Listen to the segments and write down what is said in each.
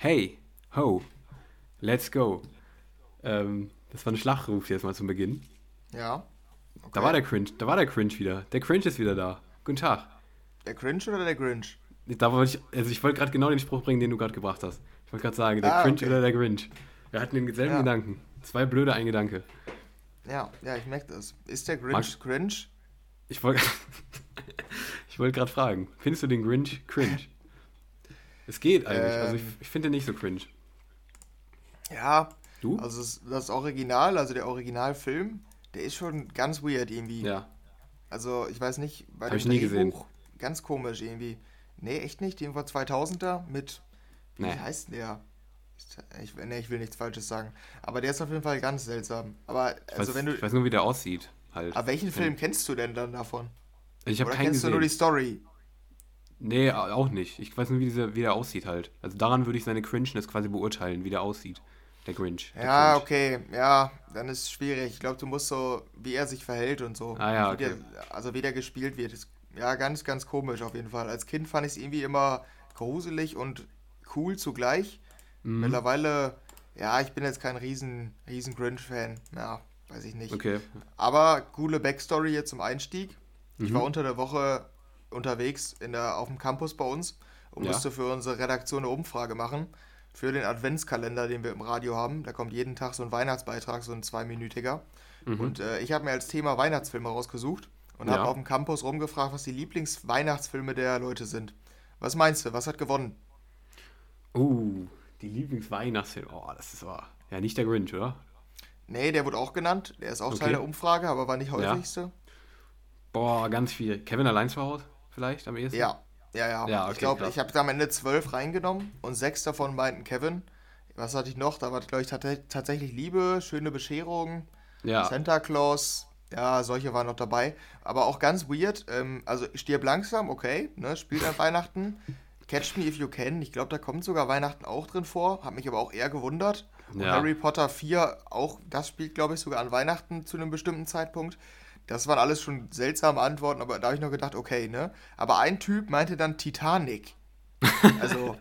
Hey, ho, let's go. Ähm, das war ein Schlachtruf jetzt mal zum Beginn. Ja. Okay. Da war der Cringe, da war der Cringe wieder. Der Cringe ist wieder da. Guten Tag. Der Cringe oder der Grinch? Da wollte ich, also ich wollte gerade genau den Spruch bringen, den du gerade gebracht hast. Ich wollte gerade sagen, der ah, Cringe okay. oder der Grinch. Wir hatten denselben ja. Gedanken. Zwei blöde, ein Gedanke. Ja, ja, ich merke das. Ist der Grinch Mag cringe? Ich wollte ich wollt gerade fragen, findest du den Grinch cringe? Es geht eigentlich, ähm, also ich, ähm. ich finde den nicht so cringe. Ja, du? Also das Original, also der Originalfilm, der ist schon ganz weird irgendwie. Ja. Also ich weiß nicht, bei Hab dem ich nie gesehen. ganz komisch irgendwie. Nee, echt nicht, den vor 2000er mit, nee. wie heißt der? Ich, nee, ich will nichts Falsches sagen. Aber der ist auf jeden Fall ganz seltsam. Aber also weiß, wenn du. Ich weiß nur, wie der aussieht. Halt. Aber welchen Film kennst du denn dann davon? Ich habe keinen kennst gesehen. du nur die Story? Nee, auch nicht. Ich weiß nur, wie, dieser, wie der aussieht halt. Also daran würde ich seine Cringeness quasi beurteilen, wie der aussieht. Der Grinch. Der ja, Grinch. okay. Ja, dann ist es schwierig. Ich glaube, du musst so, wie er sich verhält und so. Ah ja, okay. Der, also wie der gespielt wird. Ist, ja, ganz, ganz komisch auf jeden Fall. Als Kind fand ich es irgendwie immer gruselig und cool zugleich. Mhm. Mittlerweile ja, ich bin jetzt kein riesen, riesen Grinch-Fan. Ja, weiß ich nicht. Okay. Aber coole Backstory jetzt zum Einstieg. Mhm. Ich war unter der Woche unterwegs in der, auf dem Campus bei uns und ja. musste für unsere Redaktion eine Umfrage machen. Für den Adventskalender, den wir im Radio haben. Da kommt jeden Tag so ein Weihnachtsbeitrag, so ein zweiminütiger. Mhm. Und äh, ich habe mir als Thema Weihnachtsfilme rausgesucht und ja. habe auf dem Campus rumgefragt, was die Lieblingsweihnachtsfilme der Leute sind. Was meinst du? Was hat gewonnen? Uh, die Lieblingsweihnachtsfilme. Oh, das ist aber. Ja, nicht der Grinch, oder? Nee, der wurde auch genannt. Der ist auch okay. Teil der Umfrage, aber war nicht häufigste. Ja. Boah, ganz viel. Kevin allein zu Hause vielleicht am ehesten? Ja, ja, ja. ja okay, ich glaube, ich habe am Ende zwölf reingenommen und sechs davon meinten Kevin. Was hatte ich noch? Da war, glaube ich, tatsächlich Liebe, schöne Bescherung, ja. Santa Claus. Ja, solche waren noch dabei. Aber auch ganz weird. Ähm, also, stirb langsam, okay, ne, spielt an Weihnachten. Catch Me If You Can, ich glaube, da kommt sogar Weihnachten auch drin vor, hat mich aber auch eher gewundert. Und ja. Harry Potter 4, auch das spielt, glaube ich, sogar an Weihnachten zu einem bestimmten Zeitpunkt. Das waren alles schon seltsame Antworten, aber da habe ich noch gedacht, okay, ne? Aber ein Typ meinte dann Titanic. Also.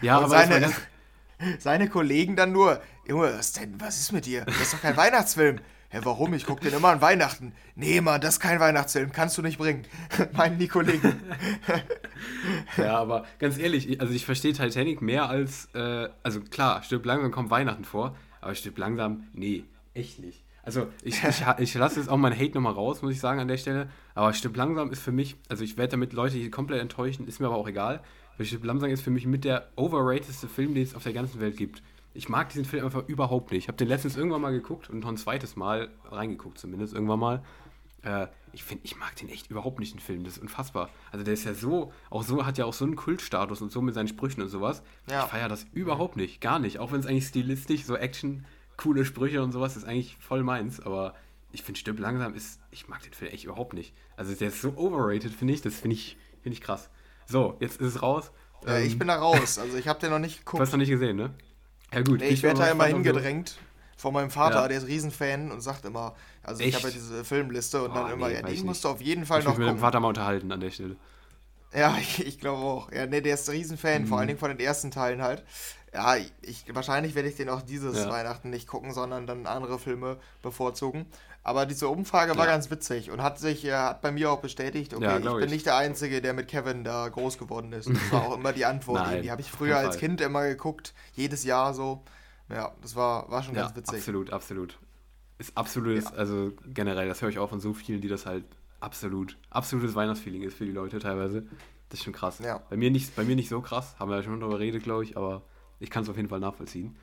ja, aber seine, seine Kollegen dann nur, Junge, was denn, was ist mit dir? Das ist doch kein Weihnachtsfilm. Hä, warum? Ich gucke den immer an Weihnachten. Nee, Mann, das ist kein Weihnachtsfilm, kannst du nicht bringen. Meinen die Kollegen. ja, aber ganz ehrlich, also ich verstehe Titanic mehr als, äh, also klar, Stück langsam kommt Weihnachten vor, aber Stück langsam, nee, echt nicht. Also ich, ich, ich lasse jetzt auch mein Hate nochmal raus, muss ich sagen, an der Stelle. Aber Stück langsam ist für mich, also ich werde damit Leute hier komplett enttäuschen, ist mir aber auch egal. Weil Stück langsam ist für mich mit der overratedste Film, den es auf der ganzen Welt gibt. Ich mag diesen Film einfach überhaupt nicht. Ich habe den letztens irgendwann mal geguckt und noch ein zweites Mal reingeguckt, zumindest irgendwann mal. Äh, ich finde, ich mag den echt überhaupt nicht, den Film. Das ist unfassbar. Also der ist ja so, auch so, hat ja auch so einen Kultstatus und so mit seinen Sprüchen und sowas. Ja. Ich feiere das überhaupt nicht, gar nicht. Auch wenn es eigentlich stilistisch, so Action, coole Sprüche und sowas ist eigentlich voll meins. Aber ich finde, Stirb langsam ist, ich mag den Film echt überhaupt nicht. Also der ist so overrated, finde ich. Das finde ich, find ich krass. So, jetzt ist es raus. Ja, ähm, ich bin da raus. Also ich habe den noch nicht geguckt. Du hast noch nicht gesehen, ne? Ja, gut. Nee, ich werde da immer hingedrängt von meinem Vater, ja. der ist Riesenfan und sagt immer, also Echt? ich habe ja diese Filmliste und oh, dann immer, nee, ja, musst du auf jeden Fall ich noch Ich mit meinem Vater mal unterhalten an der Stelle. Ja, ich, ich glaube auch. Ja, nee, der ist Riesenfan, mhm. vor allen Dingen von den ersten Teilen halt. Ja, ich, wahrscheinlich werde ich den auch dieses ja. Weihnachten nicht gucken, sondern dann andere Filme bevorzugen. Aber diese Umfrage war ganz witzig und hat sich ja, hat bei mir auch bestätigt, okay, ja, ich bin ich. nicht der Einzige, der mit Kevin da groß geworden ist. Das war auch immer die Antwort. Nein, die habe ich früher als Kind immer geguckt, jedes Jahr so. Ja, das war, war schon ja, ganz witzig. Absolut, absolut. Ist absolutes, ja. also generell, das höre ich auch von so vielen, die das halt absolut, absolutes Weihnachtsfeeling ist für die Leute teilweise. Das ist schon krass. Ja. Bei, mir nicht, bei mir nicht so krass, haben wir ja schon darüber geredet, glaube ich, aber ich kann es auf jeden Fall nachvollziehen.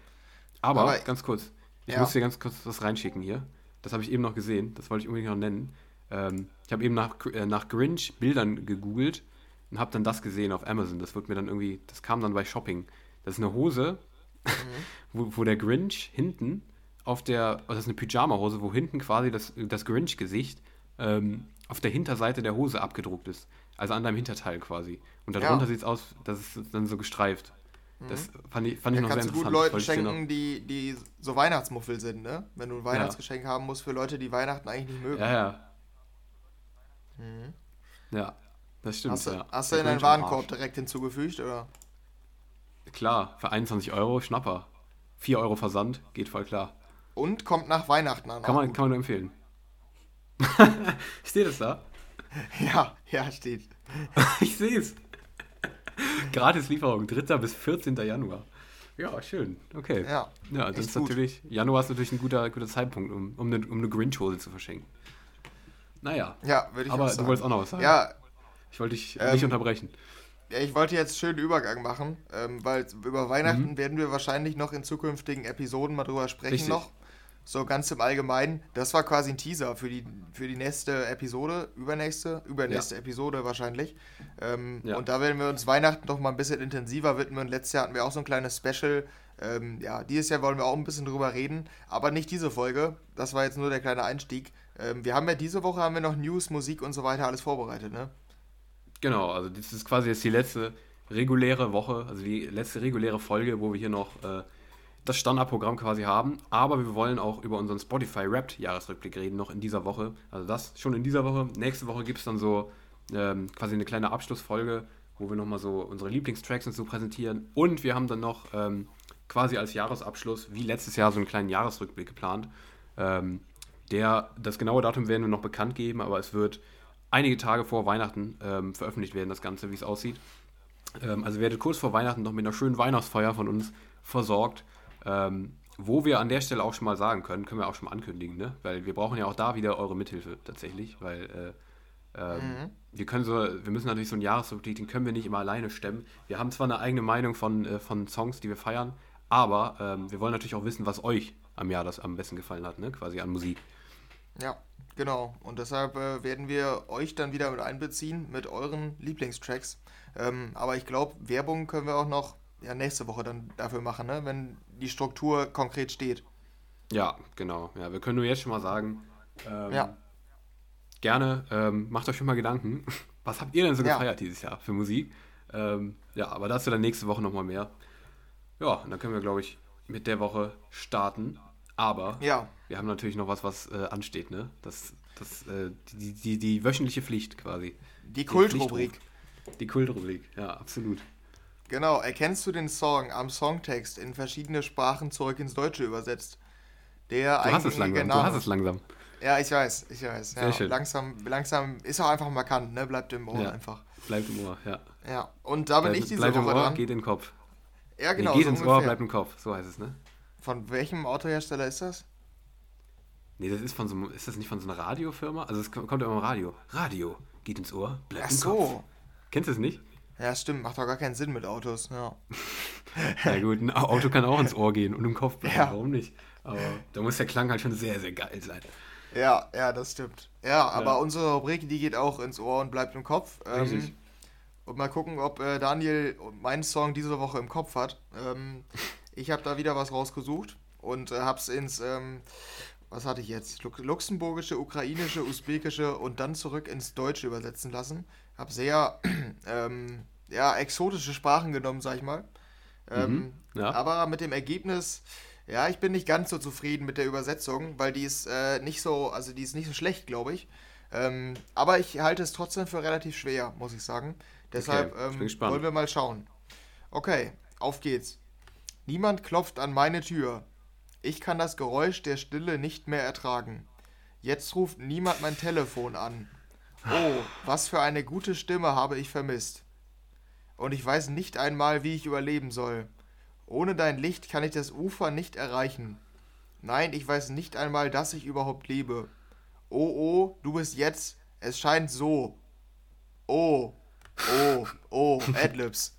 Aber, aber ganz kurz, ich muss dir ganz kurz was reinschicken hier. Das habe ich eben noch gesehen, das wollte ich unbedingt noch nennen. Ähm, ich habe eben nach, äh, nach Grinch Bildern gegoogelt und habe dann das gesehen auf Amazon. Das wird mir dann irgendwie, das kam dann bei Shopping. Das ist eine Hose, mhm. wo, wo der Grinch hinten auf der, also das ist eine Pyjama-Hose, wo hinten quasi das, das Grinch-Gesicht ähm, auf der Hinterseite der Hose abgedruckt ist. Also an deinem Hinterteil quasi. Und darunter ja. sieht es aus, das ist dann so gestreift. Das mhm. fand ich, fand ich ja, noch sehr interessant. Kannst du gut Leuten schenken, die, die so Weihnachtsmuffel sind, ne? Wenn du ein Weihnachtsgeschenk ja. haben musst für Leute, die Weihnachten eigentlich nicht mögen. Ja, ja. Mhm. Ja, das stimmt, hast du, ja. Hast du in deinen Warenkorb direkt hinzugefügt, oder? klar, für 21 Euro Schnapper. 4 Euro Versand, geht voll klar. Und kommt nach Weihnachten an. Kann man, kann man nur empfehlen. steht es da? Ja, ja, steht. ich sehe es. Gratislieferung, 3. bis 14. Januar. Ja, schön. Okay. Ja, ja das ist gut. natürlich, Januar ist natürlich ein guter, guter Zeitpunkt, um, um eine, um eine Grinch-Hose zu verschenken. Naja. Ja, würde ich Aber auch sagen. du wolltest auch noch was sagen. Ja. Ich wollte dich Ähm, nicht unterbrechen. Ja, ich wollte jetzt einen schönen Übergang machen, ähm, weil über Weihnachten Mhm. werden wir wahrscheinlich noch in zukünftigen Episoden mal drüber sprechen Richtig. noch. So ganz im Allgemeinen. Das war quasi ein Teaser für die, für die nächste Episode, übernächste, übernächste Episode wahrscheinlich. Ähm, Ja. Und da werden wir uns Weihnachten noch mal ein bisschen intensiver widmen. Letztes Jahr hatten wir auch so ein kleines Special. Ähm, ja, dieses Jahr wollen wir auch ein bisschen drüber reden, aber nicht diese Folge. Das war jetzt nur der kleine Einstieg. Ähm, wir haben ja diese Woche haben wir noch News, Musik und so weiter alles vorbereitet, ne? Genau, also das ist quasi jetzt die letzte reguläre Woche, also die letzte reguläre Folge, wo wir hier noch äh, das Standardprogramm quasi haben. Aber wir wollen auch über unseren Spotify Wrapped Jahresrückblick reden, noch in dieser Woche. Also das schon in dieser Woche. Nächste Woche gibt es dann so ähm, quasi eine kleine Abschlussfolge, wo wir nochmal so unsere Lieblingstracks und so präsentieren. Und wir haben dann noch ähm, quasi als Jahresabschluss, wie letztes Jahr, so einen kleinen Jahresrückblick geplant. Ähm, der, das genaue Datum werden wir noch bekannt geben, aber es wird einige Tage vor Weihnachten ähm, veröffentlicht werden, das Ganze, wie es aussieht. Ähm, also werdet kurz vor Weihnachten noch mit einer schönen Weihnachtsfeier von uns versorgt. Ähm, wo wir an der Stelle auch schon mal sagen können, können wir auch schon mal ankündigen, ne? Weil wir brauchen ja auch da wieder eure Mithilfe tatsächlich, weil äh, ähm, wir können so, wir müssen natürlich so einen Jahresrückblick, den können wir nicht immer alleine stemmen. Wir haben zwar eine eigene Meinung von, äh, von Songs, die wir feiern, aber ähm, wir wollen natürlich auch wissen, was euch am Jahr das am besten gefallen hat, ne? Quasi an Musik. Ja, genau. Und deshalb äh, werden wir euch dann wieder mit einbeziehen mit euren Lieblingstracks. Ähm, aber ich glaube, Werbung können wir auch noch ja, nächste Woche dann dafür machen, ne? wenn die Struktur konkret steht. Ja, genau. Ja, wir können nur jetzt schon mal sagen, ähm, Ja. gerne, ähm, macht euch schon mal Gedanken. Was habt ihr denn so Ja. gefeiert dieses Jahr für Musik? Ähm, ja, aber dazu dann nächste Woche nochmal mehr. Ja, und dann können wir, glaube ich, mit der Woche starten. Aber Ja, wir haben natürlich noch was, was äh, ansteht, ne? Das, das, äh, die, die, die wöchentliche Pflicht quasi. die Kultrubrik. Die Kultrubrik, ja, absolut. Genau, erkennst du den Song am Songtext in verschiedene Sprachen zurück ins Deutsche übersetzt? Der Du hast es langsam, du Name- hast es langsam. Ja, ich weiß, ich weiß. Sehr Ja, schön. Langsam, langsam ist auch einfach markant, ne? Bleibt im Ohr Ja. einfach. Bleibt im Ohr, ja. Ja, und da bin Bleibt, ich diese bleibt im Woche Ohr, dran. geht in den Kopf. ja, genau. nee, geht so ins Ohr, ungefähr. bleibt im Kopf. So heißt es, ne? Von welchem Autohersteller ist das? Nee, das ist von so einem, ist das nicht von so einer Radiofirma? Also es kommt ja immer im Radio. Radio, geht ins Ohr, bleibt Ach im Kopf. so. Kennst du es nicht? Ja, stimmt, macht doch gar keinen Sinn mit Autos. Ja, Na gut, ein Auto kann auch ins Ohr gehen und im Kopf bleiben, Ja. warum nicht? Aber da muss der Klang halt schon sehr, sehr geil sein. ja, ja das stimmt. Ja, aber Ja. unsere Rubrik, die geht auch ins Ohr und bleibt im Kopf. Ähm, Richtig. und mal gucken, ob äh, Daniel meinen Song diese Woche im Kopf hat. Ähm, ich habe da wieder was rausgesucht und äh, hab's ins, ähm, was hatte ich jetzt? Lu luxemburgische, ukrainische, usbekische und dann zurück ins Deutsche übersetzen lassen. Hab sehr, ähm, ja, exotische Sprachen genommen, sag ich mal. Ähm, Mhm, ja. Aber mit dem Ergebnis, ja, ich bin nicht ganz so zufrieden mit der Übersetzung, weil die ist äh, nicht so, also die ist nicht so schlecht, glaube ich. Ähm, aber ich halte es trotzdem für relativ schwer, muss ich sagen. Deshalb Okay, ich ähm, wollen wir mal schauen. Okay, auf geht's. Niemand klopft an meine Tür. Ich kann das Geräusch der Stille nicht mehr ertragen. Jetzt ruft niemand mein Telefon an. Oh, was für eine gute Stimme habe ich vermisst. Und ich weiß nicht einmal, wie ich überleben soll. Ohne dein Licht kann ich das Ufer nicht erreichen. Nein, ich weiß nicht einmal, dass ich überhaupt lebe. Oh, oh, du bist jetzt. Es scheint so. Oh, oh, oh, Adlibs.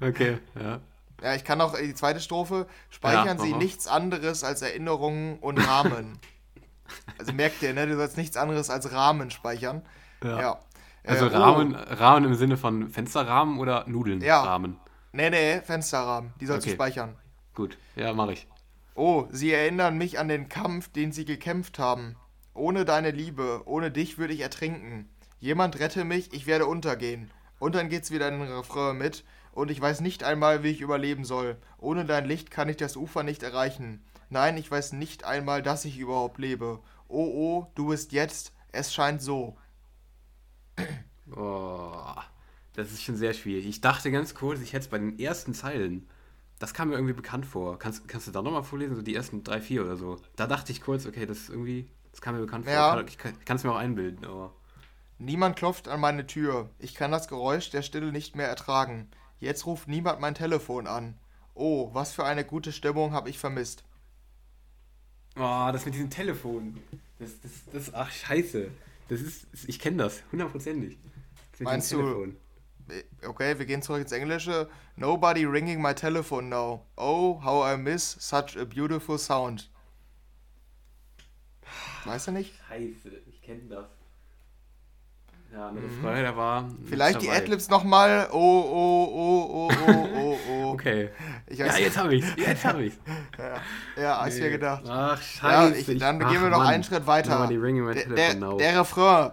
Okay, ja. Ja, ich kann auch die zweite Strophe. Speichern Ja, Sie nichts anderes als Erinnerungen und Rahmen. also merkt ihr, ne? Du sollst nichts anderes als Rahmen speichern. Ja. Ja. Also Äh, oh. Rahmen, Rahmen im Sinne von Fensterrahmen oder Nudeln? Ja. Rahmen. Nee, nee, Fensterrahmen. Die sollst Okay. du speichern. Gut, ja, mache ich. Oh, sie erinnern mich an den Kampf, den sie gekämpft haben. Ohne deine Liebe, ohne dich würde ich ertrinken. Jemand rette mich, ich werde untergehen. Und dann geht's wieder in den Refrain mit. Und ich weiß nicht einmal, wie ich überleben soll. Ohne dein Licht kann ich das Ufer nicht erreichen. Nein, ich weiß nicht einmal, dass ich überhaupt lebe. Oh, oh, du bist jetzt, es scheint so. Oh, Das ist schon sehr schwierig. Ich dachte ganz kurz, ich hätte es bei den ersten Zeilen. Das kam mir irgendwie bekannt vor. Kannst, kannst du da nochmal vorlesen? So die ersten drei, vier oder so. Da dachte ich kurz, okay, das ist irgendwie. Das kam mir bekannt Ja. vor. Ich kann es mir auch einbilden, aber. Niemand klopft an meine Tür. Ich kann das Geräusch der Stille nicht mehr ertragen. Jetzt ruft niemand mein Telefon an. Oh, was für eine gute Stimmung habe ich vermisst. Oh, das mit diesem Telefon. Das, das, das, ach, scheiße. Das ist, ich kenne das, hundertprozentig. Meinst du-. Äh, Okay, wir gehen zurück ins Englische. Nobody ringing my telephone now. Oh, how I miss such a beautiful sound. Weißt du nicht? Scheiße, ich kenne das. Ja, eine Freude, der war. Mhm. Vielleicht die dabei. Adlibs nochmal. Oh, oh, oh, oh, oh, oh, oh. Okay. Ich Ja, jetzt habe ich's. Jetzt habe ich's. ja, hast du ja gedacht. Ach, Ja, scheiße. ich, dann ach, gehen wir noch Mann. einen Schritt weiter. Ringing my Der, der, now. der Refrain.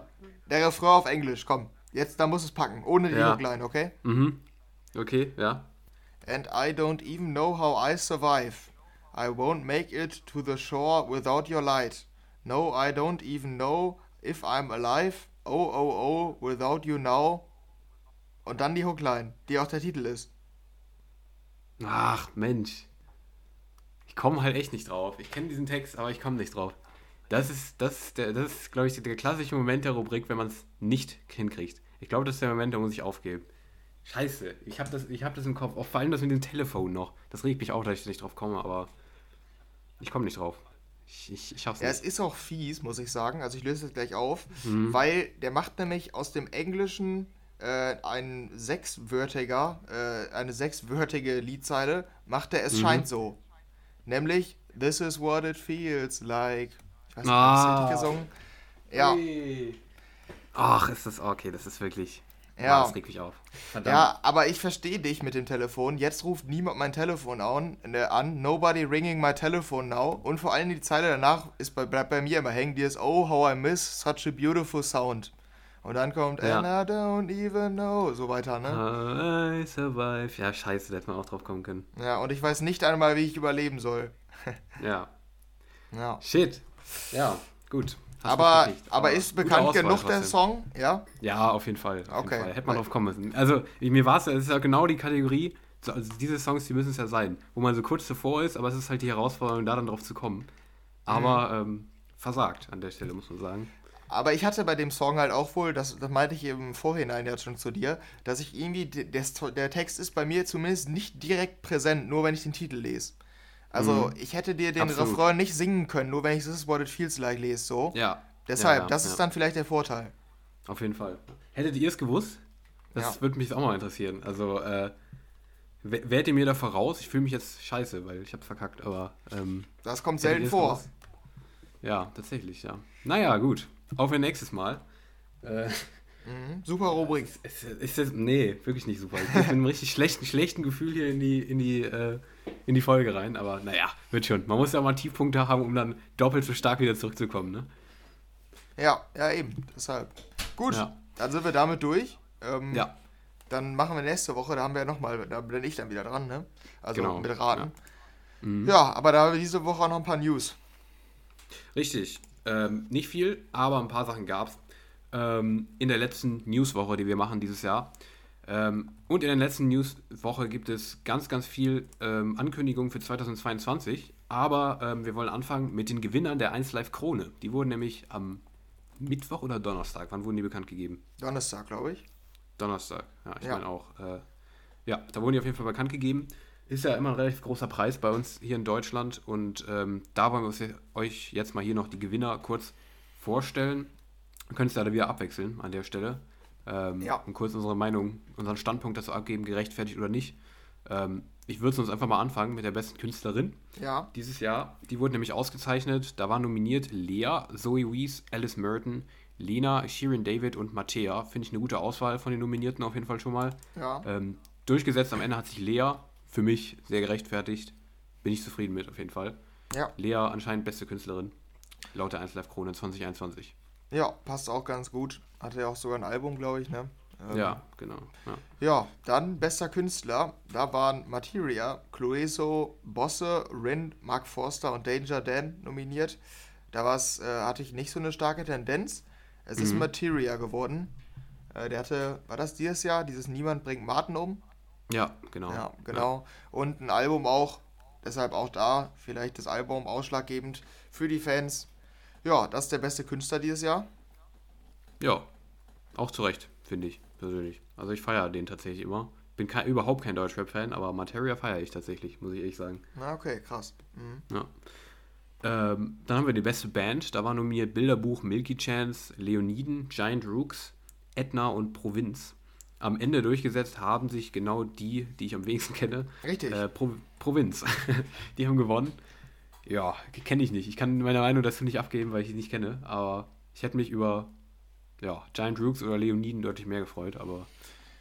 Der Refrain auf Englisch, komm. Jetzt, da muss es packen. Ohne die Ja. Hookline, okay? Mhm. Okay, ja. And I don't even know how I survive. I won't make it to the shore without your light. No, I don't even know if I'm alive. Oh, oh, oh, without you now. Und dann die Hookline, die auch der Titel ist. Ach, Mensch. Ich komme halt echt nicht drauf. Ich kenne diesen Text, aber ich komme nicht drauf. Das ist, das ist, das ist glaube ich, der klassische Moment der Rubrik, wenn man es nicht hinkriegt. Ich glaube, das ist der Moment, da muss ich aufgeben. Scheiße, ich habe das, hab das im Kopf. Auch vor allem das mit dem Telefon noch. Das regt mich auch, dass ich nicht drauf komme, aber ich komme nicht drauf. Ich, ich, ich Ja, es nicht. ist auch fies, muss ich sagen. Also ich löse es gleich auf, Mhm. weil der macht nämlich aus dem Englischen äh, ein sechswörtiger, äh, eine sechswörtige Liedzeile, macht er Es Mhm. scheint so. Nämlich This is what it feels like. Ich weiß nicht, Ah. habe ich gesungen? Ja. Ach, ist das okay, das ist wirklich. Ja. Das regt mich auf. Verdammt. ja, aber ich verstehe dich mit dem Telefon. Jetzt ruft niemand mein Telefon an, äh, an. Nobody ringing my telephone now. Und vor allem die Zeile danach ist bei, bleibt bei mir immer hängen. Die ist Oh, how I miss such a beautiful sound. Und dann kommt Ja. And I don't even know. So weiter, ne? I survive. Ja, scheiße, da hätte man auch drauf kommen können. Ja, und ich weiß nicht einmal, wie ich überleben soll. Ja. Ja. Shit. Ja, gut. Aber, aber ist bekannt Auswahl genug der. Song? Ja? Ja, auf jeden Fall. Auf Okay. Jeden Fall. Hätte man drauf kommen müssen. Also, ich- mir war es, es ist ja genau die Kategorie, so, also diese Songs, die müssen es ja sein, wo man so kurz davor ist, aber es ist halt die Herausforderung, da dann drauf zu kommen. Aber Mhm. ähm, versagt an der Stelle, muss man sagen. Aber ich hatte bei dem Song halt auch wohl, das, das meinte ich im Vorhinein ja schon zu dir, dass ich irgendwie, de- der, der Text ist bei mir zumindest nicht direkt präsent, nur wenn ich den Titel lese. Also Mhm. ich hätte dir den Absolut. Refrain nicht singen können, nur wenn ich This is what it feels like lese, so. Ja. Deshalb, ja, ja, das ist dann vielleicht der Vorteil. Auf jeden Fall. Hättet ihr es gewusst? Das würde mich auch mal interessieren. Also, äh, wärt ihr mir da voraus? Ich fühle mich jetzt scheiße, weil ich hab's verkackt, aber. Ähm, Das kommt selten vor. gewusst? Ja, tatsächlich, ja. Naja, gut. Auf ein nächstes Mal. Äh, Mhm. Super Rubrik. ist, ist das, nee, wirklich nicht super. Ich bin mit einem richtig schlechten, schlechten Gefühl hier in die, in, die, äh, in die Folge rein, aber naja, wird schon. Man muss ja mal Tiefpunkte haben, um dann doppelt so stark wieder zurückzukommen, ne? Ja, ja eben, deshalb. Gut, Ja. dann sind wir damit durch. Ähm, Ja, Dann machen wir nächste Woche, da haben wir nochmal, da bin ich dann wieder dran, ne? Also Genau, mit Raten. Mhm. Ja, aber da haben wir diese Woche auch noch ein paar News. Richtig. Ähm, nicht viel, aber ein paar Sachen gab es. Ähm, in der letzten Newswoche, die wir machen dieses Jahr. Ähm, und in der letzten Newswoche gibt es ganz, ganz viel ähm, Ankündigungen für 2022. Aber ähm, wir wollen anfangen mit den Gewinnern der 1 Live Krone. Die wurden nämlich am Mittwoch oder Donnerstag. Wann wurden die bekannt gegeben? Donnerstag, glaube ich. Donnerstag. Ja, ich Ja. meine auch. Äh, ja, da wurden die auf jeden Fall bekannt gegeben. Ist ja immer ein relativ großer Preis bei uns hier in Deutschland und ähm, da wollen wir euch jetzt mal hier noch die Gewinner kurz vorstellen. Wir können es leider wieder abwechseln an der Stelle. Ähm, Ja. Und kurz unsere Meinung, unseren Standpunkt dazu abgeben, gerechtfertigt oder nicht. Ähm, ich würde uns einfach mal anfangen mit der besten Künstlerin Ja. dieses Jahr. Die wurde nämlich ausgezeichnet. Da waren nominiert Lea, Zoe Wees, Alice Merton, Lena, Shirin David und Mattea. Finde ich eine gute Auswahl von den Nominierten auf jeden Fall schon mal. Ja. Ähm, durchgesetzt am Ende hat sich Lea. Für mich sehr gerechtfertigt. Bin ich zufrieden mit auf jeden Fall. Ja. Lea anscheinend beste Künstlerin. Laut der 1 Live Krone 2021. Ja, passt auch ganz gut. Hatte ja auch sogar ein Album, glaube ich, ne? Ähm, Ja, genau. Ja. Ja, dann bester Künstler. Da waren Materia, Clueso, Bosse, Rin, Mark Forster und Danger Dan nominiert. Da war's, äh, hatte ich nicht so eine starke Tendenz. Es ist Mhm. Materia geworden. Äh, der hatte, war das dieses Jahr, dieses Niemand bringt Martin um? Ja, genau. Ja, genau. Ja. Und ein Album auch, deshalb auch da, vielleicht das Album ausschlaggebend für die Fans. Ja, das ist der beste Künstler dieses Jahr. Ja, auch zu Recht, finde ich persönlich. Also ich feiere den tatsächlich immer. Bin kein, überhaupt kein Deutschrap-Fan, aber Materia feiere ich tatsächlich, muss ich ehrlich sagen. Na, okay, krass. Mhm. Ja. Ähm, dann haben wir die beste Band. Da war nominiert Bilderbuch, Milky Chance, Leoniden, Giant Rooks, Etna und Provinz. Am Ende durchgesetzt haben sich genau die, die ich am wenigsten kenne. Richtig. Äh, Pro Provinz. die haben gewonnen. Ja, kenne ich nicht. Ich kann meine Meinung dazu nicht abgeben, weil ich sie nicht kenne. Aber ich hätte mich über ja, Giant Rooks oder Leoniden deutlich mehr gefreut. Aber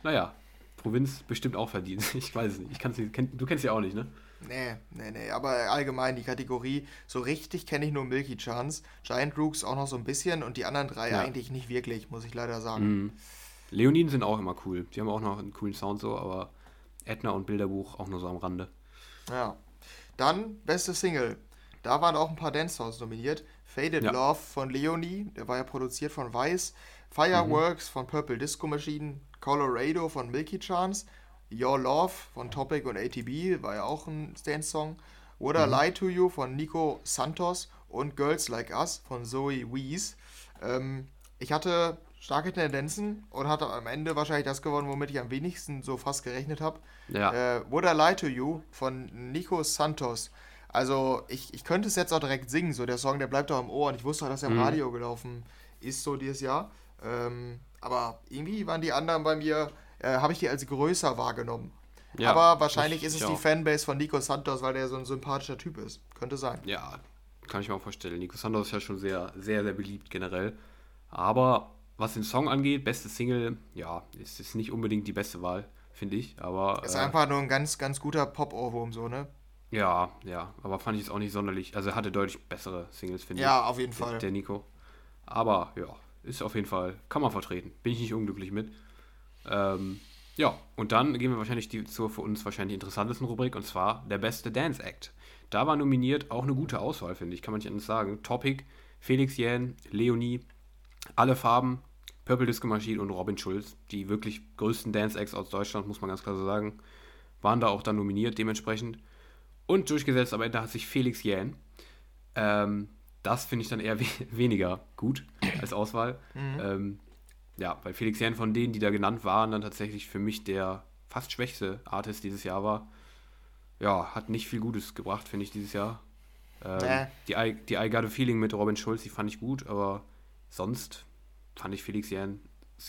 naja, Provinz bestimmt auch verdient. Ich weiß es nicht. Ich kann's nicht kenn, du kennst sie auch nicht, ne? Nee, nee, nee. Aber allgemein die Kategorie, so richtig kenne ich nur Milky Chance. Giant Rooks auch noch so ein bisschen und die anderen drei ja. eigentlich nicht wirklich, muss ich leider sagen. Mhm. Leoniden sind auch immer cool. Die haben auch noch einen coolen Sound so, aber Edna und Bilderbuch auch nur so am Rande. Ja. Dann beste Single. Da waren auch ein paar Dance-Songs nominiert. Faded ja. Love von Leonie, der war ja produziert von Vice. Fireworks mhm. von Purple Disco Machine. Colorado von Milky Chance. Your Love von Topic und ATB war ja auch ein Dance-Song. Oder mhm. Lie to You von Nico Santos und Girls Like Us von Zoe Wees. Ähm, ich hatte starke Tendenzen und hatte am Ende wahrscheinlich das gewonnen, womit ich am wenigsten so fast gerechnet habe. Ja. Äh, Would I Lie to You von Nico Santos. Also ich, ich könnte es jetzt auch direkt singen, so der Song, der bleibt doch im Ohr und ich wusste, dass er im mhm. Radio gelaufen ist, so dieses Jahr. Ähm, aber irgendwie waren die anderen bei mir, äh, habe ich die als größer wahrgenommen. Ja, aber wahrscheinlich ist es die Fanbase von Nico Santos, weil der so ein sympathischer Typ ist. Könnte sein. Ja, kann ich mir auch vorstellen. Nico Santos ist ja schon sehr, sehr, sehr beliebt generell. Aber was den Song angeht, beste Single, ja, ist, ist nicht unbedingt die beste Wahl, finde ich. Aber. Ist äh, einfach nur ein ganz, ganz guter Pop-Ohrwurm, so, ne? Ja, ja, aber fand ich es auch nicht sonderlich. Also er hatte deutlich bessere Singles, finde ja, ich. Ja, auf jeden Fall. Der, der Nico. Aber ja, ist auf jeden Fall, kann man vertreten. Bin ich nicht unglücklich mit. Ähm, ja, und dann gehen wir wahrscheinlich die, zur für uns wahrscheinlich interessantesten Rubrik und zwar der beste Dance Act. Da war nominiert auch eine gute Auswahl, finde ich, kann man nicht anders sagen. Topic, Felix Jähn, Leonie, alle Farben, Purple Disco Machine und Robin Schulz, die wirklich größten Dance Acts aus Deutschland, muss man ganz klar so sagen, waren da auch dann nominiert dementsprechend. Und durchgesetzt am Ende hat sich Felix Jähn. Ähm, das finde ich dann eher we weniger gut als Auswahl. Mhm. Ähm, ja, weil Felix Jähn von denen, die da genannt waren, dann tatsächlich für mich der fast schwächste Artist dieses Jahr war. Ja, hat nicht viel Gutes gebracht, finde ich, dieses Jahr. Ähm, äh. die, I, die I Got a Feeling mit Robin Schulz, die fand ich gut, aber sonst fand ich Felix Jähns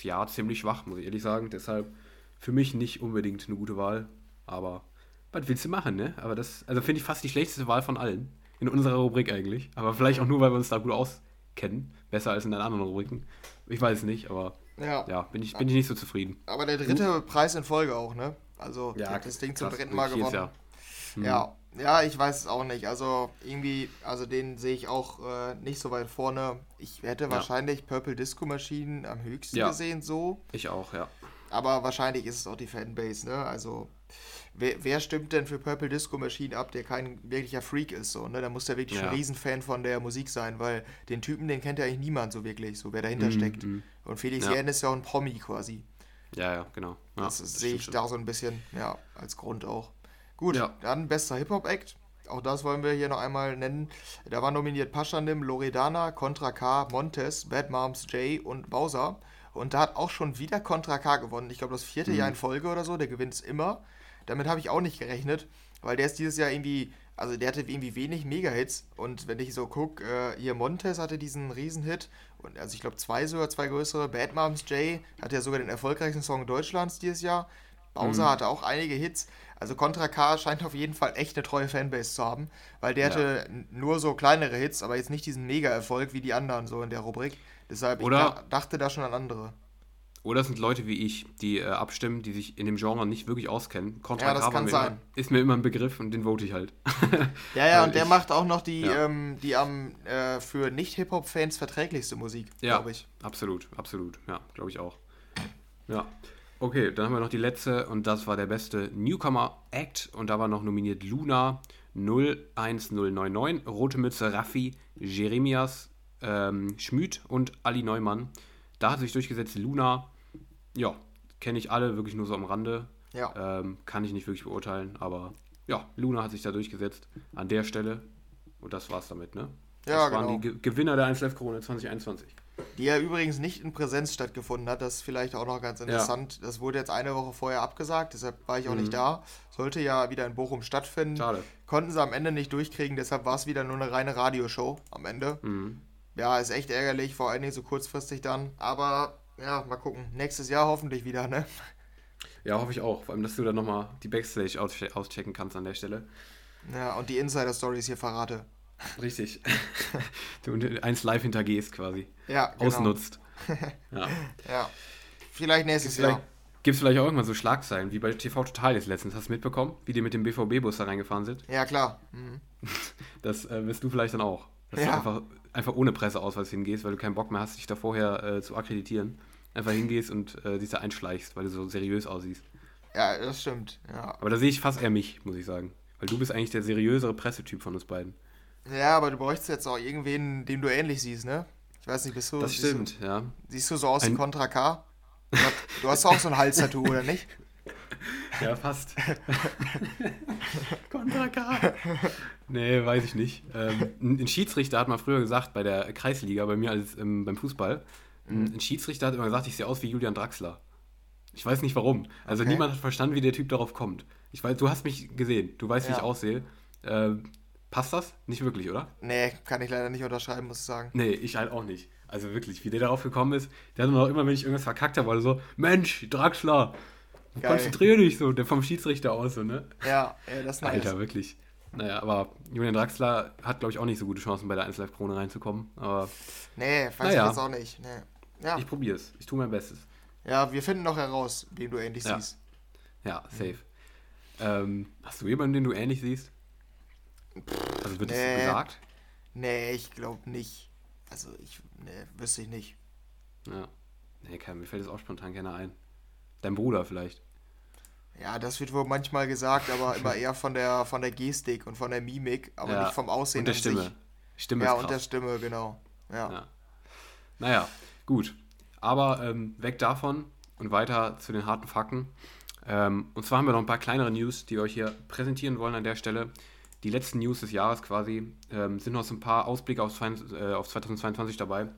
Jahr ziemlich schwach, muss ich ehrlich sagen. Deshalb für mich nicht unbedingt eine gute Wahl, aber was willst du machen, ne? Aber das, also finde ich fast die schlechteste Wahl von allen. In unserer Rubrik eigentlich. Aber vielleicht auch nur, weil wir uns da gut auskennen. Besser als in den anderen Rubriken. Ich weiß es nicht, aber ja, ja bin, ich, bin ich nicht so zufrieden. Aber der dritte du? Preis in Folge auch, ne? Also ja, das Ding zum dritten Mal gewonnen. Ja. Hm. ja. ja, ich weiß es auch nicht. Also irgendwie, also den sehe ich auch äh, nicht so weit vorne. Ich hätte ja. wahrscheinlich Purple Disco Maschinen am höchsten ja. gesehen, so. Ich auch, ja. Aber wahrscheinlich ist es auch die Fanbase, ne? Also wer, wer, stimmt denn für Purple Disco Machine ab, der kein wirklicher Freak ist, so, ne? Da muss der wirklich ja. ein Riesenfan von der Musik sein, weil den Typen, den kennt ja eigentlich niemand so wirklich, so wer dahinter mm, steckt. Mm. Und Felix ja. Jähn ist ja auch ein Promi quasi. Ja, ja, genau. Ja, das, das sehe ich da so ein bisschen, ja, als Grund auch. Gut, dann bester Hip-Hop-Act. Auch das wollen wir hier noch einmal nennen. Da war nominiert Paschanim, Loredana, Contra K, Montes, Bad Moms J und Bowser. Und da hat auch schon wieder Contra K gewonnen. Ich glaube, das vierte mhm. Jahr in Folge oder so. Der gewinnt es immer. Damit habe ich auch nicht gerechnet, weil der ist dieses Jahr irgendwie, also der hatte irgendwie wenig Mega-Hits. Und wenn ich so gucke, äh, hier Montes hatte diesen Riesenhit. Und also ich glaube zwei sogar, zwei größere. Bad Moms J hatte ja sogar den erfolgreichsten Song Deutschlands dieses Jahr. Bowser mhm. hatte auch einige Hits. Also Contra K scheint auf jeden Fall echt eine treue Fanbase zu haben, weil der ja. hatte nur so kleinere Hits, aber jetzt nicht diesen Mega-Erfolg wie die anderen so in der Rubrik. Deshalb Oder ich dachte da schon an andere. Oder es sind Leute wie ich, die äh, abstimmen, die sich in dem Genre nicht wirklich auskennen. Contra ja, das kann sein. Ist mir immer ein Begriff und den vote ich halt. ja, ja, und der ich, macht auch noch die, ja. ähm, die am äh, für Nicht-Hip-Hop-Fans verträglichste Musik, ja, glaube ich. Absolut, absolut. Ja, glaube ich auch. Ja. Okay, dann haben wir noch die letzte und das war der beste Newcomer Act und da war noch nominiert Luna 01099, Rote Mütze Raffi, Jeremias, ähm, Schmüd und Ali Neumann. Da hat sich durchgesetzt Luna ja, kenne ich alle wirklich nur so am Rande. Ja. Ähm, kann ich nicht wirklich beurteilen, aber ja, Luna hat sich da durchgesetzt an der Stelle. Und das war's damit, ne? Ja, das waren genau. die Ge Gewinner der 1 Live Corona 2021. Die ja übrigens nicht in Präsenz stattgefunden hat. Das ist vielleicht auch noch ganz interessant. Das wurde jetzt eine Woche vorher abgesagt, deshalb war ich auch Mhm. nicht da. Sollte ja wieder in Bochum stattfinden. Schade. Konnten sie am Ende nicht durchkriegen, deshalb war es wieder nur eine reine Radioshow am Ende. Mhm. Ja, ist echt ärgerlich, vor allen Dingen so kurzfristig dann. Aber ja, mal gucken. Nächstes Jahr hoffentlich wieder, ne? Ja, hoffe ich auch. Vor allem, dass du dann nochmal die Backstage auschecken auschecken kannst an der Stelle. Ja, und die Insider-Stories hier verrate. Richtig. du eins live hintergehst quasi. Ja, genau. Ausnutzt. Ja. Ja. Vielleicht nächstes Jahr. Gibt es vielleicht auch irgendwann so Schlagzeilen, wie bei TV Total jetzt letztens. Hast du mitbekommen, wie die mit dem BVB-Bus da reingefahren sind? Ja, klar. Mhm. Das äh, wirst du vielleicht dann auch. Dass Ja. du einfach, einfach ohne Presseausweis hingehst, weil du keinen Bock mehr hast, dich da vorher äh, zu akkreditieren. Einfach hingehst und äh, dich da einschleichst, weil du so seriös aussiehst. Ja, das stimmt. Ja. Aber da sehe ich fast eher mich, muss ich sagen. Weil du bist eigentlich der seriösere Pressetyp von uns beiden. ja, aber du bräuchst jetzt auch irgendwen, dem du ähnlich siehst, ne? Ich weiß nicht, bist du. Das stimmt, ja. Du, siehst du so aus wie Contra K? Du hast- Du hast auch so ein Hals-Tattoo, oder nicht? Ja, fast. Contra K. Nee, weiß ich nicht. Ähm, ein ein Schiedsrichter hat mal früher gesagt, bei der Kreisliga, bei mir als ähm, beim Fußball, ein ein Schiedsrichter hat immer gesagt, ich sehe aus wie Julian Draxler. Ich weiß nicht warum. Also Okay. niemand hat verstanden, wie der Typ darauf kommt. Ich weiß, du hast mich gesehen, du weißt, wie Ja. ich aussehe. Ähm, passt das? Nicht wirklich, oder? Nee, kann ich leider nicht unterschreiben, muss ich sagen. Nee, ich halt auch nicht. Also wirklich, wie der darauf gekommen ist, der hat immer, immer wenn ich irgendwas verkackt habe, war er so, Mensch, Draxler, Geil. konzentrier dich so, der vom Schiedsrichter aus, so, ne? Ja, ja das ist nice. Alter, wirklich. Naja, aber Julian Draxler hat, glaube ich, auch nicht so gute Chancen, bei der 1 Live Krone reinzukommen. Aber Nee, weiß Naja. ich jetzt auch nicht. Nee. Ja. ich probiere es. Ich tue mein Bestes. ja, wir finden noch heraus, wen du ähnlich Ja. siehst. Ja, safe. Ähm, hast du jemanden, den du ähnlich siehst? Also wird das Nee. so gesagt? Nee, ich glaube nicht. Also ich, nee, wüsste ich nicht. Ja. Nee, kein, mir fällt jetzt auch spontan keiner ein. Dein Bruder vielleicht. Ja, das wird wohl manchmal gesagt, aber immer eher von der von der Gestik und von der Mimik, aber ja. nicht vom Aussehen Und der Stimme. sich. Stimme Ja, und der. Stimme, genau. Ja. Ja. Naja, gut. Aber ähm, weg davon und weiter zu den harten Fakten. Ähm, und zwar haben wir noch ein paar kleinere News, die wir euch hier präsentieren wollen an der Stelle. Die letzten News des Jahres quasi ähm, sind noch so ein paar Ausblicke auf, 22 äh, auf 2022 dabei.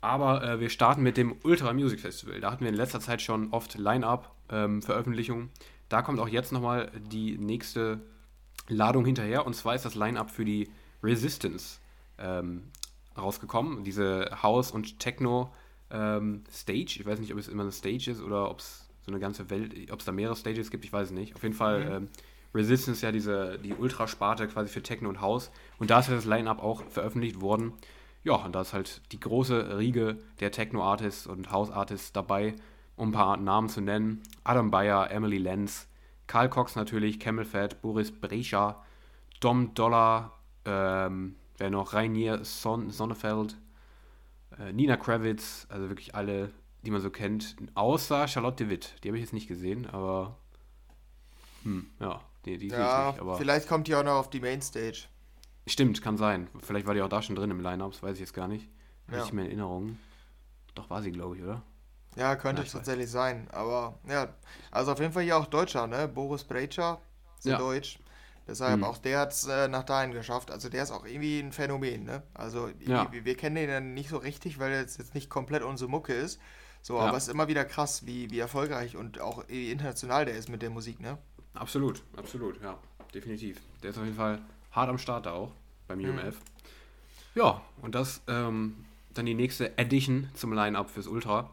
Aber äh, wir starten mit dem Ultra Music Festival. Da hatten wir in letzter Zeit schon oft Line-Up-Veröffentlichungen. da kommt auch jetzt nochmal die nächste Ladung hinterher. Und zwar ist das Line-Up für die Resistance ähm, rausgekommen. Diese House- und Techno-Stage. ich weiß nicht, ob es immer eine Stage ist oder ob es so eine ganze Welt, ob es da mehrere Stages gibt, ich weiß es nicht. Auf jeden Fall ähm, Resistance ist ja diese, die Ultrasparte quasi für Techno und House. Und da ist ja das Line-Up auch veröffentlicht worden. Ja, und da ist halt die große Riege der Techno-Artists und House-Artists dabei, um ein paar Namen zu nennen. Adam Bayer, Emily Lenz, Karl Cox natürlich, Camel Fat, Boris Brecher, Dom Dollar, ähm, wer noch, Rainier Son Sonnefeld, äh, Nina Kravitz, also wirklich alle, die man so kennt, außer Charlotte de Witt. Die habe ich jetzt nicht gesehen, aber hm, ja, die, die sehe ich Ja, nicht. Aber vielleicht kommt die auch noch auf die Mainstage. stimmt, kann sein. Vielleicht war die auch da schon drin im Line-Up, weiß ich jetzt gar nicht. Habe Ja. ich mehr in Erinnerung. Doch war sie, glaube ich, oder? Ja, könnte Ja, ich weiß. tatsächlich sein. Aber ja, also auf jeden Fall hier auch Deutscher, ne? Boris Brecher, sehr Ja. deutsch. Deshalb Mhm. auch der hat es äh, nach dahin geschafft. Also der ist auch irgendwie ein Phänomen, ne? Also Ja. wir, wir kennen den ja nicht so richtig, weil er jetzt, nicht komplett unsere Mucke ist. So, Ja. aber es ist immer wieder krass, wie, wie erfolgreich und auch wie international der ist mit der Musik, ne? Absolut, absolut, ja, definitiv. Der ist auf jeden Fall hart am Start da auch beim UMF. Ja, und das ähm, dann die nächste Edition zum Line-Up fürs Ultra.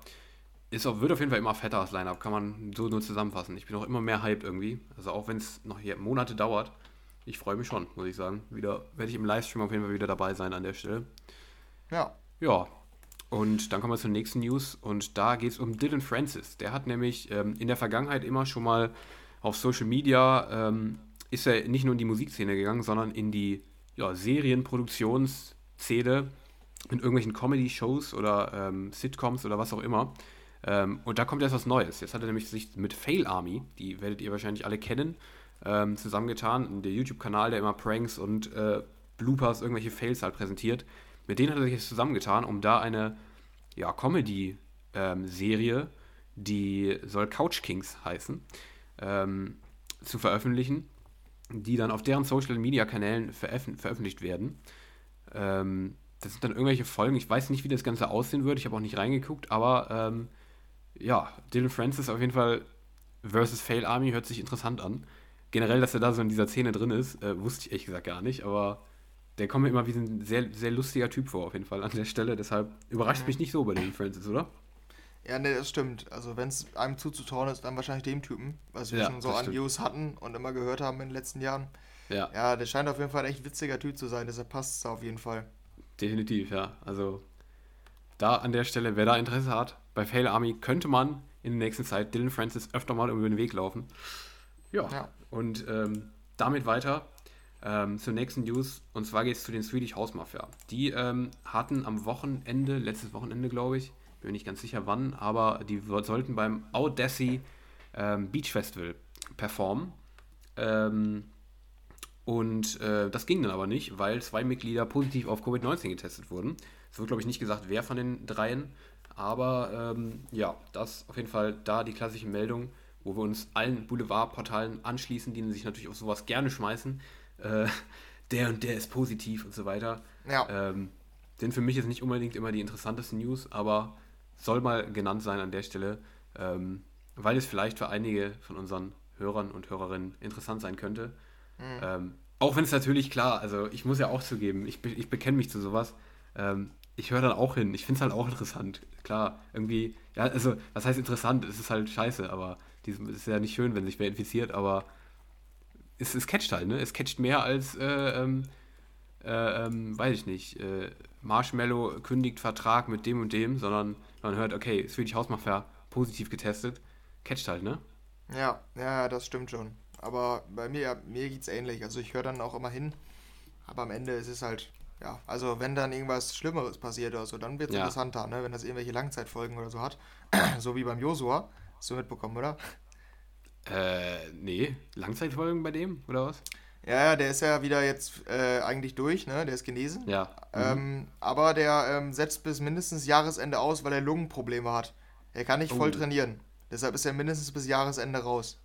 Ist auch, wird auf jeden Fall immer fetter als Line-Up, kann man so nur zusammenfassen. Ich bin auch immer mehr Hype irgendwie. Also auch wenn es noch hier Monate dauert, ich freue mich schon, muss ich sagen. Wieder werde ich im Livestream auf jeden Fall wieder dabei sein an der Stelle. Ja. Ja, und dann kommen wir zur nächsten News und da geht es um Dylan Francis. Der hat nämlich ähm, in der Vergangenheit immer schon mal auf Social Media, ähm, ist er nicht nur in die Musikszene gegangen, sondern in die ja, Serienproduktionsszene, in irgendwelchen Comedy-Shows oder ähm, Sitcoms oder was auch immer. Ähm, und da kommt jetzt was Neues. Jetzt hat er nämlich sich mit Fail Army, die werdet ihr wahrscheinlich alle kennen, ähm, zusammengetan. Der YouTube-Kanal, der immer Pranks und äh, Bloopers, irgendwelche Fails halt präsentiert. Mit denen hat er sich jetzt zusammengetan, um da eine ja, Comedy-Serie, die soll Couch Kings heißen, ähm, zu veröffentlichen, die dann auf deren Social Media Kanälen veröf veröffentlicht werden. Ähm, das sind dann irgendwelche Folgen. Ich weiß nicht, wie das Ganze aussehen wird. Ich habe auch nicht reingeguckt, aber ähm, ja, Dylan Francis auf jeden Fall versus Fail Army hört sich interessant an. Generell, dass er da so in dieser Szene drin ist, äh, wusste ich ehrlich gesagt gar nicht, aber der kommt mir immer wie ein sehr, sehr lustiger Typ vor, auf jeden Fall an der Stelle. Deshalb überrascht mich nicht so bei Dylan Francis, oder? Ja, ne, das stimmt. Also, wenn es einem zuzutrauen ist, dann wahrscheinlich dem Typen, was wir ja, schon so an News hatten und immer gehört haben in den letzten Jahren. Ja. Ja, der scheint auf jeden Fall ein echt witziger Typ zu sein, deshalb passt es auf jeden Fall. Definitiv, ja. Also, da an der Stelle, wer da Interesse hat, bei Fail Army könnte man in der nächsten Zeit Dylan Francis öfter mal über den Weg laufen. Ja. ja. Und ähm, damit weiter ähm, zur nächsten News. Und zwar geht es zu den Swedish House Mafia. Die ähm, hatten am Wochenende, letztes Wochenende glaube ich, bin mir nicht ganz sicher wann, aber die sollten beim Audacity ähm, Beach Festival performen. Ähm, und äh, das ging dann aber nicht, weil zwei Mitglieder positiv auf Covid-19 getestet wurden. Es wird, glaube ich, nicht gesagt, wer von den dreien. Aber ähm, ja, das auf jeden Fall da die klassische Meldung, wo wir uns allen Boulevardportalen anschließen, die sich natürlich auf sowas gerne schmeißen. Äh, der und der ist positiv und so weiter. Ja. Ähm, denn für mich ist nicht unbedingt immer die interessanteste News, aber soll mal genannt sein an der Stelle, ähm, weil es vielleicht für einige von unseren Hörern und Hörerinnen interessant sein könnte. Mhm. Ähm, auch wenn es natürlich klar, also ich muss ja auch zugeben, ich, ich bekenne mich zu sowas. Ähm, ich höre dann auch hin. Ich finde es halt auch interessant. Klar, irgendwie, ja, also, was heißt interessant? Es ist halt scheiße, aber es ist ja nicht schön, wenn sich wer infiziert, aber es, es catcht halt, ne? Es catcht mehr als, äh, ähm, äh, ähm, weiß ich nicht, äh, Marshmallow kündigt Vertrag mit dem und dem, sondern man hört, okay, Swedish House Mafia positiv getestet, catcht halt, ne? Ja, ja, das stimmt schon. Aber bei mir, mir es ähnlich. Also ich höre dann auch immer hin, aber am Ende ist es halt, ja, also wenn dann irgendwas Schlimmeres passiert oder so, dann wird es ja. interessanter, ne? Wenn das irgendwelche Langzeitfolgen oder so hat. so wie beim Josua. Hast du mitbekommen, oder? Äh, nee. Langzeitfolgen bei dem, oder was? Ja, der ist ja wieder jetzt äh, eigentlich durch, ne? Der ist genesen. Ja. Mhm. Ähm, aber der ähm, setzt bis mindestens Jahresende aus, weil er Lungenprobleme hat. Er kann nicht oh. voll trainieren. Deshalb ist er mindestens bis Jahresende raus.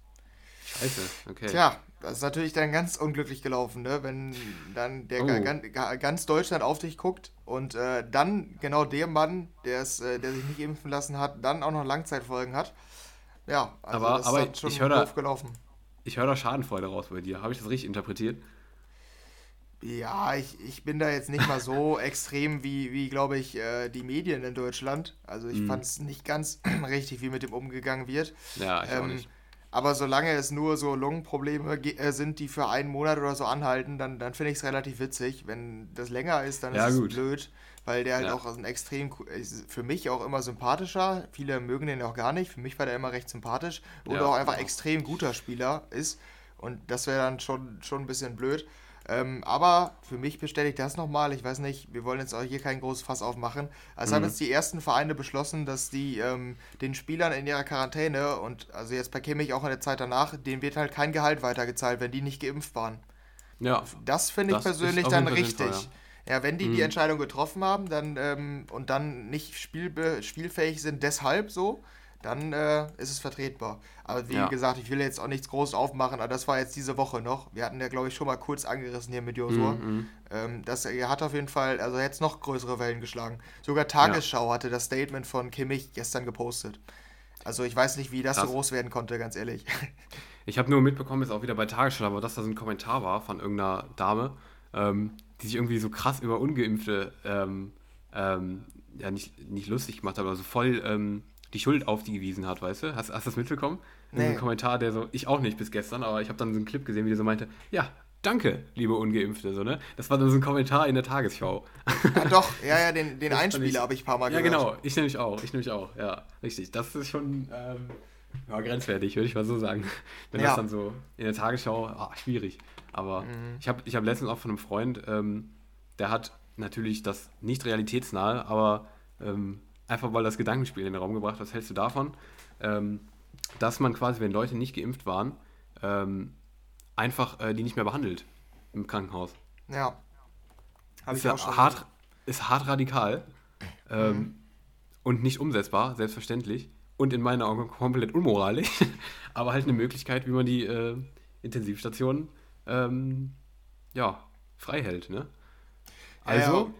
Scheiße, okay. Tja, das ist natürlich dann ganz unglücklich gelaufen, ne? Wenn dann der oh. ganz, ganz Deutschland auf dich guckt und äh, dann genau der Mann, der, äh, der sich nicht impfen lassen hat, dann auch noch Langzeitfolgen hat. Ja, also aber, das aber ist schon ich höre da, gelaufen. Ich höre da Schadenfreude raus bei dir. Habe ich das richtig interpretiert? Ja, ich, ich bin da jetzt nicht mal so extrem wie, wie glaube ich, äh, die Medien in Deutschland. Also ich mm. fand es nicht ganz richtig, wie mit dem umgegangen wird. Ja, ich ähm, auch nicht. Aber solange es nur so Lungenprobleme äh, sind, die für einen Monat oder so anhalten, dann, dann finde ich es relativ witzig. Wenn das länger ist, dann ja, ist es blöd, weil der halt ja. auch ein extrem, für mich auch immer sympathischer. Viele mögen den auch gar nicht. Für mich war der immer recht sympathisch. Oder ja, auch einfach extrem guter Spieler ist. Und das wäre dann schon, schon ein bisschen blöd. Ähm, aber für mich bestätigt das nochmal, ich weiß nicht, wir wollen jetzt auch hier kein großes Fass aufmachen. Also mhm. haben jetzt die ersten Vereine beschlossen, dass die ähm, den Spielern in ihrer Quarantäne und also jetzt bei Kimmich auch in der Zeit danach, denen wird halt kein Gehalt weitergezahlt, wenn die nicht geimpft waren. Ja. Das finde ich persönlich dann richtig. Fall, ja. ja. wenn die mhm. die Entscheidung getroffen haben dann ähm, und dann nicht spielfähig sind, deshalb so, dann äh, ist es vertretbar. Aber wie ja. gesagt, ich will jetzt auch nichts groß aufmachen, aber das war jetzt diese Woche noch. Wir hatten ja, glaube ich, schon mal kurz angerissen hier mit Josua. Mhm. mhm. Ähm, das er hat auf jeden Fall, also jetzt noch größere Wellen geschlagen. Sogar Tagesschau ja. hatte das Statement von Kimmich gestern gepostet. Also ich weiß nicht, wie das Krass. so groß werden konnte, ganz ehrlich. Ich habe nur mitbekommen, jetzt auch wieder bei Tagesschau, aber dass da so ein Kommentar war von irgendeiner Dame, ähm, die sich irgendwie so krass über Ungeimpfte ähm, ähm ja, nicht, nicht lustig gemacht hat, aber so voll ähm, die Schuld auf die gewiesen hat, weißt du? Hast, hast du das mitbekommen? Nee. Ein Kommentar, der so, ich auch nicht bis gestern, aber ich habe dann so einen Clip gesehen, wie der so meinte, ja, danke, liebe Ungeimpfte, so, ne? Das war dann so ein Kommentar in der Tagesschau. Ja, doch, ja, ja, den, den Einspieler habe ich ein paar Mal ja, gehört. Ja, genau, ich nämlich auch, ich nämlich auch, ja, richtig. Das ist schon ähm, ja, grenzwertig, würde ich mal so sagen. Wenn ja. das dann so in der Tagesschau, ah, schwierig. Aber mhm. ich habe ich hab letztens auch von einem Freund, ähm, der hat natürlich das nicht realitätsnahe, aber ähm, einfach weil das Gedankenspiel in den Raum gebracht, was hältst du davon? Ähm, dass man quasi, wenn Leute nicht geimpft waren, ähm, einfach äh, die nicht mehr behandelt im Krankenhaus. Ja. Hab ist, ja hart, ist hart radikal ähm, mhm. und nicht umsetzbar, selbstverständlich. und in meinen Augen komplett unmoralisch, aber halt eine Möglichkeit, wie man die äh, Intensivstationen ähm, ja, frei hält. Ne? Also, ja,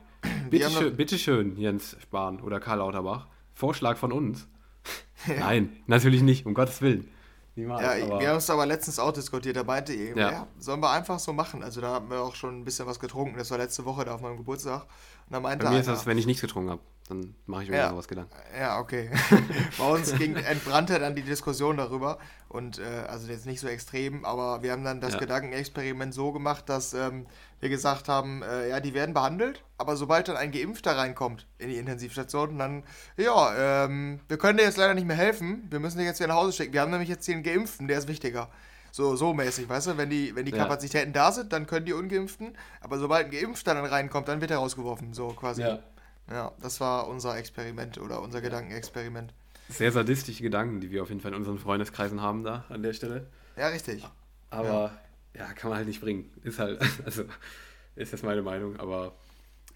bitte, schön, bitte schön, Jens Spahn oder Karl Lauterbach, Vorschlag von uns. Nein, natürlich nicht, um Gottes Willen. Niemals, ja, wir haben es aber letztens auch diskutiert. Da meinte ihr, ja. ja. sollen wir einfach so machen. Also da haben wir auch schon ein bisschen was getrunken. Das war letzte Woche da auf meinem Geburtstag. Und da meinte Bei mir einer, ist das, wenn ich nichts getrunken habe. Dann mache ich mir ja, sowas Gedanken. Ja, okay. Bei uns ging, entbrannte dann die Diskussion darüber. Und äh, also jetzt nicht so extrem, aber wir haben dann das ja. Gedankenexperiment so gemacht, dass ähm, wir gesagt haben, äh, ja, die werden behandelt, aber sobald dann ein Geimpfter reinkommt in die Intensivstation, dann, ja, ähm, wir können dir jetzt leider nicht mehr helfen, wir müssen dich jetzt wieder nach Hause schicken. Wir haben nämlich jetzt einen Geimpften, der ist wichtiger. So, so mäßig, weißt du? Wenn die, wenn die Kapazitäten ja. da sind, dann können die Ungeimpften, aber sobald ein Geimpfter dann reinkommt, dann wird er rausgeworfen, so quasi. Ja. Ja, das war unser Experiment oder unser Gedankenexperiment. Sehr sadistische Gedanken, die wir auf jeden Fall in unseren Freundeskreisen haben da an der Stelle. Ja, richtig. Aber ja, ja kann man halt nicht bringen. Ist halt, also ist das meine Meinung, aber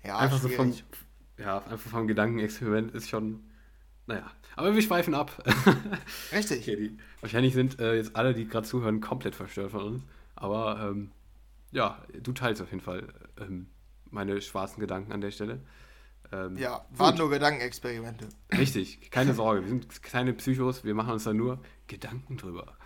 ja, einfach so vom, ja, einfach vom Gedankenexperiment ist schon, naja. Aber wir schweifen ab. Richtig. Okay, die, wahrscheinlich sind äh, jetzt alle, die gerade zuhören, komplett verstört von uns. Aber ähm, ja, du teilst auf jeden Fall ähm, meine schwarzen Gedanken an der Stelle. Ähm, ja, waren gut. nur Gedankenexperimente. Richtig, keine Sorge, wir sind keine Psychos, wir machen uns da nur Gedanken drüber.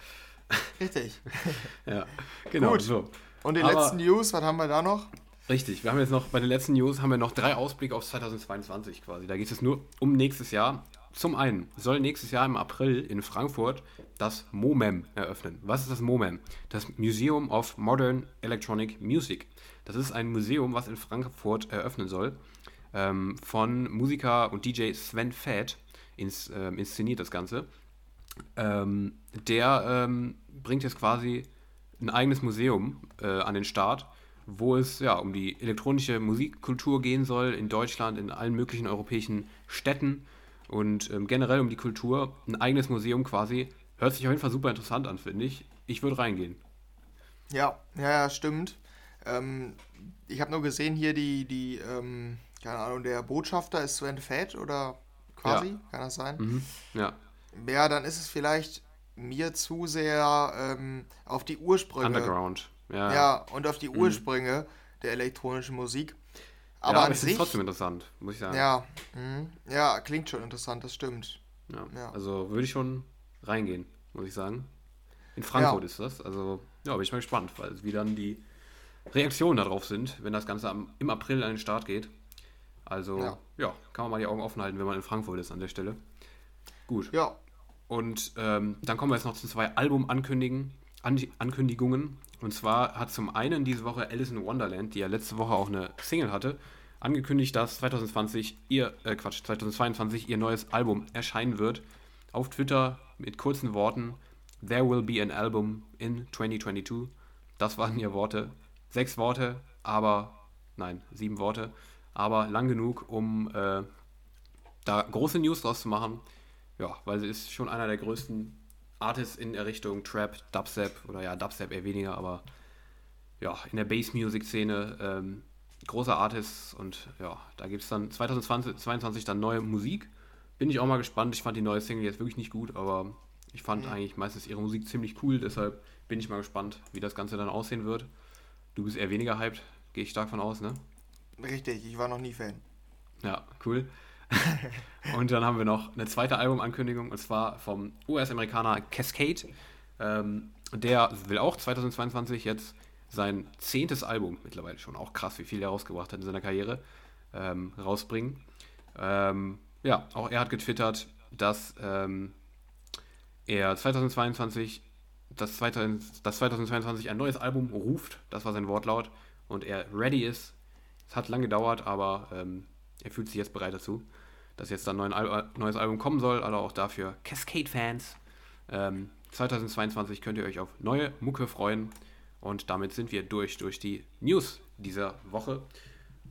Richtig. ja, genau. Gut. So. Und die Aber, letzten News, was haben wir da noch? Richtig, wir haben jetzt noch, bei den letzten News haben wir noch drei Ausblicke auf 2022 quasi. Da geht es nur um nächstes Jahr. Zum einen soll nächstes Jahr im April in Frankfurt das MOMEM eröffnen. Was ist das MOMEM? Das Museum of Modern Electronic Music. Das ist ein Museum, was in Frankfurt eröffnen soll ähm, von Musiker und DJ Sven Fett ins, äh, inszeniert das Ganze. Ähm, der ähm, bringt jetzt quasi ein eigenes Museum äh, an den Start, wo es ja um die elektronische Musikkultur gehen soll in Deutschland, in allen möglichen europäischen Städten und ähm, generell um die Kultur. Ein eigenes Museum quasi. Hört sich auf jeden Fall super interessant an, finde ich. Ich würde reingehen. Ja, ja, stimmt. Ähm, ich habe nur gesehen hier die, die ähm, keine Ahnung, der Botschafter ist Sven Fett oder quasi, ja. kann das sein? Mhm. Ja. Ja, dann ist es vielleicht mir zu sehr ähm, auf die Ursprünge. Underground, ja. Ja, und auf die mhm. Ursprünge mhm. der elektronischen Musik. Aber, ja, aber es ist trotzdem interessant, muss ich sagen. Ja, mh, ja, klingt schon interessant, das stimmt. Ja, ja. Also würde ich schon reingehen, muss ich sagen. In Frankfurt ja. ist das. Also, ja, bin ich mal gespannt, weil wie dann die Reaktionen darauf sind, wenn das Ganze am, im April an den Start geht. Also, ja. ja. kann man mal die Augen offen halten, wenn man in Frankfurt ist an der Stelle. Gut. Ja. Und ähm, dann kommen wir jetzt noch zu zwei Albumankündigungen. Ankündigungen. Und zwar hat zum einen diese Woche Alice in Wonderland, die ja letzte Woche auch eine Single hatte, angekündigt, dass 2020 ihr, äh Quatsch, 2022 ihr neues Album erscheinen wird. Auf Twitter mit kurzen Worten: There will be an album in 2022. Das waren ihre Worte. Sechs Worte, aber nein, sieben Worte aber lang genug, um äh, da große News draus zu machen. Ja, weil sie ist schon einer der größten Artists in der Richtung Trap, Dubstep oder ja, Dubstep eher weniger, aber ja, in der Bass-Music-Szene ähm, großer Artist und ja, da gibt es dann 2022 dann neue Musik. Bin ich auch mal gespannt. Ich fand die neue Single jetzt wirklich nicht gut, aber ich fand mhm. eigentlich meistens ihre Musik ziemlich cool, deshalb bin ich mal gespannt, wie das Ganze dann aussehen wird. Du bist eher weniger hyped, gehe ich stark von aus, ne? Richtig, ich war noch nie Fan. Ja, cool. und dann haben wir noch eine zweite Albumankündigung und zwar vom US-Amerikaner Cascade. Ähm, der will auch 2022 jetzt sein zehntes Album, mittlerweile schon auch krass, wie viel er rausgebracht hat in seiner Karriere, ähm, rausbringen. Ähm, ja, auch er hat getwittert, dass ähm, er 2022 dass, 2022 ein neues Album ruft, das war sein Wortlaut, und er ready ist es hat lange gedauert, aber ähm, er fühlt sich jetzt bereit dazu, dass jetzt ein Al neues Album kommen soll. Also auch dafür Cascade-Fans. Ähm, 2022 könnt ihr euch auf neue Mucke freuen. Und damit sind wir durch, durch die News dieser Woche.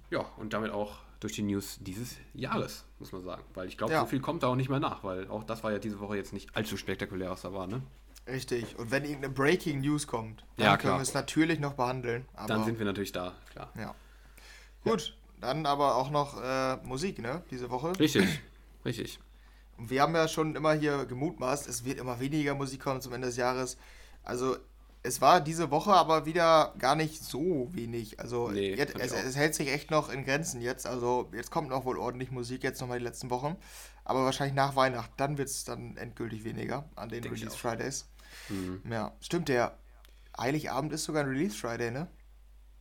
Ja, und damit auch durch die News dieses Jahres, muss man sagen. Weil ich glaube, ja. so viel kommt da auch nicht mehr nach, weil auch das war ja diese Woche jetzt nicht allzu spektakulär, was da war, ne? Richtig. Und wenn irgendeine Breaking News kommt, dann ja, können wir es natürlich noch behandeln. dann sind wir natürlich da, klar. Ja. Gut, dann aber auch noch äh, Musik, ne, diese Woche. Richtig, richtig. Und wir haben ja schon immer hier gemutmaßt, es wird immer weniger Musik kommen zum Ende des Jahres. Also es war diese Woche aber wieder gar nicht so wenig. Also Nee, jetzt, es, es hält sich echt noch in Grenzen jetzt. Also jetzt kommt noch wohl ordentlich Musik, jetzt nochmal die letzten Wochen. Aber wahrscheinlich nach Weihnachten, dann wird es dann endgültig weniger an den Denk Release. Fridays. Mhm. Ja, stimmt, der Heiligabend ist sogar ein Release Friday, ne?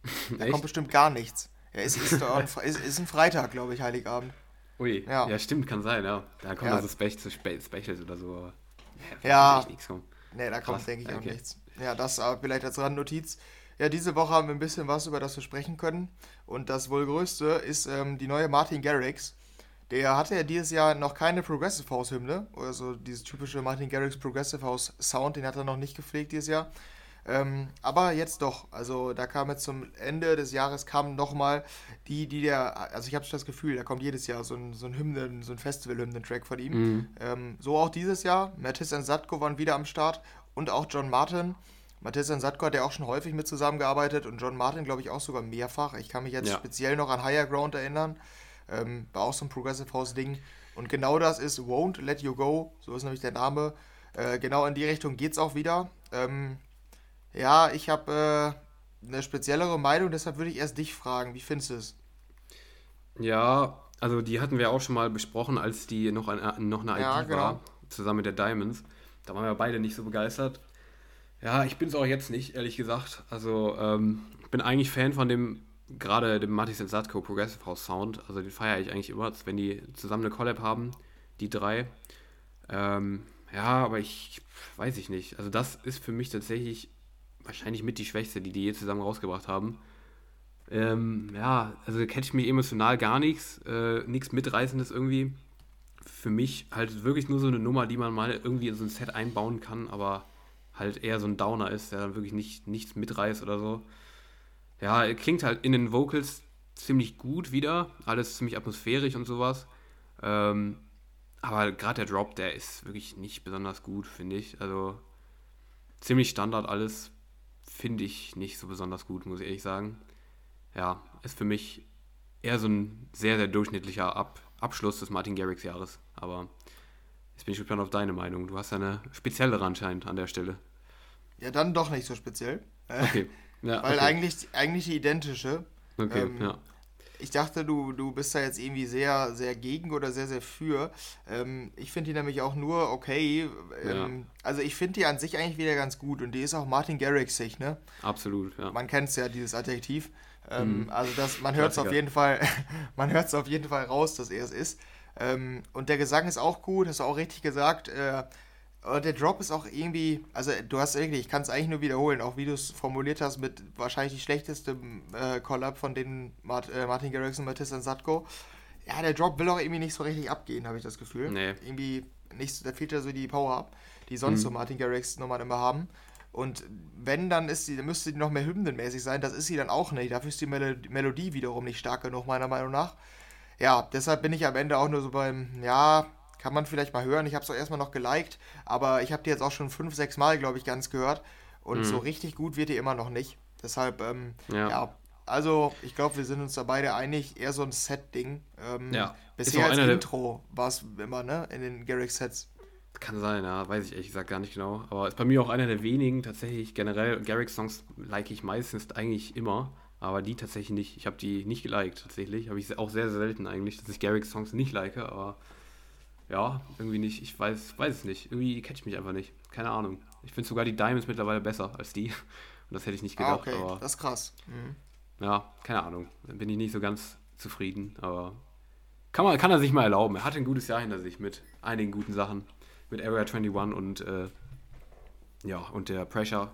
Da kommt bestimmt gar nichts. Ja, es ist, ein, Fre- ist, ein Freitag, glaube ich, Heiligabend. Ui, Ja. ja. stimmt, kann sein, ja. Da kommen Ja. also Spech Spe Specials oder so. Ja. wird echt nichts kommen. Ne, da kommt, denke ich, auch okay. nichts. Ja, das aber vielleicht als Randnotiz. Ja, diese Woche haben wir ein bisschen was, über das wir sprechen können. Und das wohl größte ist ähm, die neue Martin Garrix. Der hatte ja dieses Jahr noch keine Progressive House Hymne. Also dieses typische Martin Garrix Progressive House Sound, den hat er noch nicht gepflegt dieses Jahr. Ähm, aber jetzt doch. Also da kam jetzt zum Ende des Jahres kam nochmal die, die der, also ich habe das Gefühl, da kommt jedes Jahr so ein, so ein Hymnen, so ein Festival-Hymnen-Track von ihm. Mhm. Ähm, so auch dieses Jahr. Mattis und Satko waren wieder am Start und auch John Martin. Mattis und Satko hat ja auch schon häufig mit zusammengearbeitet und John Martin, glaube ich, auch sogar mehrfach. Ich kann mich jetzt Ja. speziell noch an Higher Ground erinnern. Ähm, war auch so ein Progressive House-Ding. Und genau das ist Won't Let You Go, so ist nämlich der Name. Äh, genau in die Richtung geht es auch wieder. Ähm, ja, ich habe äh, eine speziellere Meinung, deshalb würde ich erst dich fragen. Wie findest du es? Ja, also die hatten wir auch schon mal besprochen, als die noch, ein, noch eine ID Ja, genau. war, zusammen mit der Diamonds. Da waren wir beide nicht so begeistert. Ja, ich bin es auch jetzt nicht, ehrlich gesagt. Also, ähm, ich bin eigentlich Fan von dem, gerade dem Matis Satko Progressive House Sound. Also, den feiere ich eigentlich immer, wenn die zusammen eine Collab haben, die drei. Ähm, ja, aber ich weiß ich nicht. Also, das ist für mich tatsächlich wahrscheinlich mit die Schwächste, die die je zusammen rausgebracht haben. Ähm, ja, also catcht mich emotional gar nichts, äh, nichts Mitreißendes irgendwie. Für mich halt wirklich nur so eine Nummer, die man mal irgendwie in so ein Set einbauen kann, aber halt eher so ein Downer ist, der dann wirklich nicht, nichts mitreißt oder so. Ja, er klingt halt in den Vocals ziemlich gut wieder, alles ziemlich atmosphärisch und sowas. Ähm, aber gerade der Drop, der ist wirklich nicht besonders gut, finde ich. Also ziemlich Standard alles, finde ich nicht so besonders gut, muss ich ehrlich sagen ja, ist für mich eher so ein sehr, sehr durchschnittlicher Ab Abschluss des Martin Garrix Jahres. Aber jetzt bin ich gespannt auf deine Meinung. Du hast ja eine speziellere anscheinend an der Stelle. Ja, dann doch nicht so speziell. Okay. Ja, Weil okay. eigentlich, eigentlich die identische. Okay, ähm, ja. Ich dachte, du, du bist da jetzt irgendwie sehr, sehr gegen oder sehr, sehr für. Ähm, ich finde die nämlich auch nur okay. Ähm, Also ich finde die an sich eigentlich wieder ganz gut und die ist auch Martin Garrixig, ne? Absolut, ja. Man kennt es ja, dieses Adjektiv. Ähm, Also das, man hört es auf jeden Fall, man hört es auf jeden Fall raus, dass er es ist. Ähm, und der Gesang ist auch gut, hast du auch richtig gesagt. Äh, der Drop ist auch irgendwie, also du hast wirklich, ich kann es eigentlich nur wiederholen, auch wie du es formuliert hast, mit wahrscheinlich die schlechteste äh, Collab von den Mart, äh, Martin Garrix und und Satko. Ja, der Drop will auch irgendwie nicht so richtig abgehen, habe ich das Gefühl. Nee. Irgendwie nicht, da fehlt ja so die Power die sonst Mhm. so Martin Garrix Nummern immer haben. Und wenn, dann ist sie, dann müsste die noch mehr hymnenmäßig sein. Das ist sie dann auch nicht. Dafür ist die Melo Melodie wiederum nicht stark genug, meiner Meinung nach. Ja, deshalb bin ich am Ende auch nur so beim, ja, kann man vielleicht mal hören. Ich habe es auch erstmal noch geliked, aber ich habe die jetzt auch schon fünf, sechs Mal, glaube ich, ganz gehört. Und Mhm. so richtig gut wird die immer noch nicht. Deshalb, ähm, ja. Ja. also ich glaube, wir sind uns da beide einig, eher so ein Set-Ding. Ähm, Ja. Bisher als Intro war es immer, ne, in den Garrick-Sets. Kann sein, ja, weiß ich ehrlich gesagt gar nicht genau. Aber ist bei mir auch einer der wenigen, tatsächlich generell, Garrix-Songs like ich meistens eigentlich immer, aber die tatsächlich nicht. Ich habe die nicht geliked, tatsächlich. Habe ich auch sehr, sehr selten eigentlich, dass ich Garrix-Songs nicht like, aber ja, irgendwie nicht. Ich weiß, weiß es nicht. Irgendwie catcht mich einfach nicht. Keine Ahnung. Ich finde sogar die Diamonds mittlerweile besser als die. Und das hätte ich nicht Ah, gedacht, okay, aber das ist krass. Mhm. ja, keine Ahnung. Bin ich nicht so ganz zufrieden, aber kann, man, kann er sich mal erlauben. Er hatte ein gutes Jahr hinter sich mit einigen guten Sachen. Mit Area 21 und äh, ja, und der Pressure.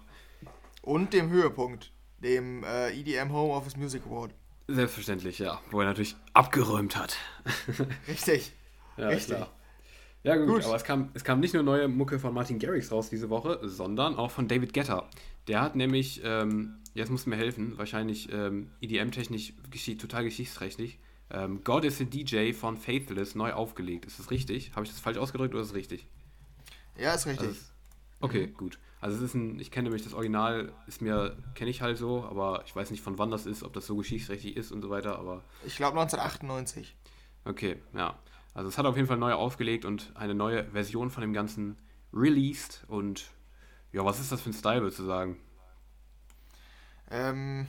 Und dem Höhepunkt, dem äh, EDM Home Office Music Award. Selbstverständlich, ja. Wo er natürlich abgeräumt hat. Richtig. Ja, Richtig. klar. Ja, gut, Gut. aber es kam, es kam nicht nur neue Mucke von Martin Garrix raus diese Woche, sondern auch von David Guetta. Der hat nämlich, ähm, jetzt muss mir helfen, wahrscheinlich ähm, EDM-technisch geschi total geschichtsträchtig, ähm, God is a DJ von Faithless neu aufgelegt. Ist das richtig? Habe ich das falsch ausgedrückt oder ist es richtig? Ja, ist richtig. Also, okay, gut. Also es ist ein, ich kenne nämlich das Original, ist mir, kenne ich halt so, aber ich weiß nicht von wann das ist, ob das so geschichtsträchtig ist und so weiter, aber ich glaube 1998. Okay, ja. Also es hat auf jeden Fall neu aufgelegt und eine neue Version von dem Ganzen released. Und ja, was ist das für ein Style, würdest du sagen? Ähm,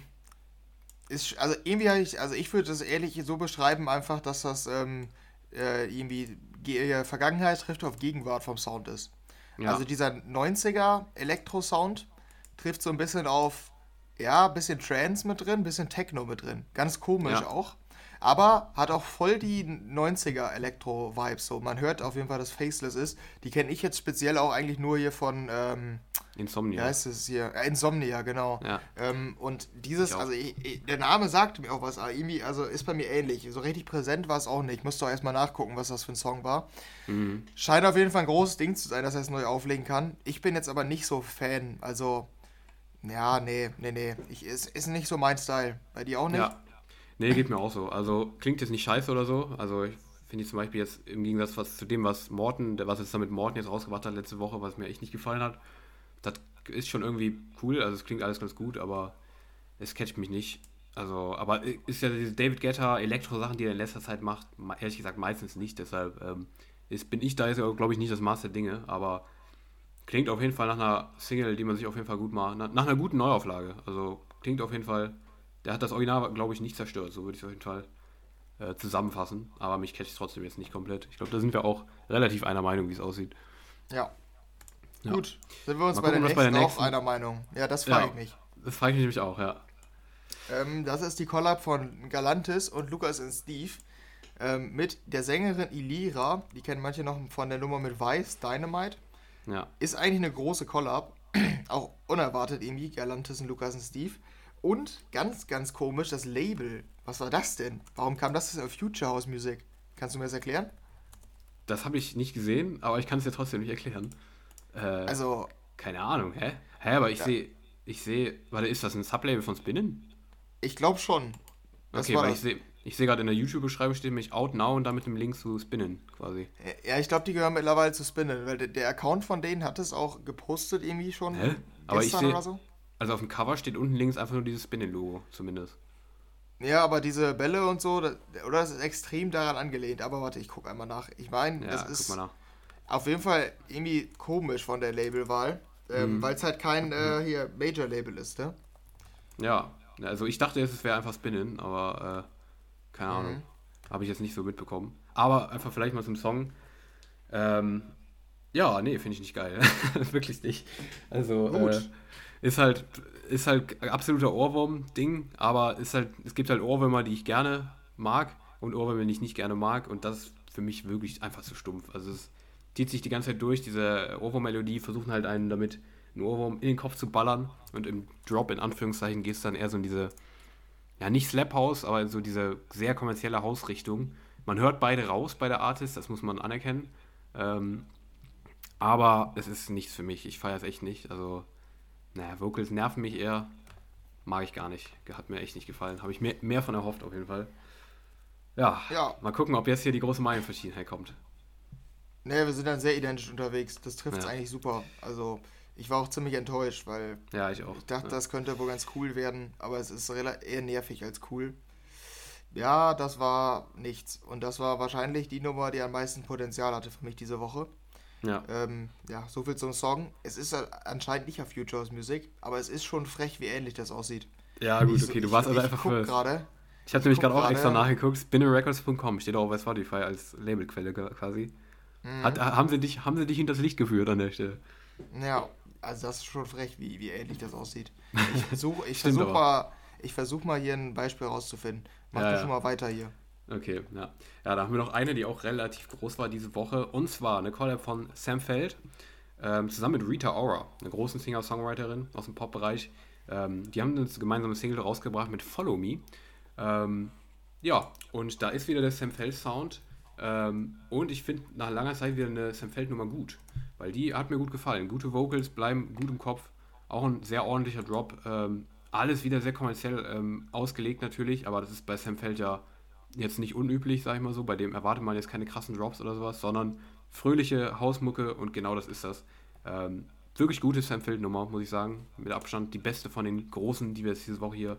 ist, also irgendwie habe ich, also ich würde das ehrlich so beschreiben, einfach, dass das ähm, äh, irgendwie Ge Vergangenheit trifft auf Gegenwart vom Sound ist. Ja. Also dieser 90er Elektro-Sound trifft so ein bisschen auf, ja, ein bisschen Trance mit drin, ein bisschen Techno mit drin. Ganz komisch ja. auch. Aber hat auch voll die 90er Elektro-Vibes. So, man hört auf jeden Fall, dass Faceless ist. Die kenne ich jetzt speziell auch eigentlich nur hier von ähm, Insomnia. Wie heißt es hier? Äh, Insomnia, genau. Ja. Ähm, und dieses, also ich, ich, der Name sagt mir auch was, aber irgendwie, also ist bei mir ähnlich. So richtig präsent war es auch nicht. Ich musste auch erstmal nachgucken, was das für ein Song war. Mhm. Scheint auf jeden Fall ein großes Ding zu sein, dass er es neu auflegen kann. Ich bin jetzt aber nicht so Fan. Also, ja, nee, nee, nee. Ich, ist, ist nicht so mein Style. Bei dir auch nicht? Ja. Nee, geht mir auch so. Also klingt jetzt nicht scheiße oder so. Also ich finde ich zum Beispiel jetzt im Gegensatz was, zu dem, was Morten, was jetzt damit Morten jetzt rausgebracht hat letzte Woche, was mir echt nicht gefallen hat. Das ist schon irgendwie cool, also es klingt alles ganz gut, aber es catcht mich nicht. Also, aber ist ja diese David Guetta Elektro-Sachen, die er in letzter Zeit macht, ehrlich gesagt meistens nicht. Deshalb ähm, ist, bin ich da jetzt, glaube ich, nicht das Maß der Dinge, aber klingt auf jeden Fall nach einer Single, die man sich auf jeden Fall gut macht, nach, nach einer guten Neuauflage. Also klingt auf jeden Fall der hat das Original, glaube ich, nicht zerstört, so würde ich es auf jeden Fall äh, zusammenfassen. Aber mich catcht es trotzdem jetzt nicht komplett. Ich glaube, da sind wir auch relativ einer Meinung, wie es aussieht. Ja. ja. Gut, sind wir uns bei, gucken, der nächsten, bei der nächsten auch einer Meinung. Ja, das frage ja, ich mich. Das frage ich mich auch, ja. Ähm, das ist die Collab von Galantis und Lukas und Steve ähm, mit der Sängerin Ilira. Die kennen manche noch von der Nummer mit Weiß, Dynamite. Ja. Ist eigentlich eine große Collab. auch unerwartet irgendwie, Galantis und Lukas und Steve. Und ganz, ganz komisch, das Label. Was war das denn? Warum kam das auf Future House Music? Kannst du mir das erklären? Das habe ich nicht gesehen, aber ich kann es dir trotzdem nicht erklären. Äh, also. Keine Ahnung, hä? Hä, aber ich ja. sehe, ich sehe, warte, ist das ein Sublabel von Spinnen? Ich glaube schon. Das okay, weil ich sehe, ich sehe gerade in der YouTube-Beschreibung steht nämlich Out Now und damit dem Link zu Spinnen quasi. Ja, ich glaube, die gehören mittlerweile zu Spinnen, weil der, der, Account von denen hat es auch gepostet irgendwie schon. Hä? Aber ich sehe, so. Also auf dem Cover steht unten links einfach nur dieses Spinning-Logo, zumindest. Ja, aber diese Bälle und so, das, oder das ist extrem daran angelehnt. Aber warte, ich gucke einmal nach. Ich meine, ja, das ist auf jeden Fall irgendwie komisch von der Labelwahl, ähm, mhm. weil es halt kein äh, hier Major-Label ist, ne? Ja, also ich dachte, es wäre einfach Spinnen, aber äh, keine Ahnung. Mhm. Habe ich jetzt nicht so mitbekommen. Aber einfach vielleicht mal zum Song. Ähm, ja, nee, finde ich nicht geil. Wirklich nicht. Also, Gut. Äh, ist halt, ist halt absoluter Ohrwurm-Ding, aber ist halt, es gibt halt Ohrwürmer, die ich gerne mag und Ohrwürmer, die ich nicht gerne mag und das ist für mich wirklich einfach zu stumpf. Also es zieht sich die ganze Zeit durch, diese Ohrwurm-Melodie, versuchen halt einen damit einen Ohrwurm in den Kopf zu ballern und im Drop in Anführungszeichen gehst du dann eher so in diese, ja nicht Slap House, aber so diese sehr kommerzielle Hausrichtung. Man hört beide raus bei der Artist, das muss man anerkennen. Ähm, aber es ist nichts für mich. Ich feiere es echt nicht. Also naja, Vocals nerven mich eher. Mag ich gar nicht. Hat mir echt nicht gefallen. Habe ich mehr, mehr von erhofft auf jeden Fall. Ja, ja, mal gucken, ob jetzt hier die große Meinungsverschiedenheit kommt. Nee, wir sind dann sehr identisch unterwegs. Das trifft es ja. eigentlich super. Also, ich war auch ziemlich enttäuscht, weil ja, ich, auch. ich dachte, ja. das könnte wohl ganz cool werden, aber es ist eher nervig als cool. Ja, das war nichts. Und das war wahrscheinlich die Nummer, die am meisten Potenzial hatte für mich diese Woche. Ja. Ähm, ja, so viel zum Song. Es ist anscheinend nicht auf Futures Music, aber es ist schon frech, wie ähnlich das aussieht. Ja, gut, okay, du warst ich, also einfach für. Grade, ich habe nämlich gerade auch extra nachgeguckt. Spinnerrecords.com steht auch bei Spotify als Labelquelle quasi. Mhm. Hat, haben, sie dich, haben sie dich hinters Licht geführt an der Stelle? Ja, also das ist schon frech, wie, wie ähnlich das aussieht. Ich versuche ich versuch mal, versuch mal hier ein Beispiel rauszufinden. Mach ja, du schon mal weiter hier. Okay, ja. Ja, da haben wir noch eine, die auch relativ groß war diese Woche. Und zwar eine Collab von Sam Feld ähm, zusammen mit Rita Ora, einer großen Singer-Songwriterin aus dem Pop-Bereich. Ähm, die haben eine gemeinsame Single rausgebracht mit Follow Me. Ähm, ja, und da ist wieder der Sam Feld-Sound. Ähm, und ich finde nach langer Zeit wieder eine Sam Feld-Nummer gut. Weil die hat mir gut gefallen. Gute Vocals bleiben gut im Kopf. Auch ein sehr ordentlicher Drop. Ähm, alles wieder sehr kommerziell ähm, ausgelegt natürlich, aber das ist bei Sam Feld ja jetzt nicht unüblich, sag ich mal so. Bei dem erwartet man jetzt keine krassen Drops oder sowas, sondern fröhliche Hausmucke und genau das ist das. Ähm, wirklich gute Sam Field-Nummer, muss ich sagen. Mit Abstand die beste von den großen, die wir jetzt diese Woche hier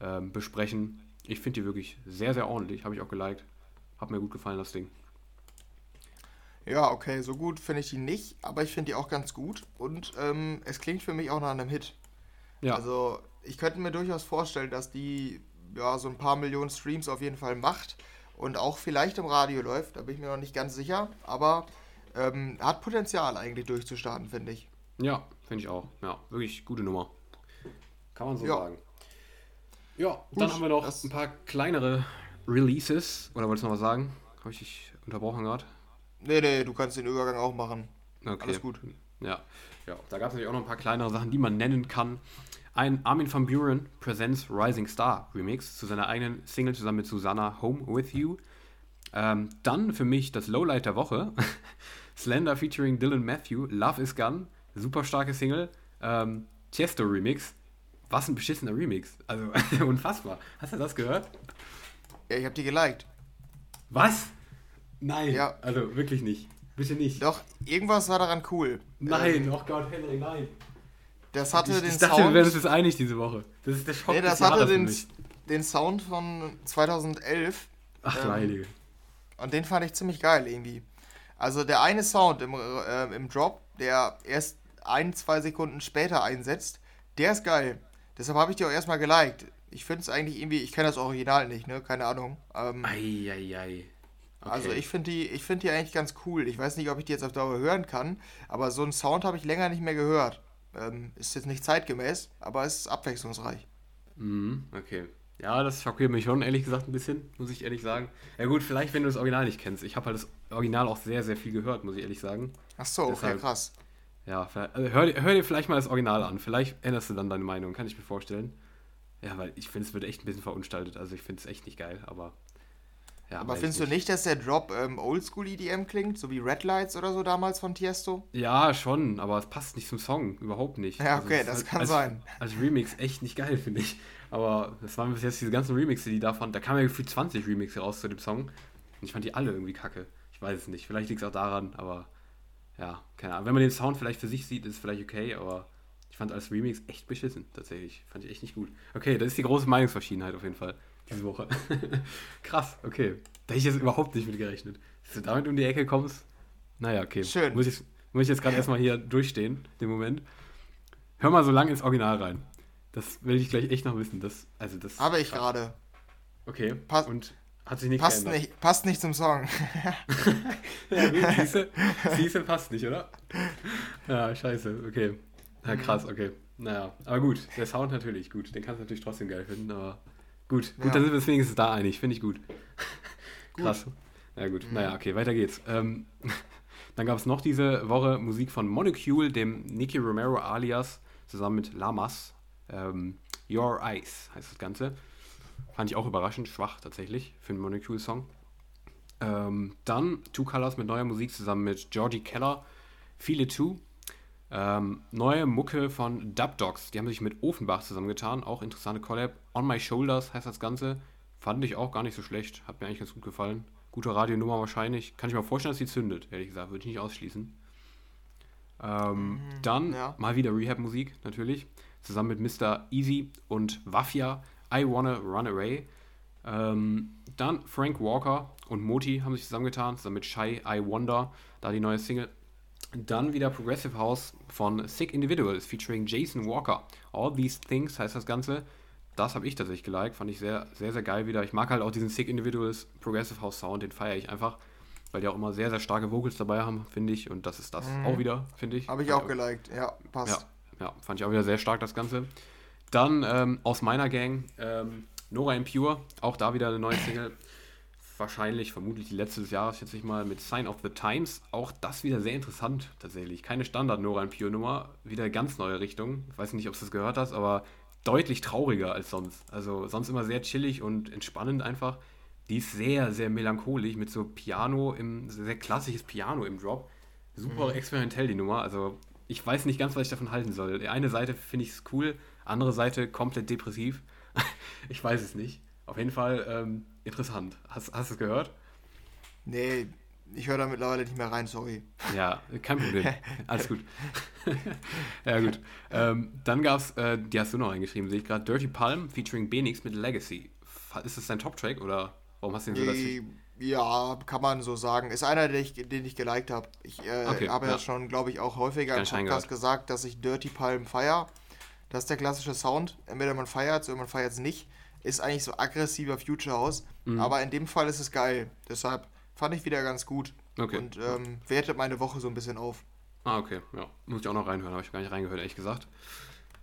ähm, besprechen. Ich finde die wirklich sehr, sehr ordentlich. Habe ich auch geliked. hat mir gut gefallen, das Ding. Ja, okay, so gut finde ich die nicht, aber ich finde die auch ganz gut und ähm, es klingt für mich auch nach einem Hit. Ja. Also ich könnte mir durchaus vorstellen, dass die ja so ein paar Millionen Streams auf jeden Fall macht und auch vielleicht im Radio läuft, da bin ich mir noch nicht ganz sicher, aber ähm, hat Potenzial eigentlich durchzustarten, finde ich. Ja, finde ich auch. Ja, wirklich gute Nummer. Kann man so Ja. sagen. Ja, Gut, dann haben wir noch ein paar kleinere Releases. Oder wolltest du noch was sagen? Habe ich dich unterbrochen gerade? Nee, nee, du kannst den Übergang auch machen. Okay. Alles gut. Ja, ja. da gab es natürlich auch noch ein paar kleinere Sachen, die man nennen kann. Ein Armin van Buren Presents Rising Star Remix zu seiner eigenen Single zusammen mit Susanna Home With You. Ähm, dann für mich das Lowlight der Woche. Slender featuring Dylan Matthew, Love is Gun, super starke Single. Ähm, Tiesto Remix. Was ein beschissener Remix. Also unfassbar. Hast du das gehört? Ja, ich habe die geliked. Was? Nein. Ja. Also wirklich nicht. Bitte nicht. Doch, irgendwas war daran cool. Nein, oh Gott, Henry, nein. Das hatte Ich, den ich dachte, Sound. wir wären uns jetzt einig diese Woche. Das ist der Schock nee, das hatte den, den Sound von 2011 Ach, du ähm, Heilige. und den fand ich ziemlich geil irgendwie. Also der eine Sound im, äh, im Drop, der erst ein, zwei Sekunden später einsetzt, der ist geil. Deshalb habe ich die auch erstmal geliked. Ich finde es eigentlich irgendwie, ich kenne das Original nicht, ne? Keine Ahnung. Ähm, Eieiei. Okay. Also ich finde die, ich finde die eigentlich ganz cool. Ich weiß nicht, ob ich die jetzt auf Dauer hören kann, aber so einen Sound habe ich länger nicht mehr gehört. Ähm, ist jetzt nicht zeitgemäß, aber es ist abwechslungsreich. Mhm, okay. Ja, das schockiert mich schon, ehrlich gesagt, ein bisschen, muss ich ehrlich sagen. Ja gut, vielleicht, wenn du das Original nicht kennst. Ich habe halt das Original auch sehr, sehr viel gehört, muss ich ehrlich sagen. Ach so, okay, Deshalb- krass. Ja, also hör, hör dir vielleicht mal das Original an. Vielleicht änderst du dann deine Meinung, kann ich mir vorstellen. Ja, weil ich finde, es wird echt ein bisschen verunstaltet. Also ich finde es echt nicht geil, aber... Ja, Aber findest du nicht, dass der Drop ähm, Oldschool EDM klingt, so wie Red Lights oder so damals von Tiesto? Ja, schon, aber es passt nicht zum Song, überhaupt nicht. Ja, Also okay, ist das kann als, sein. Als Remix echt nicht geil, finde ich. Aber das waren bis jetzt diese ganzen Remixe, die davon, da kamen ja gefühlt 20 Remixe raus zu dem Song. Und ich fand die alle irgendwie kacke. Ich weiß es nicht, vielleicht liegt es auch daran, aber ja, keine Ahnung. Wenn man den Sound vielleicht für sich sieht, ist es vielleicht okay, aber ich fand als Remix echt beschissen, tatsächlich. Fand ich echt nicht gut. Okay, das ist die große Meinungsverschiedenheit auf jeden Fall, diese Woche. Krass, okay. Da hätte ich jetzt überhaupt nicht mit gerechnet. Dass du damit um die Ecke kommst, naja, okay. Schön. Muss ich, muss ich jetzt gerade erstmal hier durchstehen, den Moment. Hör mal so lange ins Original rein. Das will ich gleich echt noch wissen. Das, also das, Habe ich gerade. Okay. Pass- und hat sich nicht Passt geändert. nicht, passt nicht zum Song. Ja, gut, siehste, siehste, passt nicht, oder? Ja, scheiße, okay. Ja, krass, okay. Naja, aber gut, der Sound natürlich gut. Den kannst du natürlich trotzdem geil finden, aber gut. Gut, Ja. dann sind wir uns wenigstens da einig, finde ich gut. Krass. Ja gut, naja, okay, weiter geht's. Ähm, dann gab es noch diese Woche Musik von Monocule, dem Nicky Romero alias, zusammen mit Lamas. Ähm, Your Eyes heißt das Ganze. Fand ich auch überraschend schwach tatsächlich für einen Monocule-Song. Ähm, dann Two Colors mit neuer Musik zusammen mit Georgie Keller, Feel It Too. Ähm, neue Mucke von Dub Dogs, die haben sich mit Ofenbach zusammengetan, auch interessante Collab. On My Shoulders heißt das Ganze. Fand ich auch gar nicht so schlecht, hat mir eigentlich ganz gut gefallen. Gute Radionummer wahrscheinlich. Kann ich mir vorstellen, dass sie zündet, ehrlich gesagt, würde ich nicht ausschließen. Ähm, dann ja. mal wieder Rehab-Musik, natürlich. Zusammen mit Mr. Easy und Wafia, I Wanna Run Away. Ähm, dann Frank Walker und Moti haben sich zusammengetan, zusammen mit Shy I Wonder, da die neue Single. Dann wieder Progressive House von Sick Individuals featuring Jason Walker. All These Things heißt das Ganze. Das habe ich tatsächlich geliked, fand ich sehr, sehr, sehr geil wieder. Ich mag halt auch diesen Sick Individuals Progressive House Sound, den feiere ich einfach, weil die auch immer sehr, sehr starke Vocals dabei haben, finde ich. Und das ist das auch wieder, finde ich. Habe ich auch geliked. Ja, passt. ja, ja, fand ich auch wieder sehr stark das Ganze. Dann ähm, aus meiner Gang ähm, Nora Impure, auch da wieder eine neue Single. Wahrscheinlich, vermutlich die letzte des Jahres, schätze ich mal, mit Sign of the Times. Auch das wieder sehr interessant tatsächlich. Keine Standard Nora Impure Nummer, wieder ganz neue Richtung. Ich weiß nicht, ob du das gehört hast, aber deutlich trauriger als sonst. Also sonst immer sehr chillig und entspannend einfach. Die ist sehr, sehr melancholisch mit so Piano, im, sehr klassisches Piano im Drop. Super experimentell die Nummer. Also ich weiß nicht ganz, was ich davon halten soll. Die eine Seite finde ich es cool, andere Seite komplett depressiv. ich weiß es nicht. Auf jeden Fall ähm, interessant. Hast, hast du es gehört? Nee, ich höre da mittlerweile nicht mehr rein, sorry. Ja, kein Problem. Alles gut. ja, gut. Ähm, dann gab es, äh, die hast du noch eingeschrieben, sehe ich gerade, Dirty Palm featuring Benix mit Legacy. Ist das dein Top-Track oder warum hast du den so? Die, Ja, kann man so sagen. Ist einer, den ich, den ich geliked habe. Ich äh, Okay, habe ja. ja. schon, glaube ich, auch häufiger Gar im Podcast gesagt, dass ich Dirty Palm feier. Das ist der klassische Sound. Entweder man feiert es oder man feiert es nicht. Ist eigentlich so aggressiver Future House. Mhm. Aber in dem Fall ist es geil. Deshalb fand ich wieder ganz gut. Okay. Und ähm, wertet meine Woche so ein bisschen auf. Ah, okay. Ja, muss ich auch noch reinhören. Habe ich gar nicht reingehört, ehrlich gesagt.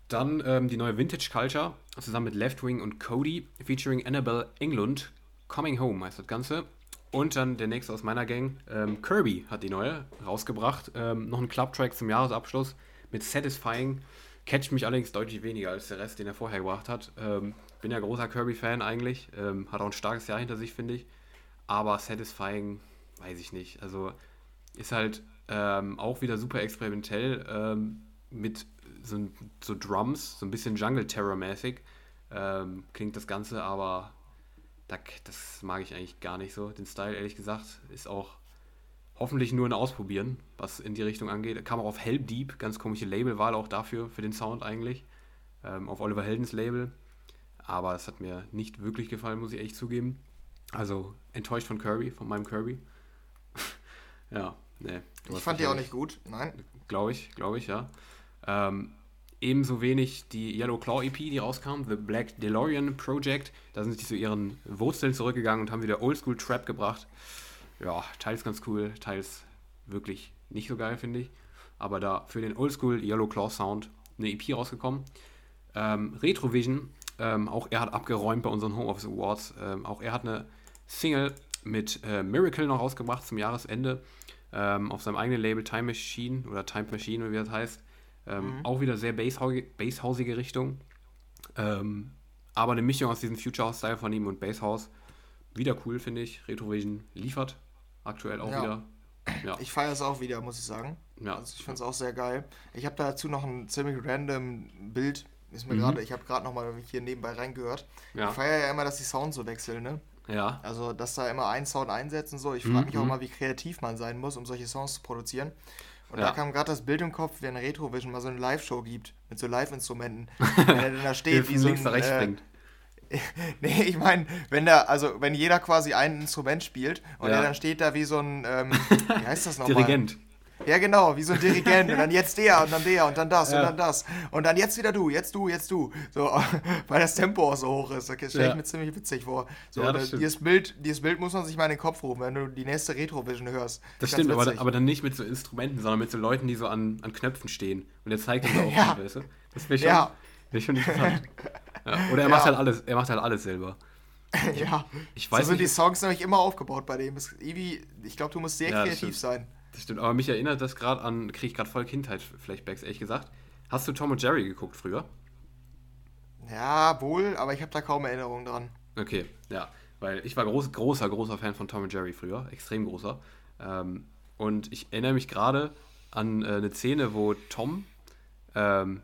Dann ähm, die neue Vintage Culture, zusammen mit Left Wing und Cody, featuring Annabelle Englund. Coming Home heißt das Ganze. Und dann der nächste aus meiner Gang, ähm, Kirby hat die neue rausgebracht. Ähm, noch ein Clubtrack zum Jahresabschluss mit Satisfying. Catcht mich allerdings deutlich weniger als der Rest, den er vorher gebracht hat. Ähm, bin ja großer Kirby-Fan eigentlich. Ähm, hat auch ein starkes Jahr hinter sich, finde ich. Aber Satisfying, weiß ich nicht. Also ist halt ähm, auch wieder super experimentell ähm, mit so, so Drums, so ein bisschen Jungle Terror-mäßig. Ähm, klingt das Ganze, aber da, das mag ich eigentlich gar nicht so. Den Style, ehrlich gesagt, ist auch hoffentlich nur ein Ausprobieren, was in die Richtung angeht. Kam auch auf Help Deep, ganz komische Labelwahl auch dafür, für den Sound eigentlich. Ähm, auf Oliver Heldens Label. Aber es hat mir nicht wirklich gefallen, muss ich echt zugeben. Also enttäuscht von Kirby, von meinem Kirby. ja, nee. Ich fand die auch nicht gut. Nein. Glaube ich, glaube ich, ja. Ähm, ebenso wenig die Yellow Claw EP, die rauskam, The Black DeLorean Project. Da sind sie zu ihren Wurzeln zurückgegangen und haben wieder Oldschool Trap gebracht. Ja, teils ganz cool, teils wirklich nicht so geil, finde ich. Aber da für den Oldschool Yellow Claw Sound eine EP rausgekommen. Ähm, Retrovision, ähm, auch er hat abgeräumt bei unseren Homeoffice Awards. Ähm, auch er hat eine Single mit äh, Miracle noch rausgebracht zum Jahresende. Ähm, auf seinem eigenen Label Time Machine oder Time Machine, oder wie das heißt. Ähm, Auch wieder sehr basshausige, Richtung. Ähm, aber eine Mischung aus diesem Future House Style von ihm und Bass House. Wieder cool, finde ich. Retrovision liefert aktuell auch Ja. wieder. Ja, Ich feiere es auch wieder, muss ich sagen. ja. Also ich finde es auch sehr geil. Ich habe dazu noch ein ziemlich random Bild. Ist mir Mhm. gerade, ich habe gerade noch mal hier nebenbei reingehört. Ja. Ich feiere ja immer, dass die Sounds so wechseln, ne? ja. Also, dass da immer ein Sound einsetzt und so. Ich Mhm, frage mich auch mhm. mal, wie kreativ man sein muss, um solche Songs zu produzieren. Und Ja. da kam gerade das Bild im Kopf, wie ein Retrovision mal so eine Live-Show gibt, mit so Live-Instrumenten. Wenn er dann da steht, wie so ein, rechts äh. Nee, ich meine, wenn da, also wenn jeder quasi ein Instrument spielt und Ja. er dann steht da wie so ein, ähm, wie heißt das nochmal? Dirigent. Ja, genau, wie so ein Dirigent. Und dann jetzt der und dann der und dann das Ja. und dann das. Und dann jetzt wieder du, jetzt du, jetzt du. So, weil das Tempo auch so hoch ist. Das stelle ich mir ziemlich witzig vor. So, Ja, dieses, Bild, dieses Bild muss man sich mal in den Kopf rufen, wenn du die nächste Retrovision hörst. Das stimmt, aber, aber dann nicht mit so Instrumenten, sondern mit so Leuten, die so an, an Knöpfen stehen. Und er zeigt uns auch, Ja. weißt du? Das wäre schon, Ja. wär schon interessant. Ja. Oder er macht halt alles, er macht halt alles selber. ja, Ich so weiß sind die nicht, Songs nämlich immer aufgebaut bei dem. Ich glaube, du musst sehr kreativ stimmt. sein. Das stimmt, aber mich erinnert das gerade an, kriege ich gerade voll Kindheit-Flashbacks, ehrlich gesagt. Hast du Tom und Jerry geguckt früher? Ja, wohl, aber ich habe da kaum Erinnerungen dran. Okay, ja. Weil ich war groß, großer, großer Fan von Tom und Jerry früher, extrem großer. Ähm, und ich erinnere mich gerade an äh, eine Szene, wo Tom, ähm,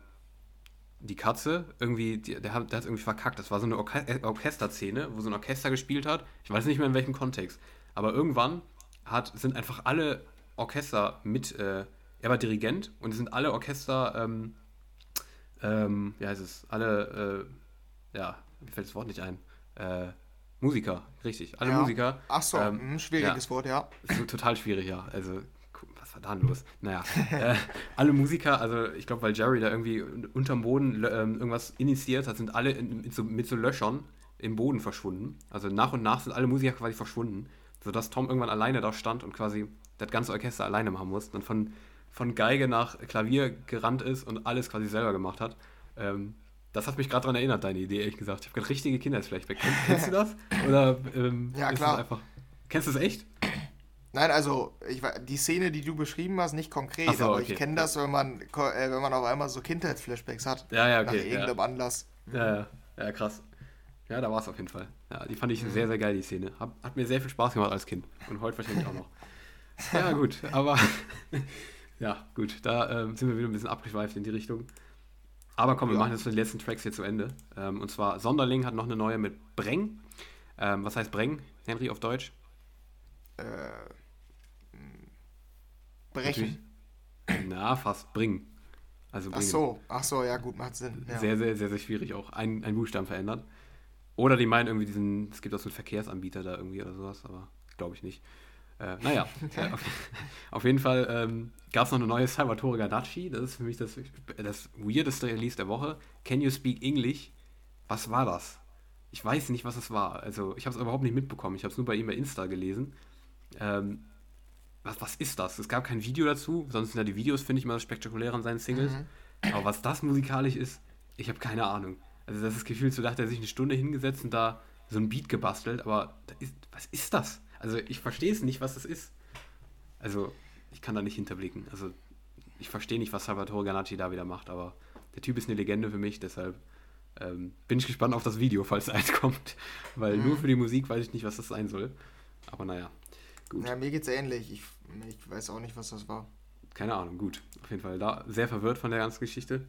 die Katze, irgendwie, die, der, hat, der hat irgendwie verkackt. Das war so eine Orche äh, Orchesterszene, wo so ein Orchester gespielt hat. Ich weiß nicht mehr in welchem Kontext. Aber irgendwann hat, sind einfach alle Orchester mit, äh, er war Dirigent und es sind alle Orchester, ähm, ähm, wie heißt es, alle, äh, ja, mir fällt das Wort nicht ein, äh, Musiker, richtig, alle Ja. Musiker. Ach so, ähm, ein schwieriges ja. Wort, ja. so total schwierig, ja. Also, was war da denn los? Naja, äh, alle Musiker, also ich glaube, weil Jerry da irgendwie unterm Boden ähm, irgendwas initiiert hat, sind alle in, mit, so, mit so Löchern im Boden verschwunden. Also nach und nach sind alle Musiker quasi verschwunden, sodass Tom irgendwann alleine da stand und quasi das ganze Orchester alleine machen musste und von, von Geige nach Klavier gerannt ist und alles quasi selber gemacht hat. Ähm, das hat mich gerade daran erinnert, deine Idee, ehrlich gesagt. Ich habe gerade richtige Kindheitsflashback. Kennst, kennst du das? Oder ähm, Ja, klar. Das einfach, kennst du es echt? Nein, also ich, die Szene, die du beschrieben hast, nicht konkret, so, aber okay. ich kenne das, wenn man, äh, wenn man auf einmal so Kindheitsflashbacks hat. Ja, ja, Nach okay. Ja. irgendeinem Anlass. Ja, ja, ja, krass. Ja, da war es auf jeden Fall. Ja, die fand ich Mhm. sehr, sehr geil, die Szene. Hat, hat mir sehr viel Spaß gemacht als Kind. Und heute wahrscheinlich auch noch. Ja, gut, aber ja, gut, da ähm, sind wir wieder ein bisschen abgeschweift in die Richtung. Aber komm, wir Ja. machen jetzt die letzten Tracks hier zu Ende. Ähm, und zwar Sonderling hat noch eine neue mit Breng. Ähm, was heißt Breng, Henry, auf Deutsch? Äh, mh, brechen. Natürlich. Na, fast Bring. Also Ach bringen. so, ach so, ja gut, macht Sinn. Ja. Sehr, sehr, sehr, sehr schwierig auch. Ein, ein Buchstaben verändern. Oder die meinen irgendwie diesen, es gibt auch so einen Verkehrsanbieter da irgendwie oder sowas, aber glaube ich nicht. Äh, naja, auf, auf, jeden Fall ähm, gab es noch eine neue Salvatore Ganacci. Das ist für mich das, das weirdeste Release der Woche. Can You Speak English? Was war das? Ich weiß nicht, was es war. Also, ich habe es überhaupt nicht mitbekommen. Ich habe es nur bei ihm bei Insta gelesen. Ähm, was, was ist das? Es gab kein Video dazu. Sonst sind ja die Videos, finde ich, immer spektakulär an seinen Singles. Mhm. Aber was das musikalisch ist, ich habe keine Ahnung. Also, das ist gefühlt so, da hat er sich eine Stunde hingesetzt und da so ein Beat gebastelt. Aber ist, was ist das? Also, ich verstehe es nicht, was das ist. Also, ich kann da nicht hinterblicken. Also, ich verstehe nicht, was Salvatore Ganacci da wieder macht, aber der Typ ist eine Legende für mich, deshalb ähm, bin ich gespannt auf das Video, falls eins kommt. Weil mhm. nur für die Musik weiß ich nicht, was das sein soll. Aber naja, gut. Ja, mir geht's ähnlich. Ich, ich weiß auch nicht, was das war. Keine Ahnung, gut. Auf jeden Fall da sehr verwirrt von der ganzen Geschichte.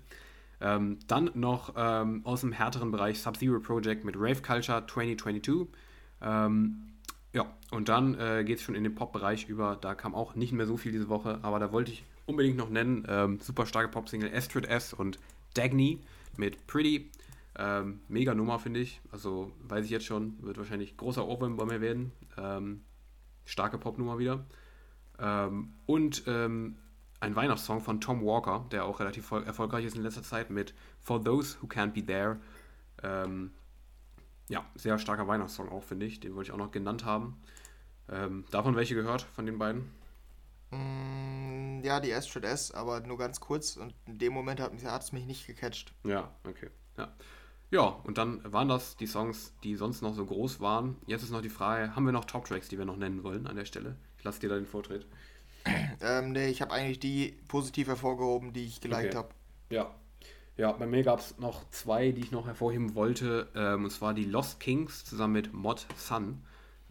Ähm, dann noch ähm, aus dem härteren Bereich Sub-Zero Project mit Rave Culture 2022. Ähm, ja, und dann äh, geht es schon in den Pop-Bereich über. Da kam auch nicht mehr so viel diese Woche, aber da wollte ich unbedingt noch nennen. Ähm, super starke Pop-Single Astrid S und Dagny mit Pretty. Ähm, mega Nummer, finde ich. Also weiß ich jetzt schon, wird wahrscheinlich großer Ohrwurm bei mir werden. Ähm, starke Popnummer wieder. Ähm, und ähm, ein Weihnachtssong von Tom Walker, der auch relativ erfolgreich ist in letzter Zeit mit For Those Who Can't Be There. Ähm, ja, sehr starker Weihnachtssong auch, finde ich. Den wollte ich auch noch genannt haben. Ähm, davon welche gehört, von den beiden? Mm, ja, die Astrid S, aber nur ganz kurz und in dem Moment hat es mich nicht gecatcht. Ja, okay. Ja. Ja, und dann waren das die Songs, die sonst noch so groß waren. Jetzt ist noch die Frage, haben wir noch Top-Tracks, die wir noch nennen wollen an der Stelle? Ich lasse dir da den Vortritt. Ähm, nee, ich habe eigentlich die positiv hervorgehoben, die ich geliked okay. habe. Ja. Ja, bei mir gab es noch zwei, die ich noch hervorheben wollte. Ähm, und zwar die Lost Kings zusammen mit Mod Sun.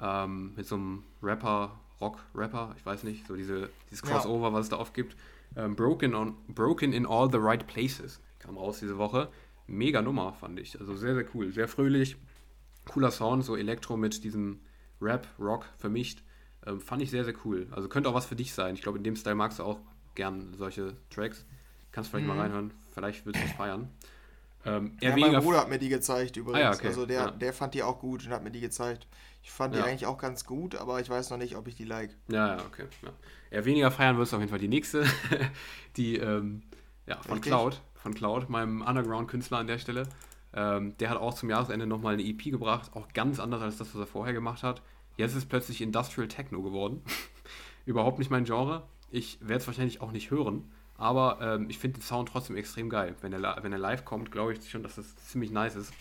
Ähm, mit so einem Rapper, Rock-Rapper, ich weiß nicht, so diese, dieses Crossover, ja. was es da oft gibt. Ähm, Broken, on, Broken in All the Right Places kam raus diese Woche mega Nummer, fand ich. Also sehr, sehr cool. Sehr fröhlich. Cooler Sound, so Elektro mit diesem Rap, Rock vermischt. Ähm, fand ich sehr, sehr cool. Also könnte auch was für dich sein. Ich glaube, in dem Style magst du auch gern solche Tracks. Kannst vielleicht mhm. mal reinhören. Vielleicht willst du es feiern. Ähm, ja, mein Bruder hat mir die gezeigt übrigens. Ah, ja, okay. Also der, ja. der fand die auch gut und hat mir die gezeigt. Ich fand die eigentlich auch ganz gut, aber ich weiß noch nicht, ob ich die like. Ja, ja, okay. Eher weniger feiern wirst du auf jeden Fall die nächste. die ähm, ja, von Richtig? Cloud von Cloud, meinem Underground-Künstler an der Stelle. Ähm, der hat auch zum Jahresende nochmal eine EP gebracht, auch ganz anders als das, was er vorher gemacht hat. Jetzt ist es plötzlich Industrial Techno geworden. Überhaupt nicht mein Genre. Ich werde es wahrscheinlich auch nicht hören, aber ähm, ich finde den Sound trotzdem extrem geil. Wenn er, wenn er live kommt, glaube ich schon, dass das ziemlich nice ist.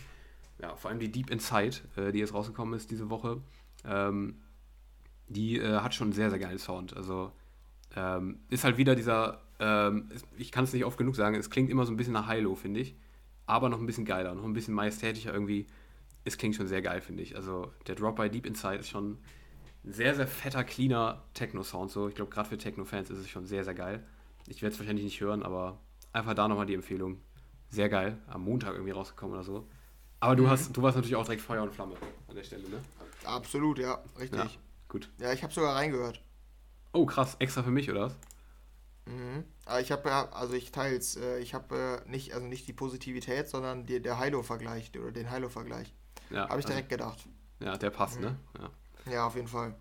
Ja, vor allem die Deep Inside, äh, die jetzt rausgekommen ist diese Woche, ähm, die äh, hat schon einen sehr, sehr geilen Sound. Also ähm, ist halt wieder dieser ähm, ich kann es nicht oft genug sagen, es klingt immer so ein bisschen nach Hilo, finde ich. Aber noch ein bisschen geiler, noch ein bisschen majestätischer irgendwie. Es klingt schon sehr geil, finde ich. Also der Drop by Deep Inside ist schon ein sehr, sehr fetter, cleaner Techno-Sound. So. Ich glaube, gerade für Techno-Fans ist es schon sehr, sehr geil. Ich werde es wahrscheinlich nicht hören, aber einfach da nochmal die Empfehlung. Sehr geil. Am Montag irgendwie rausgekommen oder so. Aber du, mhm. hast, du warst natürlich auch direkt Feuer und Flamme an der Stelle, ne? Absolut, ja, richtig. Ja, gut. Ja, ich habe sogar reingehört. Oh, krass. Extra für mich, oder was? Mhm. Aber ich habe ja, also ich teils, äh, ich habe äh, nicht, also nicht die Positivität, sondern die, der Hilo-Vergleich oder den Hilo-Vergleich. Ja, habe ich also, direkt gedacht. Ja, der passt, ne? mhm. ne? Ja. ja, auf jeden Fall.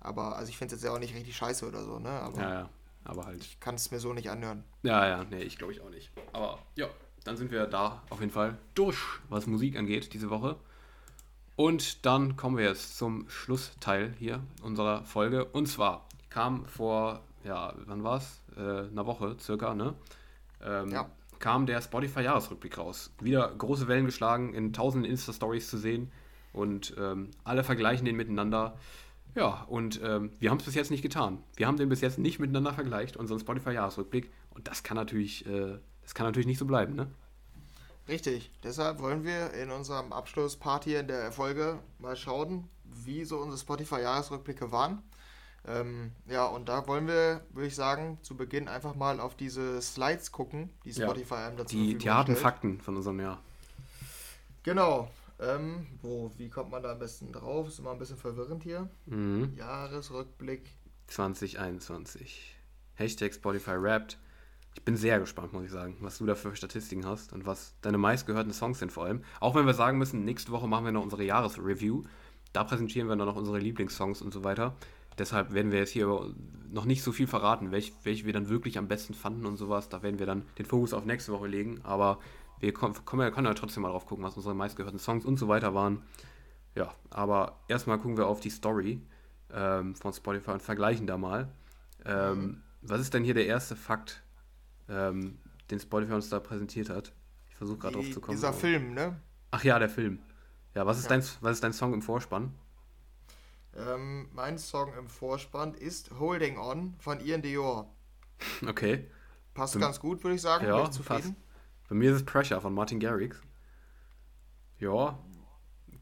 Aber also ich finde es jetzt ja auch nicht richtig scheiße oder so, ne? Aber ja, ja. Aber halt. Ich kann es mir so nicht anhören. Ja, ja, nee, ich glaube ich auch nicht. Aber ja, dann sind wir da auf jeden Fall durch, was Musik angeht, diese Woche. Und dann kommen wir jetzt zum Schlussteil hier unserer Folge. Und zwar kam vor, ja, wann war es? äh, einer Woche circa, ne? Ähm, ja. kam der Spotify-Jahresrückblick raus. Wieder große Wellen geschlagen, in tausenden Insta-Stories zu sehen und ähm, alle vergleichen den miteinander. Ja, und ähm, wir haben es bis jetzt nicht getan. Wir haben den bis jetzt nicht miteinander vergleicht, unseren Spotify-Jahresrückblick. Und das kann natürlich, äh, das kann natürlich nicht so bleiben, ne? Richtig. Deshalb wollen wir in unserem Abschlusspart hier in der Folge mal schauen, wie so unsere Spotify-Jahresrückblicke waren. Ähm, ja, und da wollen wir, würde ich sagen, zu Beginn einfach mal auf diese Slides gucken, die Spotify ja, einem dazu Die, die harten Fakten von unserem Jahr. Genau. Ähm, wo, wie kommt man da am besten drauf? Ist immer ein bisschen verwirrend hier. Mhm. Jahresrückblick 2021. Hashtag Spotify Wrapped. Ich bin sehr gespannt, muss ich sagen, was du da für Statistiken hast und was deine meistgehörten Songs sind vor allem. Auch wenn wir sagen müssen, nächste Woche machen wir noch unsere Jahresreview. da präsentieren wir dann noch unsere Lieblingssongs und so weiter. Deshalb werden wir jetzt hier noch nicht so viel verraten, welche, welche wir dann wirklich am besten fanden und sowas. Da werden wir dann den Fokus auf nächste Woche legen. Aber wir kommen, können ja trotzdem mal drauf gucken, was unsere meistgehörten Songs und so weiter waren. Ja, aber erstmal gucken wir auf die Story ähm, von Spotify und vergleichen da mal. Ähm. Was ist denn hier der erste Fakt, ähm, den Spotify uns da präsentiert hat? Ich versuche gerade drauf zu kommen. Dieser Film, ne? Ach ja, der Film. Ja, was ist, ja. Dein, was ist dein Song im Vorspann? Ähm, mein Song im Vorspann ist Holding On von Ian Dior. Okay. Passt Bei, ganz gut, würde ich sagen. Ja, passt. Bei mir ist es Pressure von Martin Garrix. Ja,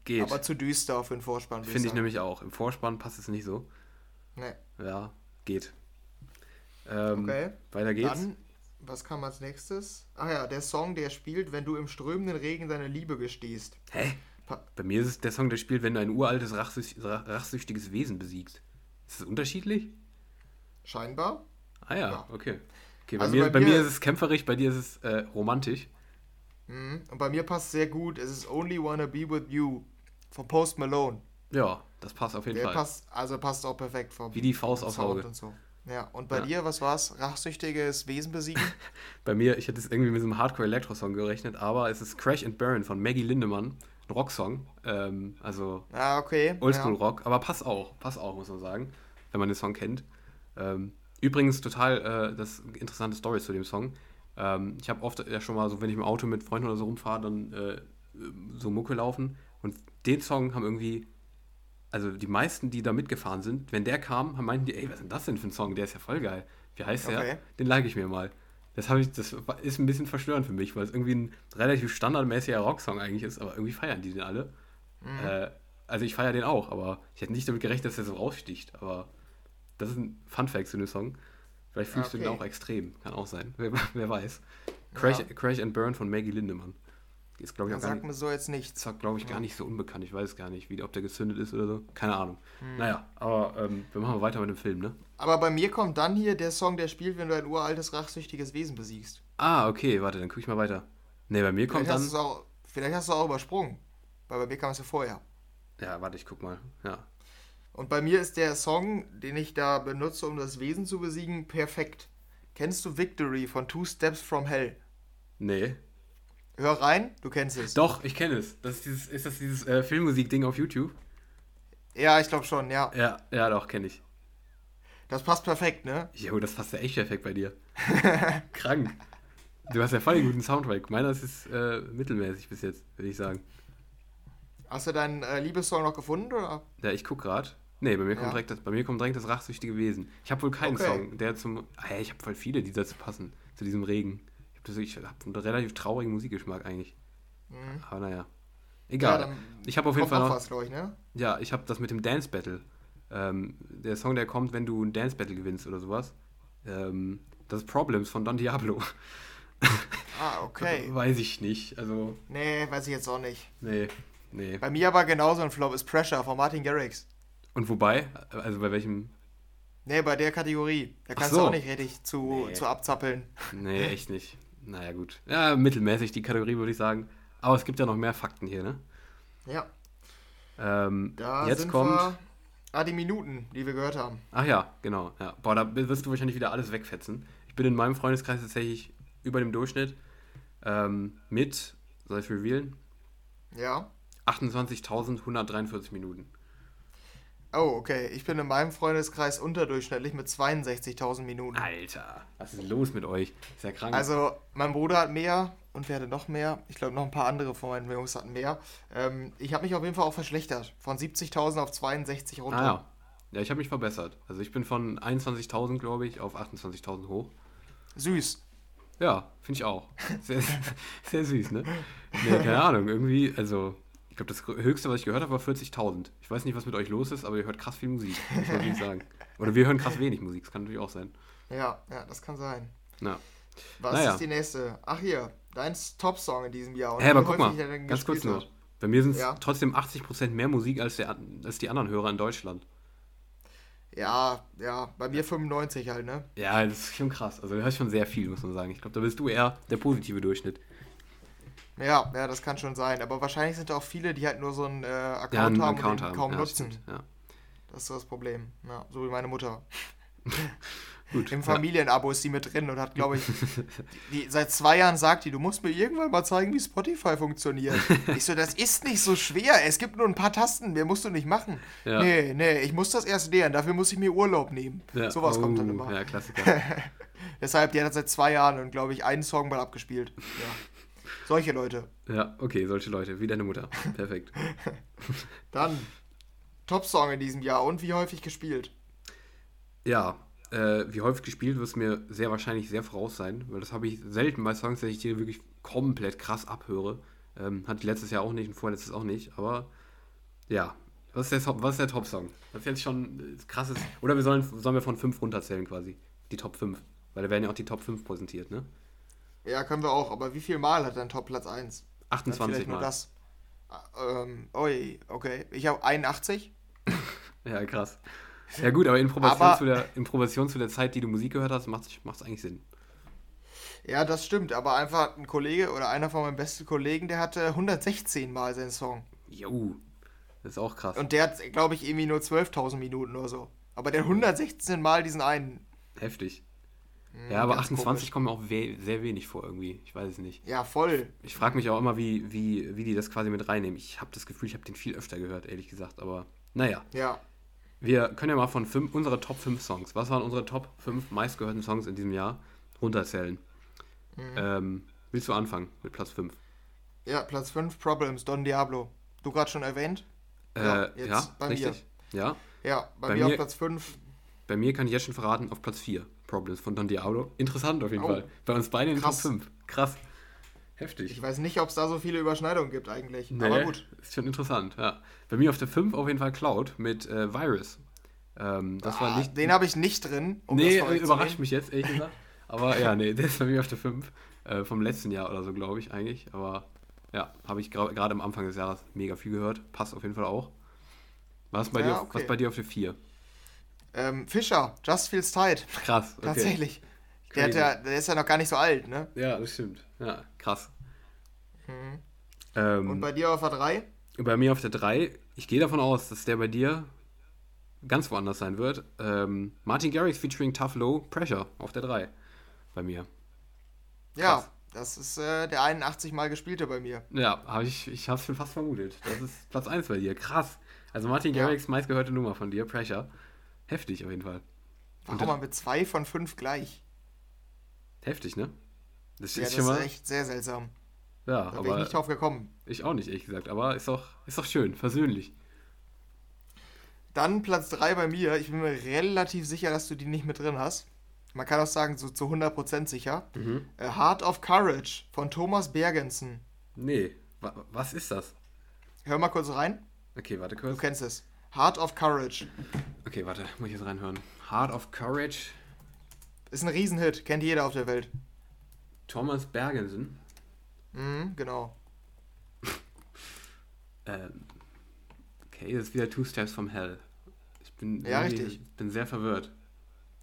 geht. Aber zu düster für den Vorspann. Finde ich, ich nämlich auch. Im Vorspann passt es nicht so. Nee. Ja, geht. Ähm, okay. Weiter geht's. Dann, was kam als nächstes? Ach ja, der Song, der spielt, wenn du im strömenden Regen deine Liebe gestehst. Hä? Bei mir ist es der Song, der spielt, wenn du ein uraltes, rachsüchtiges Wesen besiegst. Ist das unterschiedlich? Scheinbar. Ah ja, ja. okay. Okay bei, also mir, bei, mir, ist es kämpferisch, bei dir ist es äh, romantisch. Mhm. Und bei mir passt sehr gut, es ist Only Wanna Be With You von Post Malone. Ja, das passt auf jeden der Fall. Passt, also passt auch perfekt vom Wie die Faust aufs Auge. Und so. Ja, und bei ja. dir, was war's? Rachsüchtiges Wesen besiegen? bei mir, ich hätte es irgendwie mit so einem Hardcore-Elektro-Song gerechnet, aber es ist Crash and Burn von Maggie Lindemann. Ein Rocksong. Ähm, also ah, okay. Oldschool-Rock, ja. aber passt auch, passt auch, muss man sagen, wenn man den Song kennt. Ähm, übrigens total äh, das interessante Story zu dem Song. Ähm, ich habe oft ja schon mal so, wenn ich im Auto mit Freunden oder so rumfahre, dann äh, so Mucke laufen. Und den Song haben irgendwie, also die meisten, die da mitgefahren sind, wenn der kam, haben meinten die, ey, was ist denn das denn für ein Song? Der ist ja voll geil. Wie heißt okay. der? Den like ich mir mal. Das, ich, das ist ein bisschen verstörend für mich, weil es irgendwie ein relativ standardmäßiger Rocksong eigentlich ist, aber irgendwie feiern die den alle. Mhm. Äh, also ich feiere den auch, aber ich hätte nicht damit gerechnet, dass der so raussticht. Aber das ist ein Fun-Fact zu dem Song. Vielleicht fühlst okay. du den auch extrem. Kann auch sein. Wer, wer weiß. Crash, ja. Crash and Burn von Maggie Lindemann. Ist, glaube ich, auch gar sagt nicht, mir so jetzt nichts. Ist, glaube ich, gar nicht so unbekannt. Ich weiß gar nicht, wie, ob der gezündet ist oder so. Keine Ahnung. Hm. Naja, aber ähm, wir machen weiter mit dem Film, ne? Aber bei mir kommt dann hier der Song, der spielt, wenn du ein uraltes, rachsüchtiges Wesen besiegst. Ah, okay, warte, dann gucke ich mal weiter. Ne, bei mir kommt vielleicht dann. Hast auch, vielleicht hast du auch übersprungen. Weil bei mir kam es ja vorher. Ja, warte, ich guck mal. Ja. Und bei mir ist der Song, den ich da benutze, um das Wesen zu besiegen, perfekt. Kennst du Victory von Two Steps from Hell? Nee. Hör rein, du kennst es. Doch, ich kenne es. Das ist, dieses, ist das dieses äh, Filmmusik-Ding auf YouTube? Ja, ich glaube schon, ja. Ja, ja, doch, kenne ich. Das passt perfekt, ne? Jo, das passt ja echt perfekt bei dir. Krank. Du hast ja voll einen guten Soundtrack. Meiner ist äh, mittelmäßig bis jetzt, würde ich sagen. Hast du deinen äh, Liebessong noch gefunden, oder? Ja, ich guck gerade. Nee, bei mir, kommt ja. direkt das, bei mir kommt direkt das rachsüchtige Wesen. Ich habe wohl keinen okay. Song, der zum. Ah, ich habe voll viele, die dazu passen, zu diesem Regen. Ich habe einen relativ traurigen Musikgeschmack eigentlich. Mhm. Aber naja. Egal. Ja, ich habe auf jeden Fall noch. Was, ich, ne? Ja, ich habe das mit dem Dance Battle. Ähm, der Song, der kommt, wenn du ein Dance Battle gewinnst oder sowas. Ähm, das ist Problems von Don Diablo. Ah, okay. weiß ich nicht. Also. Nee, weiß ich jetzt auch nicht. Nee, nee. Bei mir aber genauso ein Flop ist Pressure von Martin Garrix. Und wobei? Also bei welchem? Nee, bei der Kategorie. Da kannst so. du auch nicht richtig zu, nee. zu abzappeln. Nee, echt nicht. Naja, gut. Ja, mittelmäßig die Kategorie, würde ich sagen. Aber es gibt ja noch mehr Fakten hier, ne? Ja. Ähm, da jetzt kommt. Wir, ah, die Minuten, die wir gehört haben. Ach ja, genau. Ja. Boah, da wirst du wahrscheinlich wieder alles wegfetzen. Ich bin in meinem Freundeskreis tatsächlich über dem Durchschnitt. Ähm, mit, soll ich revealen? Ja. 28.143 Minuten. Oh, okay. Ich bin in meinem Freundeskreis unterdurchschnittlich mit 62.000 Minuten. Alter, was ist los mit euch? Ist ja krank. Also, mein Bruder hat mehr und wer hatte noch mehr? Ich glaube, noch ein paar andere von meinen Jungs hatten mehr. Ähm, ich habe mich auf jeden Fall auch verschlechtert. Von 70.000 auf 62 runter. Ah, ja. Ja, ich habe mich verbessert. Also, ich bin von 21.000, glaube ich, auf 28.000 hoch. Süß. Ja, finde ich auch. Sehr, sehr süß, ne? Nee, keine Ahnung. Irgendwie, also ich glaube, das höchste, was ich gehört habe, war 40.000. Ich weiß nicht, was mit euch los ist, aber ihr hört krass viel Musik, muss man wirklich sagen. Oder wir hören krass wenig Musik, das kann natürlich auch sein. Ja, ja, das kann sein. Ja. Was naja. ist die nächste? Ach hier, dein Top-Song in diesem Jahr. Hä, hey, aber guck mal, ganz kurz nur. Bei mir sind es ja. trotzdem 80% mehr Musik als, der, als die anderen Hörer in Deutschland. Ja, ja, bei mir 95 halt, ne? Ja, das ist schon krass. Also du hörst schon sehr viel, muss man sagen. Ich glaube, da bist du eher der positive Durchschnitt. Ja, ja, das kann schon sein. Aber wahrscheinlich sind da auch viele, die halt nur so einen äh, Account Ja, einen haben Account und den haben. kaum ja, nutzen. stimmt, Ja. Das ist so das Problem. Ja, so wie meine Mutter. Gut. Im. Familienabo ist die mit drin und hat, glaube ich, die, seit zwei Jahren sagt die, du musst mir irgendwann mal zeigen, wie Spotify funktioniert. Ich so, das ist nicht so schwer. Es gibt nur ein paar Tasten, mehr musst du nicht machen. Ja. Nee, nee, ich muss das erst lernen. Dafür muss ich mir Urlaub nehmen. Ja. Sowas kommt dann Oh, immer. Ja, Klassiker. Deshalb, die hat das seit zwei Jahren und, glaube ich, einen Song mal abgespielt. Ja. Solche Leute. ja, okay, solche Leute, wie deine Mutter. Perfekt. Dann, Top-Song in diesem Jahr und wie häufig gespielt? Ja, äh, wie häufig gespielt wird es mir sehr wahrscheinlich sehr voraus sein, weil das habe ich selten bei Songs, dass ich die wirklich komplett krass abhöre. Ähm, hatte ich letztes Jahr auch nicht und vorletztes auch nicht, aber ja. Was ist der, Top- was ist der Top-Song? Das ist jetzt schon äh, krasses. Oder wir sollen, sollen wir von 5 runterzählen quasi. Die Top 5. Weil da werden ja auch die Top 5 präsentiert, ne? Ja, können wir auch, aber wie viel Mal hat dein Top Platz 1? 28 Vielleicht nur Mal. das. Ähm, oi, okay. Ich habe 81. Ja, krass. Ja gut, aber in Proportion, zu der, in Proportion zu der Zeit, die du Musik gehört hast, macht es eigentlich Sinn. Ja, das stimmt, aber einfach ein Kollege oder einer von meinen besten Kollegen, der hatte 116 Mal seinen Song. Jo, das ist auch krass. Und der hat, glaube ich, irgendwie nur 12.000 Minuten oder so. Aber der 116 Mal diesen einen. Heftig. Hm, Ja, aber ganz 28 komisch. kommen mir auch we sehr wenig vor irgendwie. Ich weiß es nicht. Ja, voll. Ich frage mich auch immer, wie, wie, wie die das quasi mit reinnehmen. Ich habe das Gefühl, ich habe den viel öfter gehört, ehrlich gesagt. Aber naja, Ja. wir können ja mal von fünf, unsere Top 5 Songs. Was waren unsere Top 5 meistgehörten Songs in diesem Jahr? Runterzählen. Mhm. Ähm, willst du anfangen mit Platz 5? Ja, Platz 5, Problems, Don Diablo. Du gerade schon erwähnt? Äh, Ja, ja, jetzt bei mir. richtig. Ja, Ja, bei, Bei mir, auf mir- Platz 5. bei mir kann ich jetzt schon verraten, auf Platz 4. Problems von Don Diablo. Interessant auf jeden Oh. Fall. Bei uns beiden in den Top Krass. 5. Krass. Heftig. Ich weiß nicht, ob es da so viele Überschneidungen gibt eigentlich. Nee, Aber gut. Ist schon interessant, ja. Bei mir auf der 5 auf jeden Fall Cloud mit äh, Virus. Ähm, das war Ah, nicht. Den habe ich nicht drin. um nee, überrascht mich jetzt, ehrlich gesagt. Aber ja, nee, der ist bei mir auf der 5. Äh, vom letzten Jahr oder so, glaube ich, eigentlich. Aber ja, habe ich gra- gerade am Anfang des Jahres mega viel gehört. Passt auf jeden Fall auch. Was bei, Ja, dir, auf, okay. was bei dir auf der 4? Ähm, Fischer, Just Feels Tight. Krass, okay. Tatsächlich. Der, ja, der ist ja noch gar nicht so alt, ne? Ja, das stimmt. Ja, krass. Mhm. Ähm, Und bei dir auf der 3? Bei mir auf der 3, ich gehe davon aus, dass der bei dir ganz woanders sein wird. Ähm, Martin Garrix featuring Tough Low Pressure auf der 3 bei mir. Ja, Krass. das ist äh, der 81 Mal gespielte bei mir. Ja, hab ich, ich habe es schon fast vermutet. Das ist Platz 1 bei dir. Krass. Also Martin Ja. Garrix meistgehörte Nummer von dir, Pressure. Heftig auf jeden Fall. Und Warum mal mit zwei von fünf gleich? Heftig, ne? Das Ja, ist das schon ist mal. echt sehr seltsam. ja, Da bin ich aber nicht drauf gekommen. ich auch nicht, ehrlich gesagt. Aber ist doch, ist doch schön, versöhnlich. Dann Platz 3 bei mir. Ich bin mir relativ sicher, dass du die nicht mit drin hast. Man kann auch sagen, so zu 100% sicher. Mhm. Äh, Heart of Courage von Thomas Bergensen. Nee, wa was ist das? Hör mal kurz rein. Okay, warte Du kurz. kennst es. Heart of Courage. Okay, warte, muss ich jetzt reinhören. Heart of Courage, Ist ein Riesenhit. Kennt jeder auf der Welt. Thomas Bergensen. Mhm, genau. Ähm, okay, das ist wieder Two Steps from Hell. Ich bin, Ja, richtig. bin sehr verwirrt.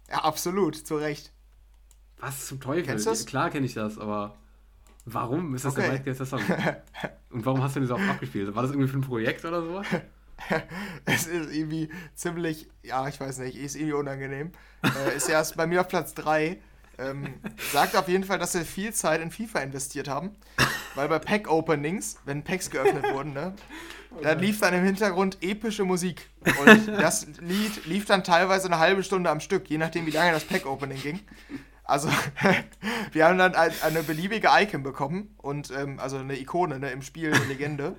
Ja, absolut. Zu Recht. Was zum Teufel? Kennst du das? Klar kenne ich das, aber warum ist das der Okay. meistgehörte Song? Und warum hast du den so oft abgespielt? War das irgendwie für ein Projekt oder sowas? Es ist irgendwie ziemlich, ja, ich weiß nicht, ist irgendwie unangenehm. äh, ist erst bei mir auf Platz 3. Ähm, sagt auf jeden Fall, dass sie viel Zeit in FIFA investiert haben. Weil bei Pack-Openings, wenn Packs geöffnet wurden, ne, da lief dann im Hintergrund epische Musik. Und das Lied lief dann teilweise eine halbe Stunde am Stück, je nachdem, wie lange das Pack-Opening ging. Also, wir haben dann ein, eine beliebige Icon bekommen und ähm, also eine Ikone ne, im Spiel, eine Legende.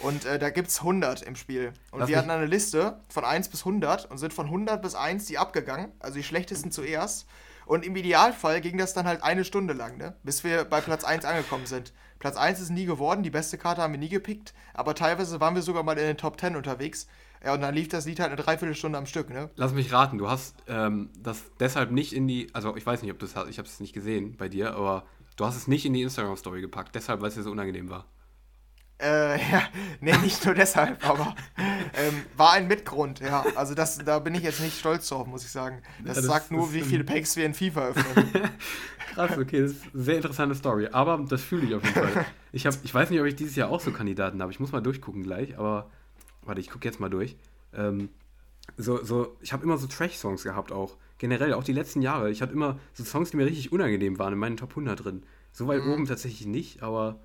Und äh, da gibt es 100 im Spiel. Und Lass wir hatten eine Liste von 1 bis 100 und sind von 100 bis 1 die abgegangen, also die schlechtesten zuerst. Und im Idealfall ging das dann halt eine Stunde lang, ne? bis wir bei Platz 1 angekommen sind. Platz 1 ist nie geworden, die beste Karte haben wir nie gepickt, aber teilweise waren wir sogar mal in den Top 10 unterwegs. Ja, und dann lief das Lied halt eine Dreiviertelstunde am Stück, ne? Lass mich raten, du hast ähm, das deshalb nicht in die, also ich weiß nicht, ob du es hast, ich habe es nicht gesehen bei dir, aber du hast es nicht in die Instagram-Story gepackt, deshalb, weil es dir so unangenehm war. Äh, ja, nee, nicht nur deshalb, aber ähm, war ein Mitgrund, ja. Also das, da bin ich jetzt nicht stolz drauf, muss ich sagen. Das, ja, das sagt nur, wie viele Packs wir in FIFA öffnen. Krass, okay, das ist eine sehr interessante Story. Aber das fühle ich auf jeden Fall. Ich, hab, ich weiß nicht, ob ich dieses Jahr auch so Kandidaten habe. Ich muss mal durchgucken gleich, aber warte, ich gucke jetzt mal durch. Ähm, so, so, ich habe immer so Trash-Songs gehabt auch. Generell, auch die letzten Jahre. Ich hatte immer so Songs, die mir richtig unangenehm waren in meinen Top 100 drin. So weit mhm. oben tatsächlich nicht, aber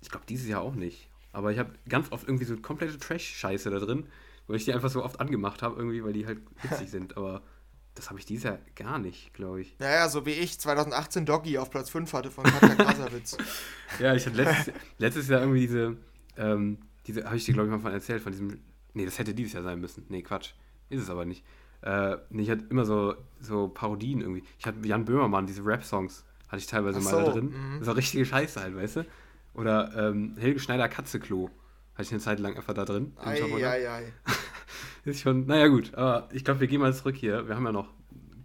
ich glaube dieses Jahr auch nicht. Aber ich habe ganz oft irgendwie so komplette Trash-Scheiße da drin, weil ich die einfach so oft angemacht habe, irgendwie, weil die halt witzig sind. Aber das habe ich dieses Jahr gar nicht, glaube ich. Naja, so wie ich 2018 Doggy auf Platz 5 hatte von Katja Krasavitz. ja, ich hatte letztes, letztes Jahr irgendwie diese, ähm, diese habe ich dir, glaube ich, mal von erzählt, von diesem, nee, das hätte dieses Jahr sein müssen. Nee, Quatsch, ist es aber nicht. Äh, nee, ich hatte immer so, so Parodien irgendwie. Ich hatte Jan Böhmermann, diese Rap-Songs, hatte ich teilweise so, mal da drin. Mhm. Das war richtige Scheiße halt, weißt du? Oder ähm, Helge Schneider Katzeklo. Hatte ich eine Zeit lang einfach da drin. Ei, ei, ei. ist schon, naja gut, aber ich glaube, wir gehen mal zurück hier. Wir haben ja noch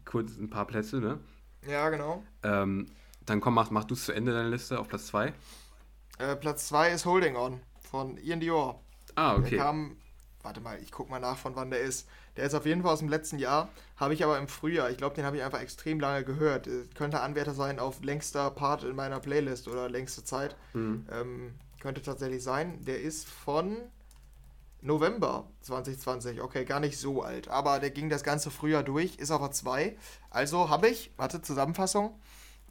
kurz ein paar Plätze, ne? Ja, genau. Ähm, dann komm, mach, mach du es zu Ende deine Liste auf Platz 2. Äh, Platz 2 ist Holding On von Ian Dior. Ah, okay. Der kam, warte mal, ich guck mal nach, von wann der ist. Der ist auf jeden Fall aus dem letzten Jahr, habe ich aber im Frühjahr. Ich glaube, den habe ich einfach extrem lange gehört. Könnte Anwärter sein auf längster Part in meiner Playlist oder längste Zeit. Mhm. Ähm, könnte tatsächlich sein. Der ist von November 2020. Okay, gar nicht so alt. Aber der ging das ganze Frühjahr durch, ist aber zwei. Also habe ich, warte, Zusammenfassung.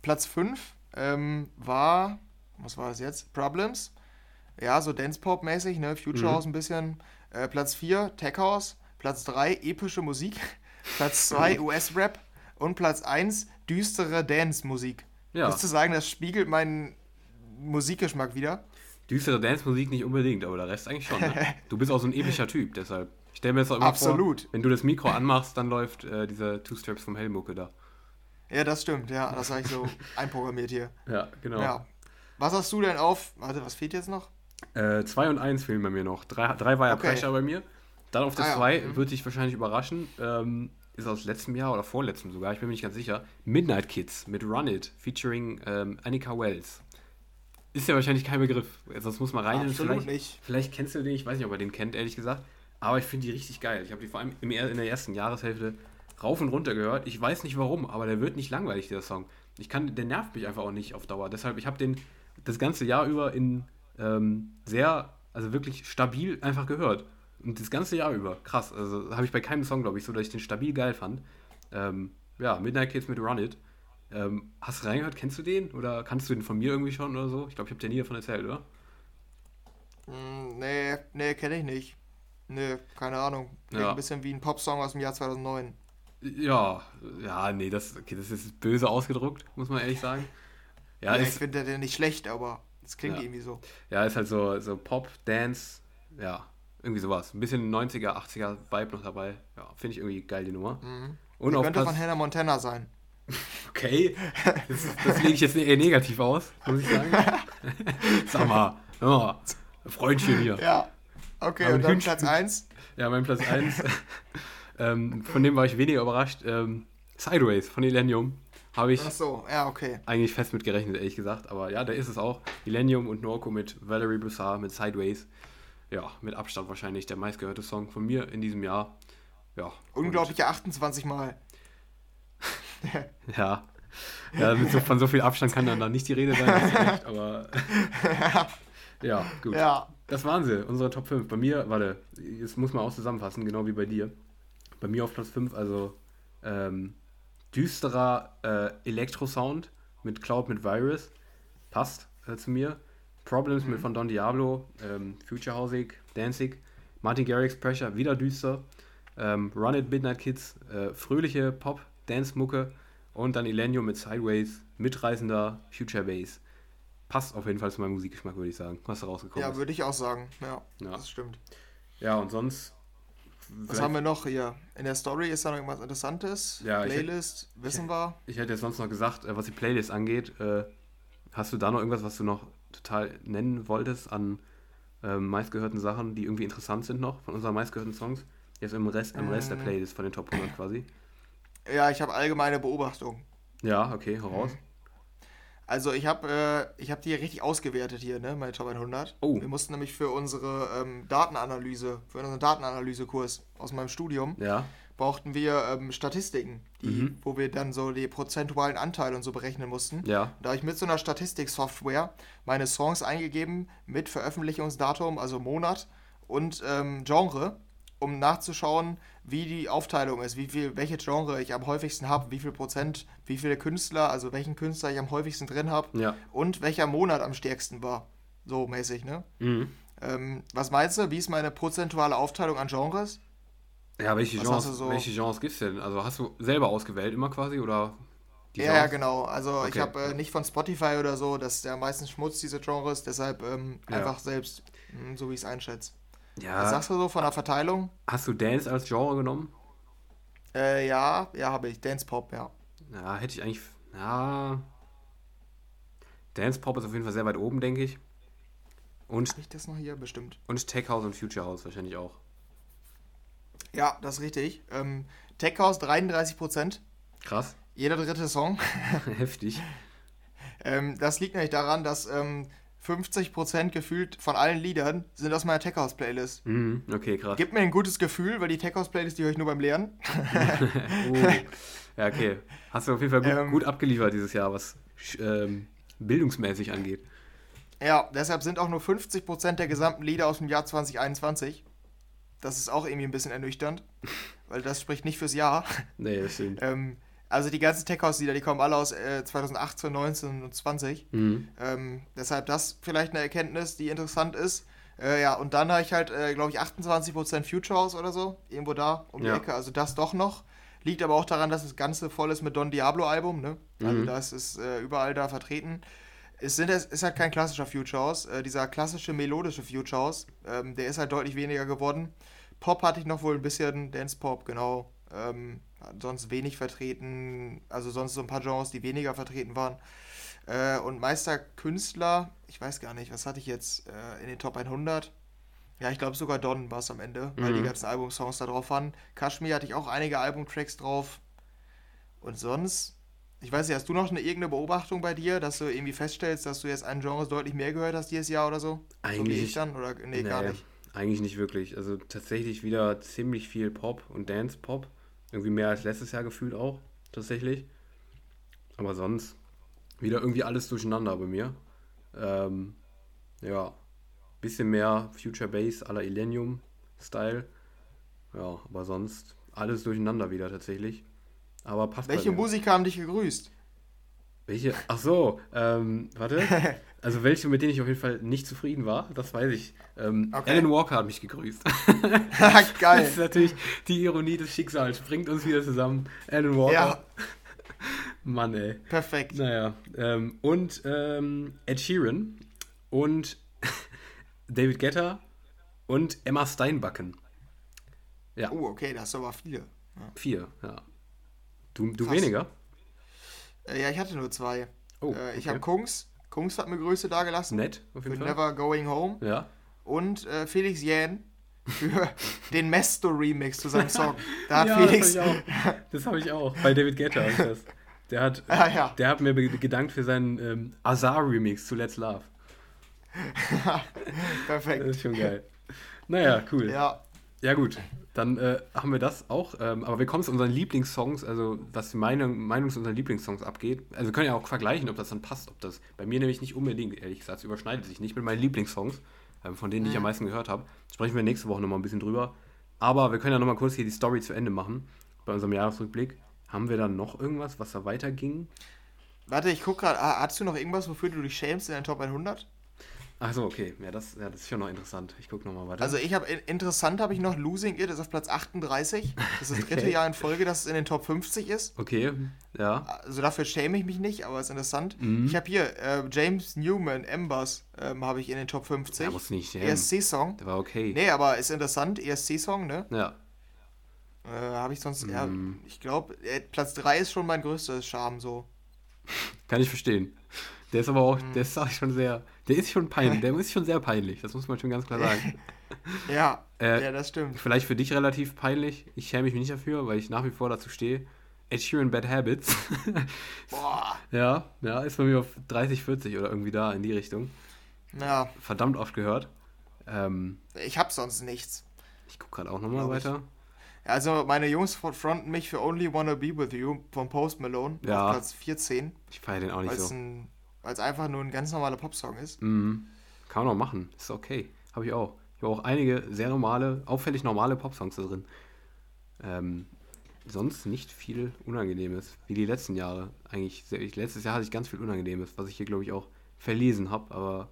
Platz 5 ähm, war, was war das jetzt? Problems. Ja, so Dance-Pop-mäßig, ne? Future mhm. House ein bisschen. Äh, Platz 4, Tech House. Platz 3 epische Musik, Platz 2 US-Rap und Platz 1 düstere Dance-Musik. Ja. Würdest du sagen, das spiegelt meinen Musikgeschmack wieder? Düstere Dance-Musik nicht unbedingt, aber der Rest eigentlich schon. Ne? Du bist auch so ein epischer Typ, deshalb. Ich stelle mir das auch immer Absolut. vor, wenn du das Mikro anmachst, dann läuft äh, dieser Two-Straps vom Helmucke da. Ja, das stimmt, ja. Das habe ich so einprogrammiert hier. Ja, genau. Ja. Was hast du denn auf? Warte, was fehlt jetzt noch? 2 äh, und 1 fehlen bei mir noch. 3 war ja okay. Pressure bei mir. Dann auf der 2 ah, ja. Mhm. wird dich wahrscheinlich überraschen. Ähm, ist aus letztem Jahr oder vorletztem sogar, ich bin mir nicht ganz sicher. Midnight Kids mit Run It, featuring ähm, Annika Wells. Ist ja wahrscheinlich kein Begriff, sonst muss man rein. Absolut vielleicht, nicht. Vielleicht kennst du den, ich weiß nicht, ob er den kennt, ehrlich gesagt. Aber ich finde die richtig geil. Ich habe die vor allem in der ersten Jahreshälfte rauf und runter gehört. Ich weiß nicht warum, aber der wird nicht langweilig, der Song. Ich kann, der nervt mich einfach auch nicht auf Dauer. Deshalb, ich habe den das ganze Jahr über in ähm, sehr, also wirklich stabil einfach gehört. Und das ganze Jahr über. Krass. Also habe ich bei keinem Song, glaube ich, so, dass ich den stabil geil fand. Ähm, ja, Midnight Kids mit Run It. Ähm, hast du reingehört? Kennst du den? Oder kannst du den von mir irgendwie schon oder so? Ich glaube, ich habe dir nie davon erzählt, oder? Mm, nee, nee, kenne ich nicht. Nee, keine Ahnung. ja. ein bisschen wie ein Popsong aus dem Jahr 2009. Ja, ja, nee, das, okay, das ist böse ausgedruckt, muss man ehrlich sagen. Ja, ja ich finde den nicht schlecht, aber es klingt ja. irgendwie so. Ja, ist halt so, so Pop, Dance, ja, irgendwie sowas. Ein bisschen 90er, 80er Vibe noch dabei. Ja, finde ich irgendwie geil, die Nummer. Mhm. Und könnte Platz... von Hannah Montana sein. Okay, das, das lege ich jetzt eher negativ aus, muss ich sagen. Sag mal, oh, Freundchen hier. Ja, okay, und dann Platz 1? Ja, mein Platz 1, ähm, von dem war ich weniger überrascht. Ähm, Sideways von Illenium habe ich so, ja, okay. eigentlich fest mit gerechnet, ehrlich gesagt. Aber ja, da ist es auch. Illenium und Norco mit Valerie Bussard mit Sideways ja, mit Abstand wahrscheinlich der meistgehörte Song von mir in diesem Jahr. Ja. Unglaubliche 28 Mal. ja. Ja, so, von so viel Abstand kann dann da nicht die Rede sein, recht, aber ja, gut. Ja. Das waren sie, unsere Top 5. Bei mir, warte, das muss man auch zusammenfassen, genau wie bei dir. Bei mir auf Platz 5, also ähm, düsterer äh, Elektrosound mit Cloud mit Virus. Passt äh, zu mir. Problems mhm. mit von Don Diablo, ähm, Future Hausig, Danzig, Martin Garrix Pressure, wieder düster, ähm, Run It Midnight Kids, äh, fröhliche Pop, Dance-Mucke und dann Elenio mit Sideways, mitreisender Future Bass. Passt auf jeden Fall zu meinem Musikgeschmack, würde ich sagen, was da rausgekommen Ja, würde ich auch sagen, ja, ja, das stimmt. Ja, und sonst. Was haben wir noch hier? In der Story ist da noch irgendwas Interessantes? Ja, Playlist, ich, wissen wir. Ich hätte jetzt sonst noch gesagt, äh, was die Playlist angeht, äh, hast du da noch irgendwas, was du noch total nennen wolltest an ähm, meistgehörten Sachen, die irgendwie interessant sind noch von unseren meistgehörten Songs? Jetzt im Rest, im Rest der mm. Playlist von den Top 100 quasi. Ja, ich habe allgemeine Beobachtung. Ja, okay, heraus. Also ich habe äh, hab die richtig ausgewertet hier, ne, meine Top 100. Oh. Wir mussten nämlich für unsere ähm, Datenanalyse, für unseren Datenanalysekurs aus meinem Studium, Ja. brauchten wir ähm, Statistiken, die, Mhm. wo wir dann so die prozentualen Anteile und so berechnen mussten. Ja. Da habe ich mit so einer Statistiksoftware meine Songs eingegeben mit Veröffentlichungsdatum, also Monat und ähm, Genre, um nachzuschauen, wie die Aufteilung ist, wie viel, welche Genre ich am häufigsten habe, wie viel Prozent, wie viele Künstler, also welchen Künstler ich am häufigsten drin habe Ja. und welcher Monat am stärksten war. So mäßig, ne? Mhm. Ähm, was meinst du? Wie ist meine prozentuale Aufteilung an Genres? Ja, welche Was Genres, so- welche Genres gibt's denn? Also hast du selber ausgewählt immer quasi oder Ja, ja, genau. Also ich Okay. habe äh, nicht von Spotify oder so, das ist ja meistens Schmutz, diese Genres, deshalb ähm, Ja. einfach selbst, mh, so wie ich es einschätze. Was Ja. sagst du so von der Verteilung? Hast du Dance als Genre genommen? Äh, ja, ja, habe ich. Dance Pop, ja. Ja, hätte ich eigentlich. Ja. Dance Pop ist auf jeden Fall sehr weit oben, denke ich. Und, ich das noch hier? Bestimmt. und Tech House und Future House wahrscheinlich auch. Ja, das ist richtig. Ähm, Tech House 33%, Krass. jeder dritte Song. Heftig. ähm, das liegt nämlich daran, dass ähm, 50% gefühlt von allen Liedern sind aus meiner Tech House Playlist. Mhm, okay, krass. Gibt mir ein gutes Gefühl, weil die Tech House Playlist, die höre ich nur beim Lernen. Oh. Ja, okay. Hast du auf jeden Fall gut, Ähm. gut abgeliefert dieses Jahr, was ähm, bildungsmäßig angeht. Ja, deshalb sind auch nur 50% der gesamten Lieder aus dem Jahr 2021. Das ist auch irgendwie ein bisschen ernüchternd, weil das spricht nicht fürs Jahr. Nee, das stimmt. Ähm, also die ganzen Tech House Lieder, die kommen alle aus äh, 2018, 19 und 20. Mhm. Ähm, deshalb das vielleicht eine Erkenntnis, die interessant ist. Äh, ja, und dann habe ich halt, äh, glaube ich, 28% Future House oder so, irgendwo da um die Ja. Ecke. Also das doch noch. Liegt aber auch daran, dass das Ganze voll ist mit Don Diablo Album, ne? Also Mhm. das ist äh, überall da vertreten. Es sind, es ist halt kein klassischer Future House. Äh, dieser klassische melodische Future House, ähm, der ist halt deutlich weniger geworden. Pop hatte ich noch wohl ein bisschen, Dance Pop, genau. Ähm, sonst wenig vertreten, also sonst so ein paar Genres, die weniger vertreten waren. Äh, und Meisterkünstler, ich weiß gar nicht, was hatte ich jetzt äh, in den Top 100? Ja, ich glaube sogar Don war es am Ende, weil Mhm. die ganzen Albumsongs da drauf waren. Kashmir hatte ich auch einige Albumtracks drauf. Und sonst, ich weiß nicht, hast du noch eine irgendeine Beobachtung bei dir, dass du irgendwie feststellst, dass du jetzt ein Genre deutlich mehr gehört hast dieses Jahr oder so? so Eigentlich- ich dann? Oder nee, gar Nee, nicht. Eigentlich nicht wirklich. Also tatsächlich wieder ziemlich viel Pop und Dance Pop. Irgendwie mehr als letztes Jahr gefühlt auch, tatsächlich. Aber sonst wieder irgendwie alles durcheinander bei mir. Ähm, ja, bisschen mehr Future Bass à la Illenium Style. Ja, aber sonst alles durcheinander wieder tatsächlich. Aber passt Welche. Musiker haben dich gegrüßt? Welche? Ach so, ähm, warte. Also welche, mit denen ich auf jeden Fall nicht zufrieden war, das weiß ich. Ähm, Okay. Alan Walker hat mich gegrüßt. Das Geil. ist natürlich die Ironie des Schicksals. Bringt uns wieder zusammen. Alan Walker. Ja, Mann, ey. perfekt. Naja. Ähm, und ähm, Ed Sheeran und David Guetta und Emma Steinbacken. Ja, Oh, okay, das hast du aber viele. vier, ja. Du, du Krass. weniger? Äh, ja, ich hatte nur zwei. Oh, äh, ich okay. habe Kungs. Kungs hat mir Grüße dagelassen. Nett, auf Für jeden Fall. Never Going Home. Ja. Und äh, Felix Jähn für den Mesto-Remix zu seinem Song. Da hat ja, Felix. Das habe ich auch. Das habe ich auch. Bei David Guetta ist das. Der hat, Ah, ja. der hat mir gedankt für seinen ähm, Azar-Remix zu Let's Love. Perfekt. Das ist schon geil. Naja, cool. Ja, Ja, gut. Dann äh, haben wir das auch. Ähm, aber wir kommen zu unseren Lieblingssongs, also was die Meinung, Meinung zu unseren Lieblingssongs abgeht. Also wir können ja auch vergleichen, ob das dann passt. Ob das bei mir nämlich nicht unbedingt, ehrlich gesagt, es überschneidet sich nicht mit meinen Lieblingssongs, ähm, von denen ich Mhm. am meisten gehört habe. Sprechen wir nächste Woche nochmal ein bisschen drüber. Aber wir können ja nochmal kurz hier die Story zu Ende machen. Bei unserem Jahresrückblick. Haben wir dann noch irgendwas, was da weiterging? warte, ich guck gerade. Ah, hast du noch irgendwas, wofür du dich schämst in den Top 100? Achso, okay. Ja das, ja, das ist schon noch interessant. Ich gucke nochmal weiter. Also, ich habe interessant habe ich noch Losing It, ist auf Platz 38. Das ist das dritte Okay. Jahr in Folge, dass es in den Top 50 ist. okay, ja. Also dafür schäme ich mich nicht, aber ist interessant. Mhm. Ich habe hier äh, James Newman, Embers, ähm, habe ich in den Top 50. Der muss nicht schämen. ESC-Song. Der war okay. Nee, aber ist interessant, ESC-Song, ne? Ja. Äh, habe ich sonst, ja, Mhm. ich glaube, äh, Platz 3 ist schon mein größter Charme so. Kann ich verstehen. Der ist aber auch, Mhm. der ist auch schon sehr, der ist schon peinlich, der ist schon sehr peinlich, das muss man schon ganz klar sagen. Ja, Äh, ja, das stimmt. Vielleicht für dich relativ peinlich, ich schäme mich nicht dafür, weil ich nach wie vor dazu stehe. Ed Sheeran Bad Habits. Boah. ja, ja, ist bei mir auf 30, 40 oder irgendwie da in die Richtung. Ja, Verdammt oft gehört. Ähm, ich hab sonst nichts. ich gucke gerade auch nochmal weiter. Also, meine Jungs fronten mich für Only Wanna Be With You von Post Malone Ja. auf Platz 14, Ich feiere den auch nicht so. ein, weil's einfach nur ein ganz normaler Popsong ist. Mhm. Kann man auch machen. Ist okay. Habe ich auch. Ich habe auch einige sehr normale, auffällig normale Popsongs da drin. Ähm, sonst nicht viel Unangenehmes, wie die letzten Jahre. Eigentlich, sehr, ich, letztes Jahr hatte ich ganz viel Unangenehmes, was ich hier, glaube ich, auch verlesen habe, aber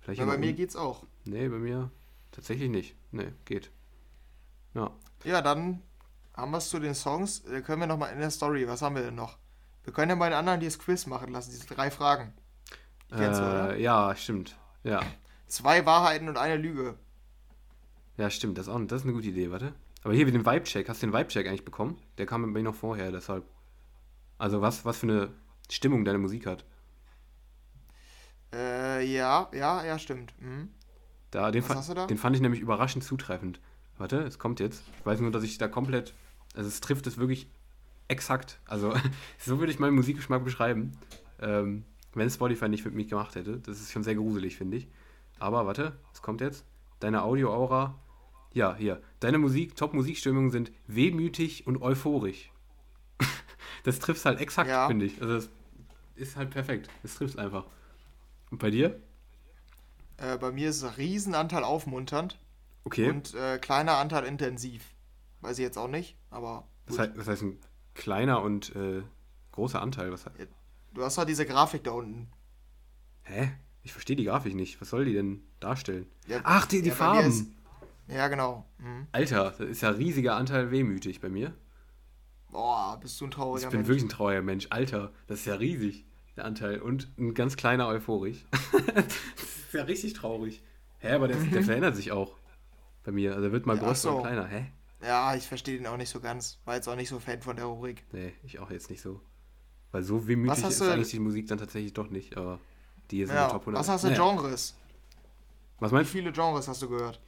vielleicht Ja, bei mir geht's auch. Nee, bei mir tatsächlich nicht. Nee, geht. Ja. Ja, dann haben wir es zu den Songs. Äh, können wir nochmal in der Story, was haben wir denn noch? Wir können ja bei den anderen dieses Quiz machen lassen, diese drei Fragen. Die kennst du, oder? Äh, ja, stimmt. Ja. Zwei Wahrheiten und eine Lüge. Ja, stimmt. Das ist, auch, das ist eine gute Idee, warte. Aber hier mit dem Vibe-Check. Hast du den Vibe-Check eigentlich bekommen? Der kam bei mir noch vorher, deshalb. Also was, was für eine Stimmung deine Musik hat. Äh, ja, ja, ja, stimmt. Mhm. Da, den, Was hast du da? den fand ich nämlich überraschend zutreffend. Warte, es kommt jetzt. Ich weiß nur, dass ich da komplett. Also es trifft es wirklich exakt. Also so würde ich meinen Musikgeschmack beschreiben. Ähm, wenn Spotify nicht für mich gemacht hätte. Das ist schon sehr gruselig, finde ich. Aber warte, es kommt jetzt. Deine Audio-Aura. Ja, hier. Deine Musik, Top-Musikstimmungen sind wehmütig und euphorisch. das trifft halt exakt, Ja. finde ich. Also das ist halt perfekt. Das trifft einfach. Und bei dir? Äh, bei mir ist ein Riesenanteil aufmunternd Okay. und äh, kleiner Anteil intensiv. Weiß ich jetzt auch nicht, aber Das heißt, das heißt ein kleiner und äh, großer Anteil. Was, du hast doch diese Grafik da unten. hä? Ich verstehe die Grafik nicht. Was soll die denn darstellen? Ja, Ach, die, die ja, Farben. ist- Ja, genau. Mhm. Alter, das ist ja ein riesiger Anteil wehmütig bei mir. Boah, bist du ein Ich trauriger bin Mensch. wirklich ein trauriger Mensch. Alter, das ist ja riesig, der Anteil. Und ein ganz kleiner euphorisch. das ist ja richtig traurig. Hä, aber der, der verändert sich auch bei mir. Also der wird mal größer und so. kleiner. Hä? Ja, ich verstehe den auch nicht so ganz. War jetzt auch nicht so Fan von der Rubrik. Nee, ich auch jetzt nicht so. Weil so wehmütig ist du- eigentlich die Musik dann tatsächlich doch nicht. Aber die ist in Ja, Top 100. was hast du Naja. Genres? Was Wie meinst du? viele Genres hast du gehört?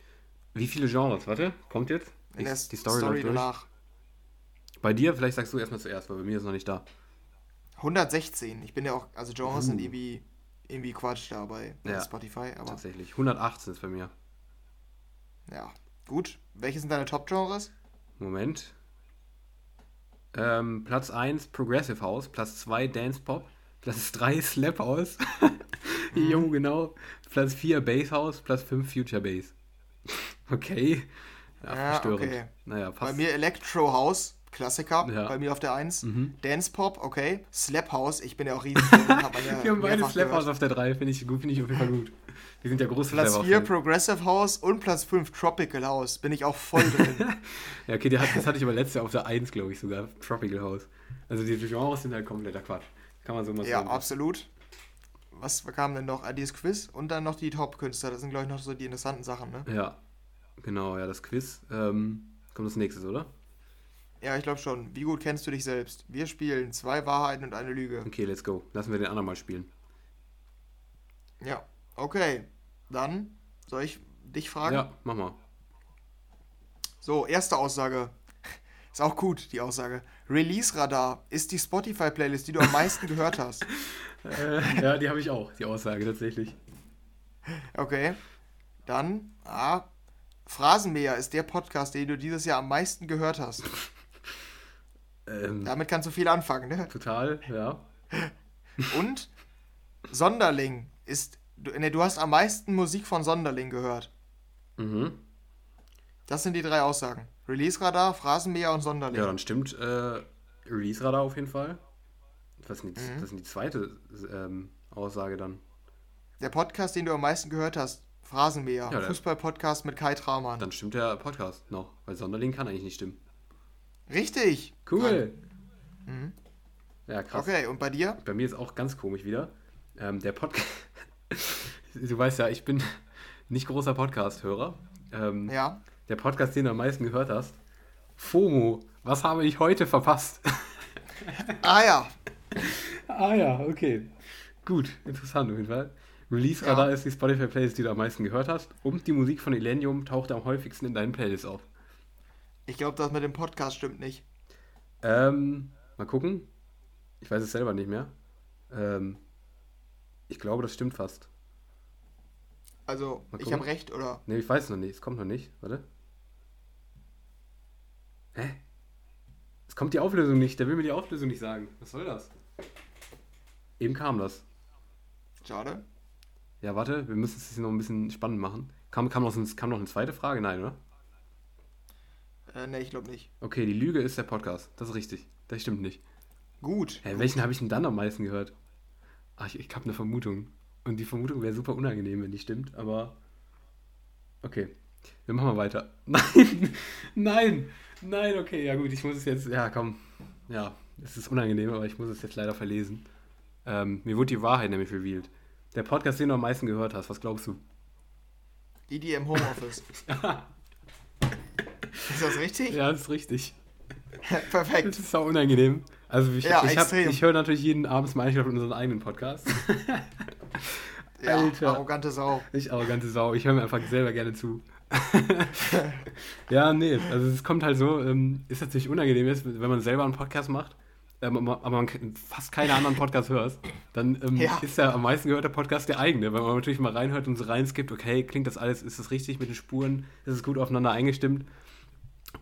Wie viele Genres? Warte, kommt jetzt? Ich- die Story, Story, danach. Bei dir, vielleicht sagst du erstmal zuerst, weil bei mir ist noch nicht da. 116. Ich bin ja auch, also Genres sind Uh. irgendwie, irgendwie Quatsch da bei, bei Ja, Spotify, aber Tatsächlich. 118 ist bei mir. ja. Gut. Welche sind deine Top-Genres? Moment. Ähm, Platz 1 Progressive House, Platz 2 Dance Pop, Platz 3 Slap House. jo, genau. Platz 4 Bass House, Platz 5 Future Bass. okay. Ja, Ja, verstörend. okay. Naja, Bei passt. mir Electro House, Klassiker, Ja. bei mir auf der 1. Mhm. Dance Pop, okay. Slap House, ich bin ja auch riesig. Wir haben beide Slap House auf der 3, finde ich gut, finde ich auf jeden Fall gut. Wir sind ja große Platz Slap 4 House. Progressive House und Platz 5 Tropical House. Bin ich auch voll drin. Ja, okay, hat, das hatte ich aber letztes Jahr auf der 1, glaube ich, sogar. Tropical House. Also die Genres sind halt kompletter Quatsch. Kann man so mal ja, sagen. absolut. Was kam denn noch? Ah, dieses Quiz und dann noch die Top-Künstler. Das sind, glaube ich, noch so die interessanten Sachen, ne? Ja, genau, ja, das Quiz. Ähm, kommt als nächstes, oder? Ja, ich glaube schon. Wie gut kennst du dich selbst? Wir spielen zwei Wahrheiten und eine Lüge. Okay, let's go. Lassen wir den anderen mal spielen. Ja, okay. Dann soll ich dich fragen? Ja, mach mal. So, erste Aussage. Ist auch gut, die Aussage. Release Radar ist die Spotify-Playlist, die du am meisten gehört hast. Äh, ja, die habe ich auch, die Aussage tatsächlich. Okay. Dann, ah, Phrasenmäher ist der Podcast, den du dieses Jahr am meisten gehört hast. Ähm, Damit kannst du viel anfangen, ne? Total, ja. Und Sonderling ist, du, ne, du hast am meisten Musik von Sonderling gehört. Mhm. Das sind die drei Aussagen. Release Radar, Phrasenmäher und Sonderling. Ja, dann stimmt äh, Release-Radar auf jeden Fall. Was ist die, Mhm. was ist denn die zweite ähm, Aussage dann? Der Podcast, den du am meisten gehört hast, Phrasenmäher. Ja, Fußball-Podcast mit Kai Tramann. Dann stimmt der Podcast noch, weil Sonderling kann eigentlich nicht stimmen. Richtig. Cool. Mhm. Ja, krass. Okay, und bei dir? Bei mir ist auch ganz komisch wieder. Ähm, der Podcast. du weißt ja, ich bin nicht großer Podcast-Hörer. Ähm, Ja. Der Podcast, den du am meisten gehört hast. FOMO. Was habe ich heute verpasst? Ah ja. ah ja, okay. Gut, interessant auf jeden Fall. Release Radar Ja. ist die Spotify Playlist, die du am meisten gehört hast. Und die Musik von Illenium taucht am häufigsten in deinen Playlists auf. Ich glaube, das mit dem Podcast stimmt nicht. Ähm, mal gucken. Ich weiß es selber nicht mehr. Ähm, ich glaube, das stimmt fast. Also, ich habe recht, oder? Ne, ich weiß es noch nicht. Es kommt noch nicht. Warte. Hä? Es kommt die Auflösung nicht. Der will mir die Auflösung nicht sagen. Was soll das? Eben kam das. Schade. Ja, warte, wir müssen es jetzt noch ein bisschen spannend machen. Kam, kam, noch, kam noch eine zweite Frage? Nein, oder? Äh, ne, ich glaube nicht. Okay, die Lüge ist der Podcast. Das ist richtig. Das stimmt nicht. Gut. Hä, welchen habe ich denn dann am meisten gehört? Ach, ich, ich habe eine Vermutung. Und die Vermutung wäre super unangenehm, wenn die stimmt, aber. Okay. Wir machen mal weiter. Nein! Nein! Nein, okay, ja gut, ich muss es jetzt. Ja, komm. Ja, es ist unangenehm, aber ich muss es jetzt leider verlesen. Ähm, mir wurde die Wahrheit nämlich revealed. Der Podcast, den du am meisten gehört hast, was glaubst du? Die, die im Homeoffice. ist das richtig? Ja, das ist richtig. Perfekt. Das ist auch unangenehm. Also ich, Ja, ich, hab- ich höre natürlich jeden Abend mal einschlafen unseren eigenen Podcast. Ja, Alter. arrogante Sau. Ich arrogante Sau, ich höre mir einfach selber gerne zu. ja, nee, also es kommt halt so, ähm, ist natürlich unangenehm, ist, wenn man selber einen Podcast macht, ähm, aber man fast keine anderen Podcasts hört, dann ähm, Ja. ist der am meisten gehörte Podcast der eigene, weil man natürlich mal reinhört und so reinskippt, okay, klingt das alles, ist das richtig mit den Spuren, ist es gut aufeinander eingestimmt?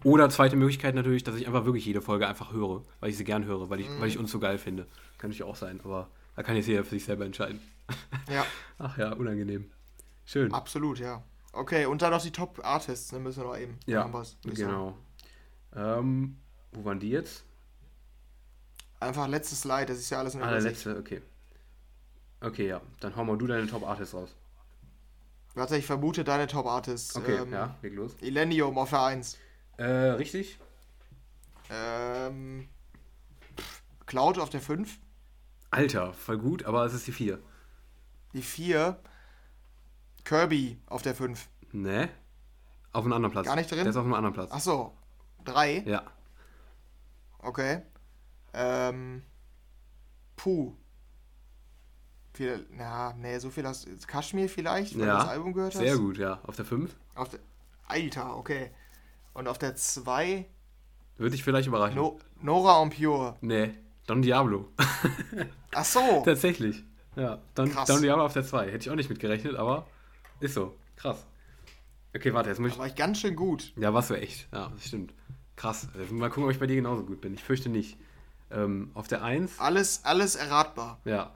Oder zweite Möglichkeit natürlich, dass ich einfach wirklich jede Folge einfach höre, weil ich sie gern höre, weil ich, weil ich uns so geil finde. Kann natürlich auch sein, aber da kann jetzt jeder für sich selber entscheiden. Ja, Ach ja, unangenehm. Schön. absolut, ja. Okay, und dann noch die Top Artists, ne, müssen wir noch eben. Ja, genau. Ähm, wo waren die jetzt? Einfach letztes Slide, das ist ja alles in der Ah, der letzte, okay. Okay, ja. Dann hau mal du deine Top Artists raus. Warte, ich vermute deine Top Artists. Okay, ähm, ja, leg los. Illenium auf der 1. Äh, richtig? Ähm, pff, Cloud auf der 5. Alter, voll gut, aber es ist die 4. Die 4. Kirby auf der 5. Ne? Auf einem anderen Platz. Gar nicht drin? Der ist auf einem anderen Platz. Achso, 3. Ja. Okay. Ähm, Puh. Viel, na, nee, so viel hast Kashmir vielleicht, weil ja. du das Album gehört hast? Sehr gut, ja. Auf der 5 Auf der, Alter, okay. Und auf der 2 würde ich vielleicht überraschen. no, Nora und Pure. Nee, Don Diablo. Ach so. Tatsächlich. Ja, Don, Krass. Don Diablo auf der 2. Hätte ich auch nicht mitgerechnet, aber ist so. Krass. Okay, warte, jetzt muss Da ich. war ich ganz schön gut. Ja, warst du echt. Ja, das stimmt. Krass. Also, mal gucken, ob ich bei dir genauso gut bin. Ich fürchte nicht. Ähm, auf der 1, Alles, alles erratbar. ja,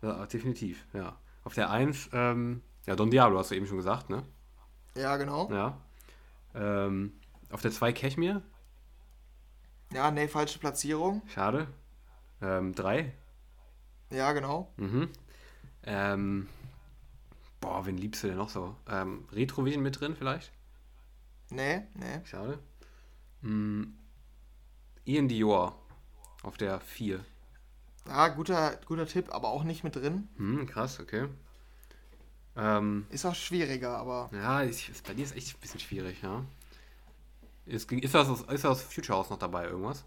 ja, definitiv, ja. Auf der 1, ähm, ja, Don Diablo hast du eben schon gesagt, ne? Ja, genau. Ja. Ähm, auf der 2 Cashmere, Ja, nee, falsche Platzierung. schade. Ähm, 3, Ja, genau. mhm. Ähm, boah, wen liebst du denn noch so? Ähm, Retrovision mit drin vielleicht? Nee, nee. Schade. Mm, Ian Dior auf der 4. Ja, guter, guter Tipp, aber auch nicht mit drin. Hm, krass, okay. Ähm, Ist auch schwieriger, aber ja, ich, bei dir ist echt ein bisschen schwierig, ja. Ist, ist, das, aus- ist das Future House noch dabei, irgendwas?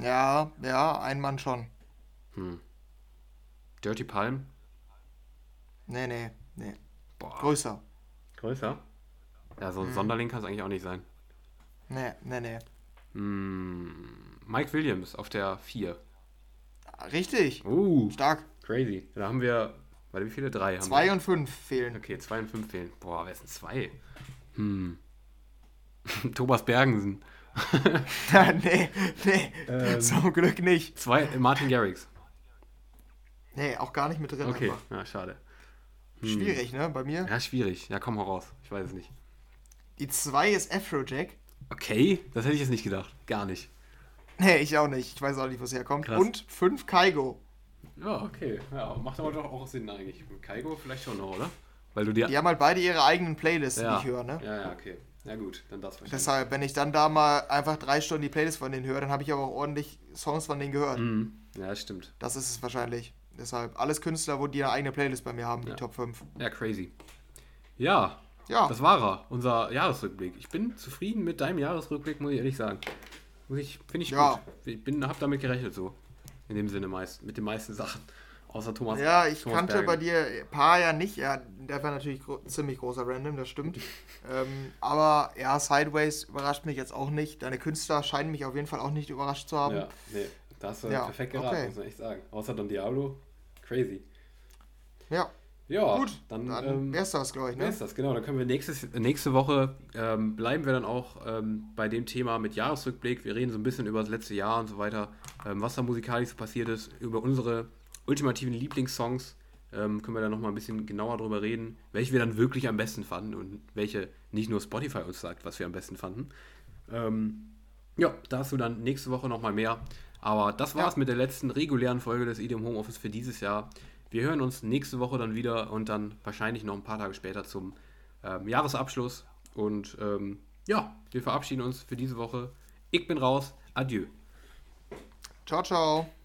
ja, ja, ein Mann schon. Hm. Dirty Palm? Nee, nee, nee. Boah, Größer. größer? Ja, so ein Sonderling kann es eigentlich auch nicht sein. Nee, nee, nee. Hm, Mike Williams auf der 4. Richtig. Uh, Stark. crazy. Da haben wir, warte, wie viele? Drei haben Zwei wir. und fünf fehlen. Okay, 2 und 5 fehlen. Boah, wer ist denn 2? Hm. Thomas Bergensen. nee, nee. Ähm. Zum Glück nicht. Zwei, Martin Garrix. Nee, auch gar nicht mit drin. Okay, einfach. ja, schade. Schwierig, ne? Bei mir. Ja, schwierig. Ja, komm heraus. Ich weiß es nicht. Die zwei ist Afrojack. Okay, das hätte ich jetzt nicht gedacht. Gar nicht. Nee, ich auch nicht. Ich weiß auch nicht, wo es herkommt. Krass. Und fünf Kaigo. Ja, okay. Ja, macht aber doch auch Sinn eigentlich. Kaigo vielleicht schon noch, oder? Weil du dir. Die haben halt beide ihre eigenen Playlists, ja. die ich höre, ne? Ja, ja, okay. Ja, gut, dann das wahrscheinlich. Deshalb, wenn ich dann da mal einfach drei Stunden die Playlist von denen höre, dann habe ich aber auch ordentlich Songs von denen gehört. Mhm. Ja, das stimmt. Das ist es wahrscheinlich. Deshalb, alles Künstler, wo die eine eigene Playlist bei mir haben, die Ja. Top 5. Ja, crazy. Ja, Ja, das war er. Unser Jahresrückblick. Ich bin zufrieden mit deinem Jahresrückblick, muss ich ehrlich sagen. Muss ich, finde ich Ja. gut. Ich bin, hab damit gerechnet so. In dem Sinne meist, mit den meisten Sachen. Außer Thomas. Ja, ich Thomas kannte Berge. bei dir paar ja nicht. Ja, der war natürlich gro ziemlich großer Random, das stimmt. ähm, aber ja, Sideways überrascht mich jetzt auch nicht. Deine Künstler scheinen mich auf jeden Fall auch nicht überrascht zu haben. Ja, nee, da hast du Ja, perfekt geraten, okay. muss man echt sagen. Außer Don Diablo, crazy. Ja, Ja, gut. dann, Dann, ähm, wär's das, glaube ich, ne? ist das? Genau, dann können wir nächstes, nächste Woche ähm, bleiben wir dann auch ähm, bei dem Thema mit Jahresrückblick. Wir reden so ein bisschen über das letzte Jahr und so weiter, ähm, was da musikalisch so passiert ist, über unsere ultimativen Lieblingssongs. Ähm, können wir dann nochmal ein bisschen genauer drüber reden, welche wir dann wirklich am besten fanden und welche nicht nur Spotify uns sagt, was wir am besten fanden. Ähm, ja, dazu dann nächste Woche nochmal mehr. Aber das war's Ja. mit der letzten regulären Folge des IDM Homeoffice für dieses Jahr. Wir hören uns nächste Woche dann wieder und dann wahrscheinlich noch ein paar Tage später zum ähm, Jahresabschluss. Und ähm, ja, wir verabschieden uns für diese Woche. Ich bin raus. Adieu. Ciao, ciao.